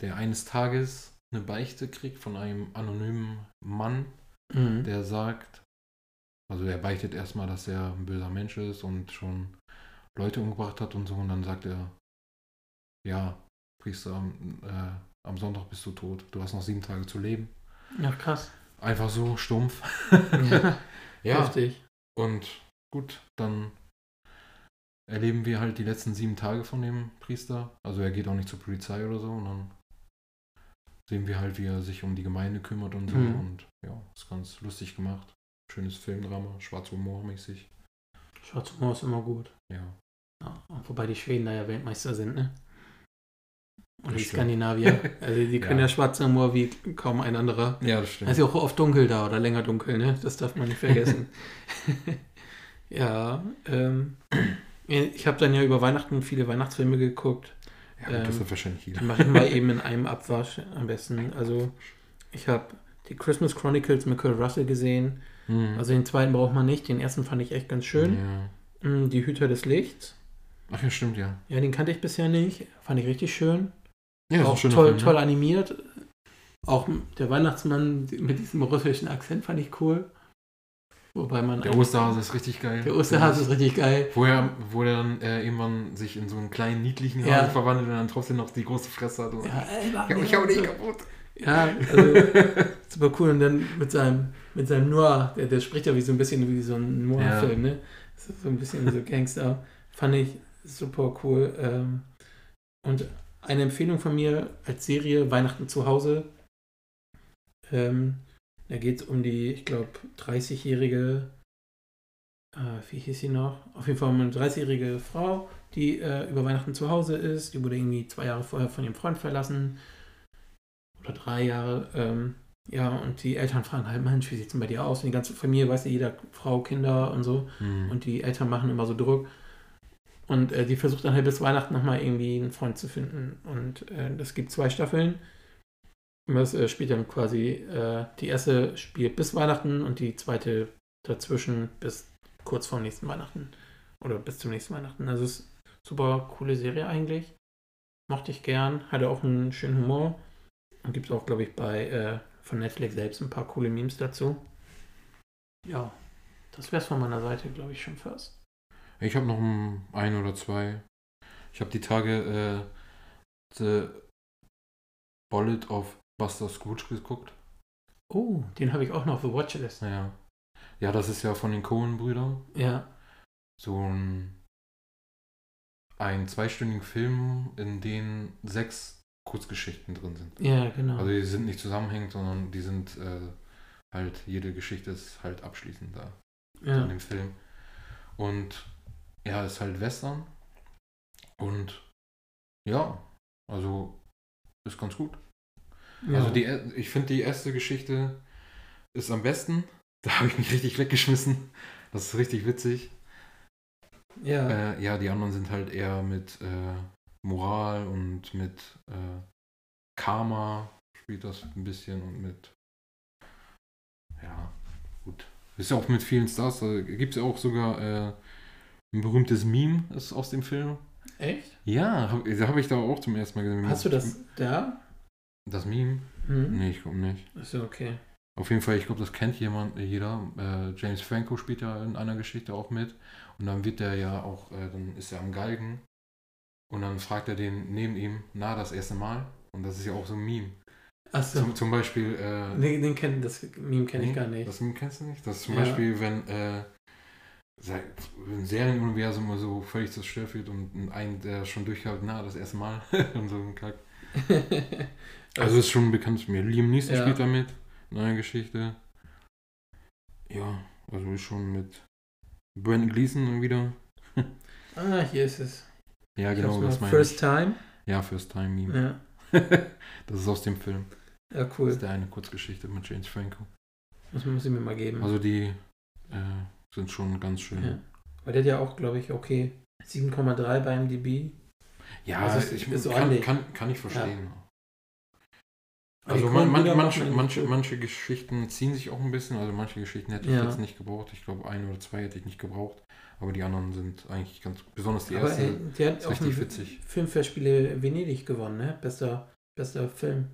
der eines Tages eine Beichte kriegt von einem anonymen Mann, Mhm. der sagt, also er beichtet erstmal, dass er ein böser Mensch ist und schon Leute umgebracht hat und so, und dann sagt er, ja, Priester, am, äh, am Sonntag bist du tot, du hast noch sieben Tage zu leben. ja, krass. Einfach so stumpf. Ja, Ja, Heftig. und gut, dann erleben wir halt die letzten sieben Tage von dem Priester. Also er geht auch nicht zur Polizei oder so und dann sehen wir halt, wie er sich um die Gemeinde kümmert und so. Mhm. Und ja, ist ganz lustig gemacht. Schönes Filmdrama, schwarz humormäßig. Schwarz Humor ist immer gut. Ja. Ja, wobei die Schweden da ja Weltmeister sind, ne? Und Das die stimmt. Skandinavier. Also die können ja, Ja. schwarzen Humor wie kaum ein anderer. Ja, das stimmt. ist ja auch oft dunkel da oder länger dunkel, ne? Das darf man nicht vergessen. ja, ähm, ich habe dann ja über Weihnachten viele Weihnachtsfilme geguckt. Ja, gut, das ähm, hat wahrscheinlich jeder. Die mache ich mal eben in einem Abwasch am besten. Also ich habe die Christmas Chronicles mit Kurt Russell gesehen. Mhm. Also den zweiten braucht man nicht. Den ersten fand ich echt ganz schön. Ja. Mm, Die Hüter des Lichts. Ach ja, stimmt, ja. Ja, den kannte ich bisher nicht. Fand ich richtig schön. Ja, auch ein schöner toll, Film, ne? toll animiert. Auch der Weihnachtsmann mit diesem russischen Akzent fand ich cool. Wobei man. Der Osterhase ist richtig geil. Der Osterhase ist richtig geil. Wo er, wo er dann äh, irgendwann sich in so einen kleinen, niedlichen Ja. Hase verwandelt und dann trotzdem noch die große Fresse hat. Und Ja, ja, mir ich hau dich kaputt. Ja, also super cool. Und dann mit seinem, mit seinem Noir, der, der spricht ja wie so ein bisschen wie so ein Noir-Film, ne? Das ist so ein bisschen so Gangster. Fand ich super cool. Ähm, und eine Empfehlung von mir als Serie Weihnachten zu Hause. Ähm, da geht es um die, ich glaube, 30-jährige, äh, wie hieß sie noch? Auf jeden Fall um eine 30-jährige Frau, die äh, über Weihnachten zu Hause ist. Die wurde irgendwie zwei Jahre vorher von ihrem Freund verlassen. Oder drei Jahre. Ähm, ja, und die Eltern fragen halt, Mensch, wie sieht es denn bei dir aus? Und die ganze Familie weiß ja jeder, Frau, Kinder und so. Hm. Und die Eltern machen immer so Druck. Und äh, die versucht dann halt bis Weihnachten nochmal irgendwie einen Freund zu finden. Und äh, das gibt zwei Staffeln. Das äh, spielt dann quasi, äh, die erste spielt bis Weihnachten und die zweite dazwischen bis kurz vorm nächsten Weihnachten. Oder bis zum nächsten Weihnachten. Also es ist super coole Serie eigentlich. Mochte ich gern. Hatte auch einen schönen Humor. Und gibt es auch, glaube ich, bei äh, von Netflix selbst ein paar coole Memes dazu. Ja, das wäre es von meiner Seite, glaube ich, schon fast. Ich habe noch ein, ein oder zwei. Ich habe die Tage äh, The Bullet of Buster Scrooge geguckt. Oh, den habe ich auch noch auf der Watchlist. Ja. Ja, das ist ja von den Coen-Brüdern. Ja. So ein, ein zweistündigen Film, in dem sechs Kurzgeschichten drin sind. Ja, genau. Also die sind nicht zusammenhängend, sondern die sind äh, halt, jede Geschichte ist halt abschließend da in ja. dem Film. Und ja, ist halt Western. Und ja, also ist ganz gut. Ja. Also die, ich finde die erste Geschichte ist am besten. Da habe ich mich richtig weggeschmissen. Das ist richtig witzig. ja. Äh, ja, die anderen sind halt eher mit äh, Moral und mit äh, Karma spielt das ein bisschen und mit ja, gut. Ist ja auch mit vielen Stars. Da gibt es ja auch sogar äh, ein berühmtes Meme ist aus dem Film. Echt? Ja, hab, da habe ich da auch zum ersten Mal gesehen. Hast du das da? Das Meme? Hm? Nee, ich glaube nicht. Ist ja okay. Auf jeden Fall, ich glaube, das kennt jemand, jeder. Äh, James Franco spielt ja in einer Geschichte auch mit. Und dann wird er ja auch, äh, dann ist er am Galgen. Und dann fragt er den neben ihm, na, das erste Mal. Und das ist ja auch so ein Meme. Achso. Zum, zum Beispiel. Äh, Den, den kenn, das Meme kenne ich gar nicht. Das Meme kennst du nicht? Das ist zum Ja. Beispiel, wenn äh, ein Serienuniversum so völlig zerstört wird und ein, der schon durchgehalten, na, das erste Mal. und so ein Kack. Also ist schon bekannt zu mir. Liam Neeson Ja. spielt damit einer Geschichte. Ja, also ist schon mit Brandon Gleason wieder. ah, hier ist es. Ja, Ich genau, das meine First ich. Time. Ja, First Time Meme. Ja, das ist aus dem Film. ja Das cool. ist der eine Kurzgeschichte mit James Franco. Das muss ich mir mal geben. Also die äh, sind schon ganz schön. ja. Weil der hat ja auch, glaube ich, okay, 7,3 bei MDB. Ja, Also ich ist so kann, kann, kann ich verstehen. Aber Also die man, man, manche, manche, manche Geschichten ziehen sich auch ein bisschen. Also manche Geschichten hätte ich Ja. jetzt nicht gebraucht. Ich glaube, ein oder zwei hätte ich nicht gebraucht. Aber die anderen sind eigentlich ganz, besonders die Aber erste. ey, der hat ist auch richtig witzig. Filmfestspiele Venedig gewonnen, ne? Bester, bester Film.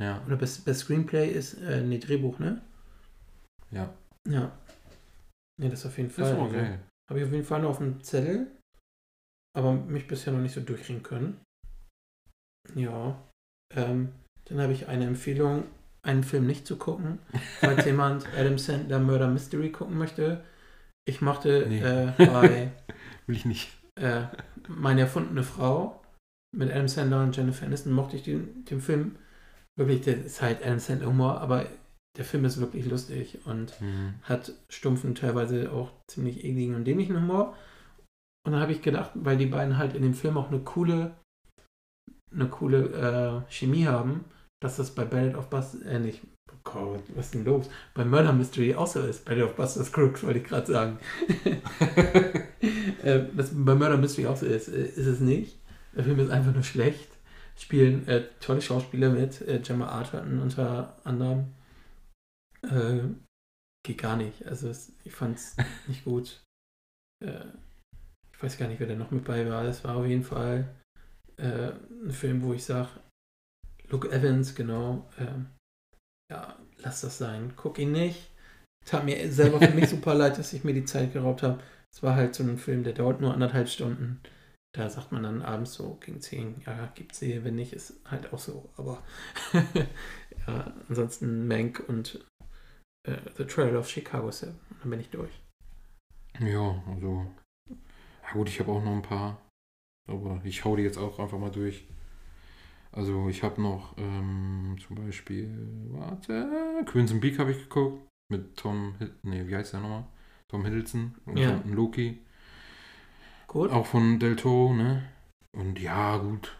ja, Oder best, best Screenplay ist, äh, nee, Drehbuch, ne? ja. Ja. Ja, das auf jeden Ist Fall. auch Also, geil. Habe ich auf jeden Fall noch auf dem Zettel, aber mich bisher noch nicht so durchringen können. Ja. Ähm, dann habe ich eine Empfehlung, einen Film nicht zu gucken, falls jemand Adam Sandler Murder Mystery gucken möchte. Ich mochte Nee. äh, bei Will ich nicht. äh, Meine erfundene Frau mit Adam Sandler und Jennifer Aniston mochte ich den, den Film wirklich, der ist halt Adam Sandler Humor, aber der Film ist wirklich lustig und Mhm. hat stumpfen, teilweise auch ziemlich ekligen und dämlichen Humor. Und dann habe ich gedacht, weil die beiden halt in dem Film auch eine coole, eine coole äh, Chemie haben, dass das bei Ballad of Bus, äh, nicht, oh Gott, was ist denn los? Bei Murder Mystery auch so ist. Ballad of Buster Scruggs wollte ich gerade sagen. äh, das bei Murder Mystery auch so ist, äh, ist es nicht. Der Film ist einfach nur schlecht. Spielen äh, tolle Schauspieler mit, äh, Gemma Arterton unter anderem. Äh, geht gar nicht. Also es, ich fand es nicht gut. Äh, ich weiß gar nicht, wer da noch mit bei war. Es war auf jeden Fall ein Film, wo ich sage, Luke Evans, genau. ähm, ja, lass das sein. Guck ihn nicht. Tat mir selber für mich super leid, dass ich mir die Zeit geraubt habe. Es war halt so ein Film, der dauert nur anderthalb Stunden. Da sagt man dann abends so gegen 10, ja, gibt's sie, wenn nicht, ist halt auch so. Aber ja, ansonsten Mank und äh, The Trail of Chicago 7. Dann bin ich durch. Ja, also. Ja gut, ich habe auch noch ein paar. Aber ich hau die jetzt auch einfach mal durch. Also ich habe noch ähm, zum Beispiel, warte, Crimson Peak habe ich geguckt. Mit Tom, nee, wie heißt der nochmal? Tom Hiddleston und Ja. Loki. Gut? Auch von Del Toro, ne? Und ja, gut.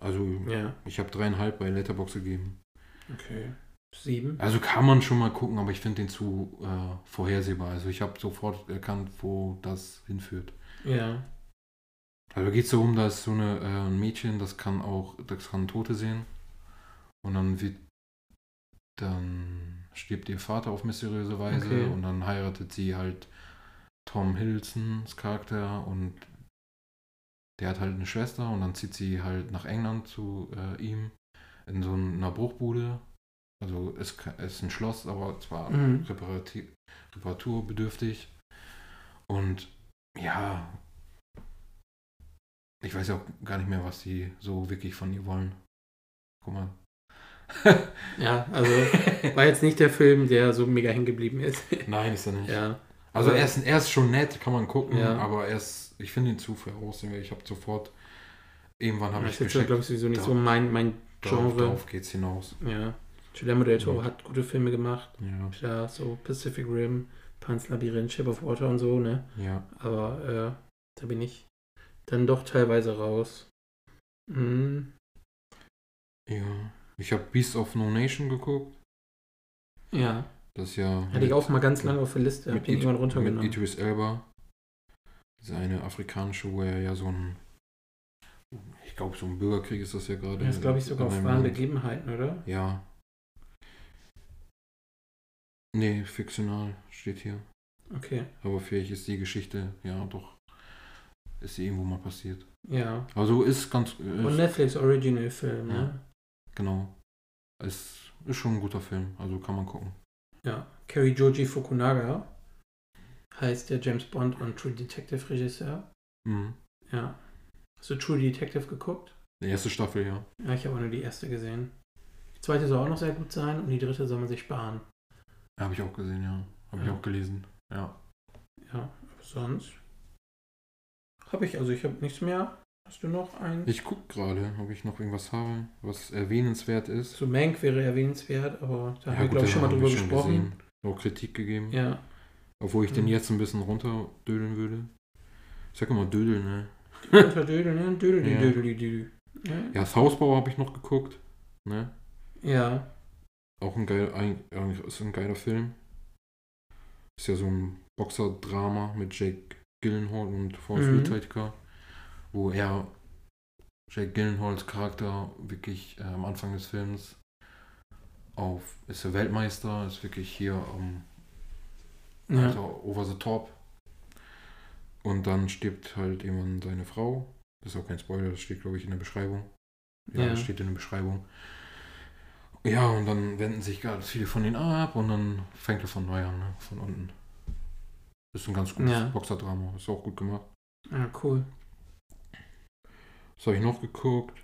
Also Ja, ich habe dreieinhalb bei Letterbox gegeben. okay. Sieben. Also kann man schon mal gucken, aber ich finde den zu äh, vorhersehbar. Also ich habe sofort erkannt, wo das hinführt. Ja. Also geht es darum, dass so eine, äh, ein Mädchen, das kann auch, das kann Tote sehen. Und dann wird, dann stirbt ihr Vater auf mysteriöse Weise Okay. und dann heiratet sie halt Tom Hiddlestons Charakter und der hat halt eine Schwester und dann zieht sie halt nach England zu äh, ihm in so einer Bruchbude. Also es es ist ein Schloss, aber zwar Mhm. reparaturbedürftig. Und ja, ich weiß ja auch gar nicht mehr, was die so wirklich von ihr wollen. Guck mal. Ja, also war jetzt nicht der Film, der so mega hängen geblieben ist. Nein, ist er nicht. ja. Also er ist, er ist schon nett, kann man gucken, Ja. aber er ist, ich finde ihn zu voraussehbar. Ich habe sofort, irgendwann habe Das ich ist jetzt, glaube ich, sowieso nicht Da- so mein, mein darauf, Genre. darauf geht's hinaus. Ja. Guillermo del Toro hat gute Filme gemacht. Ja, Ja, so Pacific Rim, Pan's Labyrinth, Shape of Water und so, ne? ja. Aber äh, da bin ich dann doch teilweise raus. Hm, Ja. Ich habe Beast of No Nation geguckt. ja, Das ist ja. hatte ich auch mal ganz lange auf der Liste. Hab mit, den irgendwann mit runtergenommen. Idris Elba. Das ist eine afrikanische, wo er ja so ein. Ich glaube, so ein Bürgerkrieg ist das ja gerade. Das ist, glaube ich, sogar auf wahren. Begebenheiten, oder? Ja. Nee, fiktional steht hier. Okay, Aber vielleicht ist die Geschichte, ja, doch. Ist sie irgendwo mal passiert. ja. Also ist ganz. Äh, Und Netflix Original Film, Ja. ne? genau. Es ist schon ein guter Film, also kann man gucken. Ja. Kerry Joji Fukunaga heißt der James Bond und True Detective Regisseur. Mhm. Ja. Hast du True Detective geguckt? Die erste Staffel, ja. Ja, ich habe auch nur die erste gesehen. Die zweite soll auch noch sehr gut sein und die dritte soll man sich sparen. Habe ich auch gesehen, ja. Habe Ja. ich auch gelesen. Ja. Ja, sonst habe ich, also ich habe nichts mehr. Hast du noch ein? Ich gucke gerade, ob ich noch irgendwas habe, was erwähnenswert ist. So Mank wäre erwähnenswert, aber da haben wir, glaube ich, schon mal drüber schon gesprochen. gesehen. Auch Kritik gegeben. Ja. Obwohl ich den Mhm. jetzt ein bisschen runterdödeln würde. Ich sag immer Dödeln, ne? Unter Dödel, ne? Dödel, Ja. Dödel, Dödel. Ja. Ja, das Hausbau habe ich noch geguckt. Ne? ja. Auch ein geil, ein, ist ein geiler Film. Ist ja so ein Boxer-Drama mit Jake Gyllenhaal und Forrest Mhm. Whitaker, wo er Jake Gyllenhaals Charakter wirklich äh, am Anfang des Films auf ist der Weltmeister, ist wirklich hier am Ja. also over the top. Und dann stirbt halt irgendwann seine Frau. Das ist auch kein Spoiler, das steht, glaube ich, in der Beschreibung. Ja, Ja. das steht in der Beschreibung. Ja, und dann wenden sich ganz viele von denen ab und dann fängt er von neu an, ne? von unten. Ist ein ganz gutes Ja. Boxerdrama, ist auch gut gemacht. ja, cool. Was habe ich noch geguckt?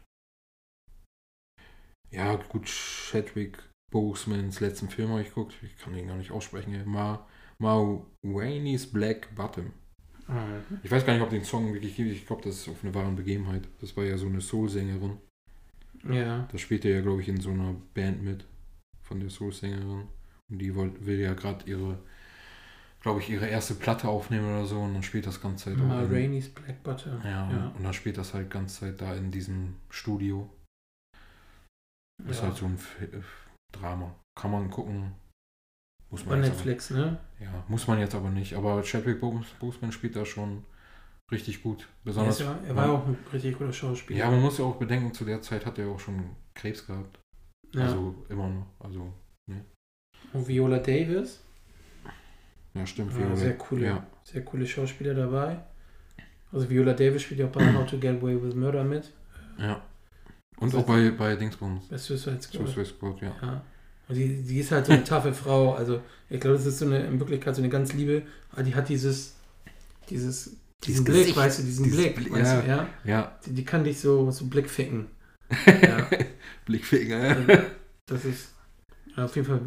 Ja, gut, Chadwick Bosemans letzten Film habe ich geguckt. Ich kann den gar nicht aussprechen. Ma, Ma Wayne's Black Bottom. Ah, Ich weiß gar nicht, ob den Song wirklich gibt. Ich glaube, das ist auf eine wahre Begebenheit. Das war ja so eine Soul-Sängerin. Ja. Da spielt er ja, glaube ich, in so einer Band mit von der Soul-Sängerin. Und die will, will ja gerade ihre, glaube ich, ihre erste Platte aufnehmen oder so. Und dann spielt das ganze Zeit Ma auch in, Rainey's Black Butter. ja, ja. und dann spielt das halt ganze Zeit da in diesem Studio. Ist Ja. halt so ein äh, Drama. Kann man gucken. Muss Bei man jetzt Netflix, ne? Aber, ja, muss man jetzt aber nicht. Aber Chadwick Bos- Boseman spielt da schon richtig gut. Er, Besonders. ist ja, er war ja auch ein richtig guter Schauspieler. ja, man muss ja auch bedenken, zu der Zeit hat er auch schon Krebs gehabt. Ja. Also immer noch. Also, Und Viola Davis, ja, stimmt. Ja, Viola- sehr coole, Ja, sehr coole Schauspieler dabei. Also Viola Davis spielt ja auch bei How to Get Away with Murder mit. ja. Und Also auch bei, bei Dingsbums. Bei Suicide Squad. Suicide Squad, ja. Ja. Und die, die ist halt so eine taffe Frau. Also ich glaube, das ist so eine, in Wirklichkeit so eine ganz liebe, aber die hat dieses, dieses, diesen Dieses Blick, Gesicht, weißt du, diesen Blick, Bli- weißt ja. du, ja. Ja, Die, die kann dich so, so Blickficken. Ja. Blickfinger. Das ist auf jeden Fall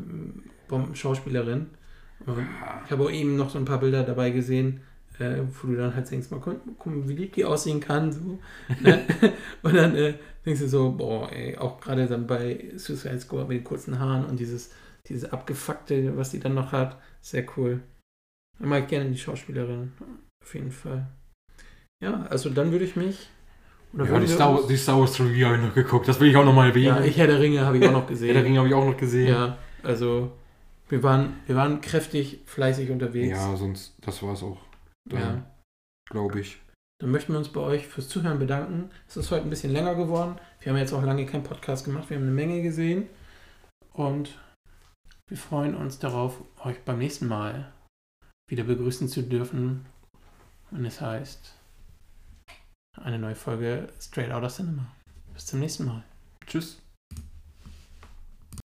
Bomben-Schauspielerin. Und Ich habe auch eben noch so ein paar Bilder dabei gesehen, äh, wo du dann halt denkst, mal gucken, wie lieb die aussehen kann. So, ne? und dann äh, denkst du so, boah, ey, auch gerade dann bei Suicide Squad mit den kurzen Haaren und dieses, dieses abgefuckte, was die dann noch hat, sehr cool. Ich mag gerne die Schauspielerin, auf jeden Fall. Ja, also dann würde ich mich. Oder Ja, die Star, uns- die Star Wars Trilogie habe ich noch geguckt. Das will ich auch nochmal erwähnen. ja, ich Herr der Ringe habe ich auch noch Herr gesehen. der Ring habe ich auch noch gesehen. Ja, also wir waren, wir waren kräftig, fleißig unterwegs. Ja, sonst, das war es auch. Dann, ja. glaube ich. Dann möchten wir uns bei euch fürs Zuhören bedanken. Es ist heute ein bisschen länger geworden. Wir haben jetzt auch lange keinen Podcast gemacht. Wir haben eine Menge gesehen. Und wir freuen uns darauf, euch beim nächsten Mal wieder begrüßen zu dürfen, wenn es heißt, eine neue Folge Straight Outta Cinema. Bis zum nächsten Mal. Tschüss.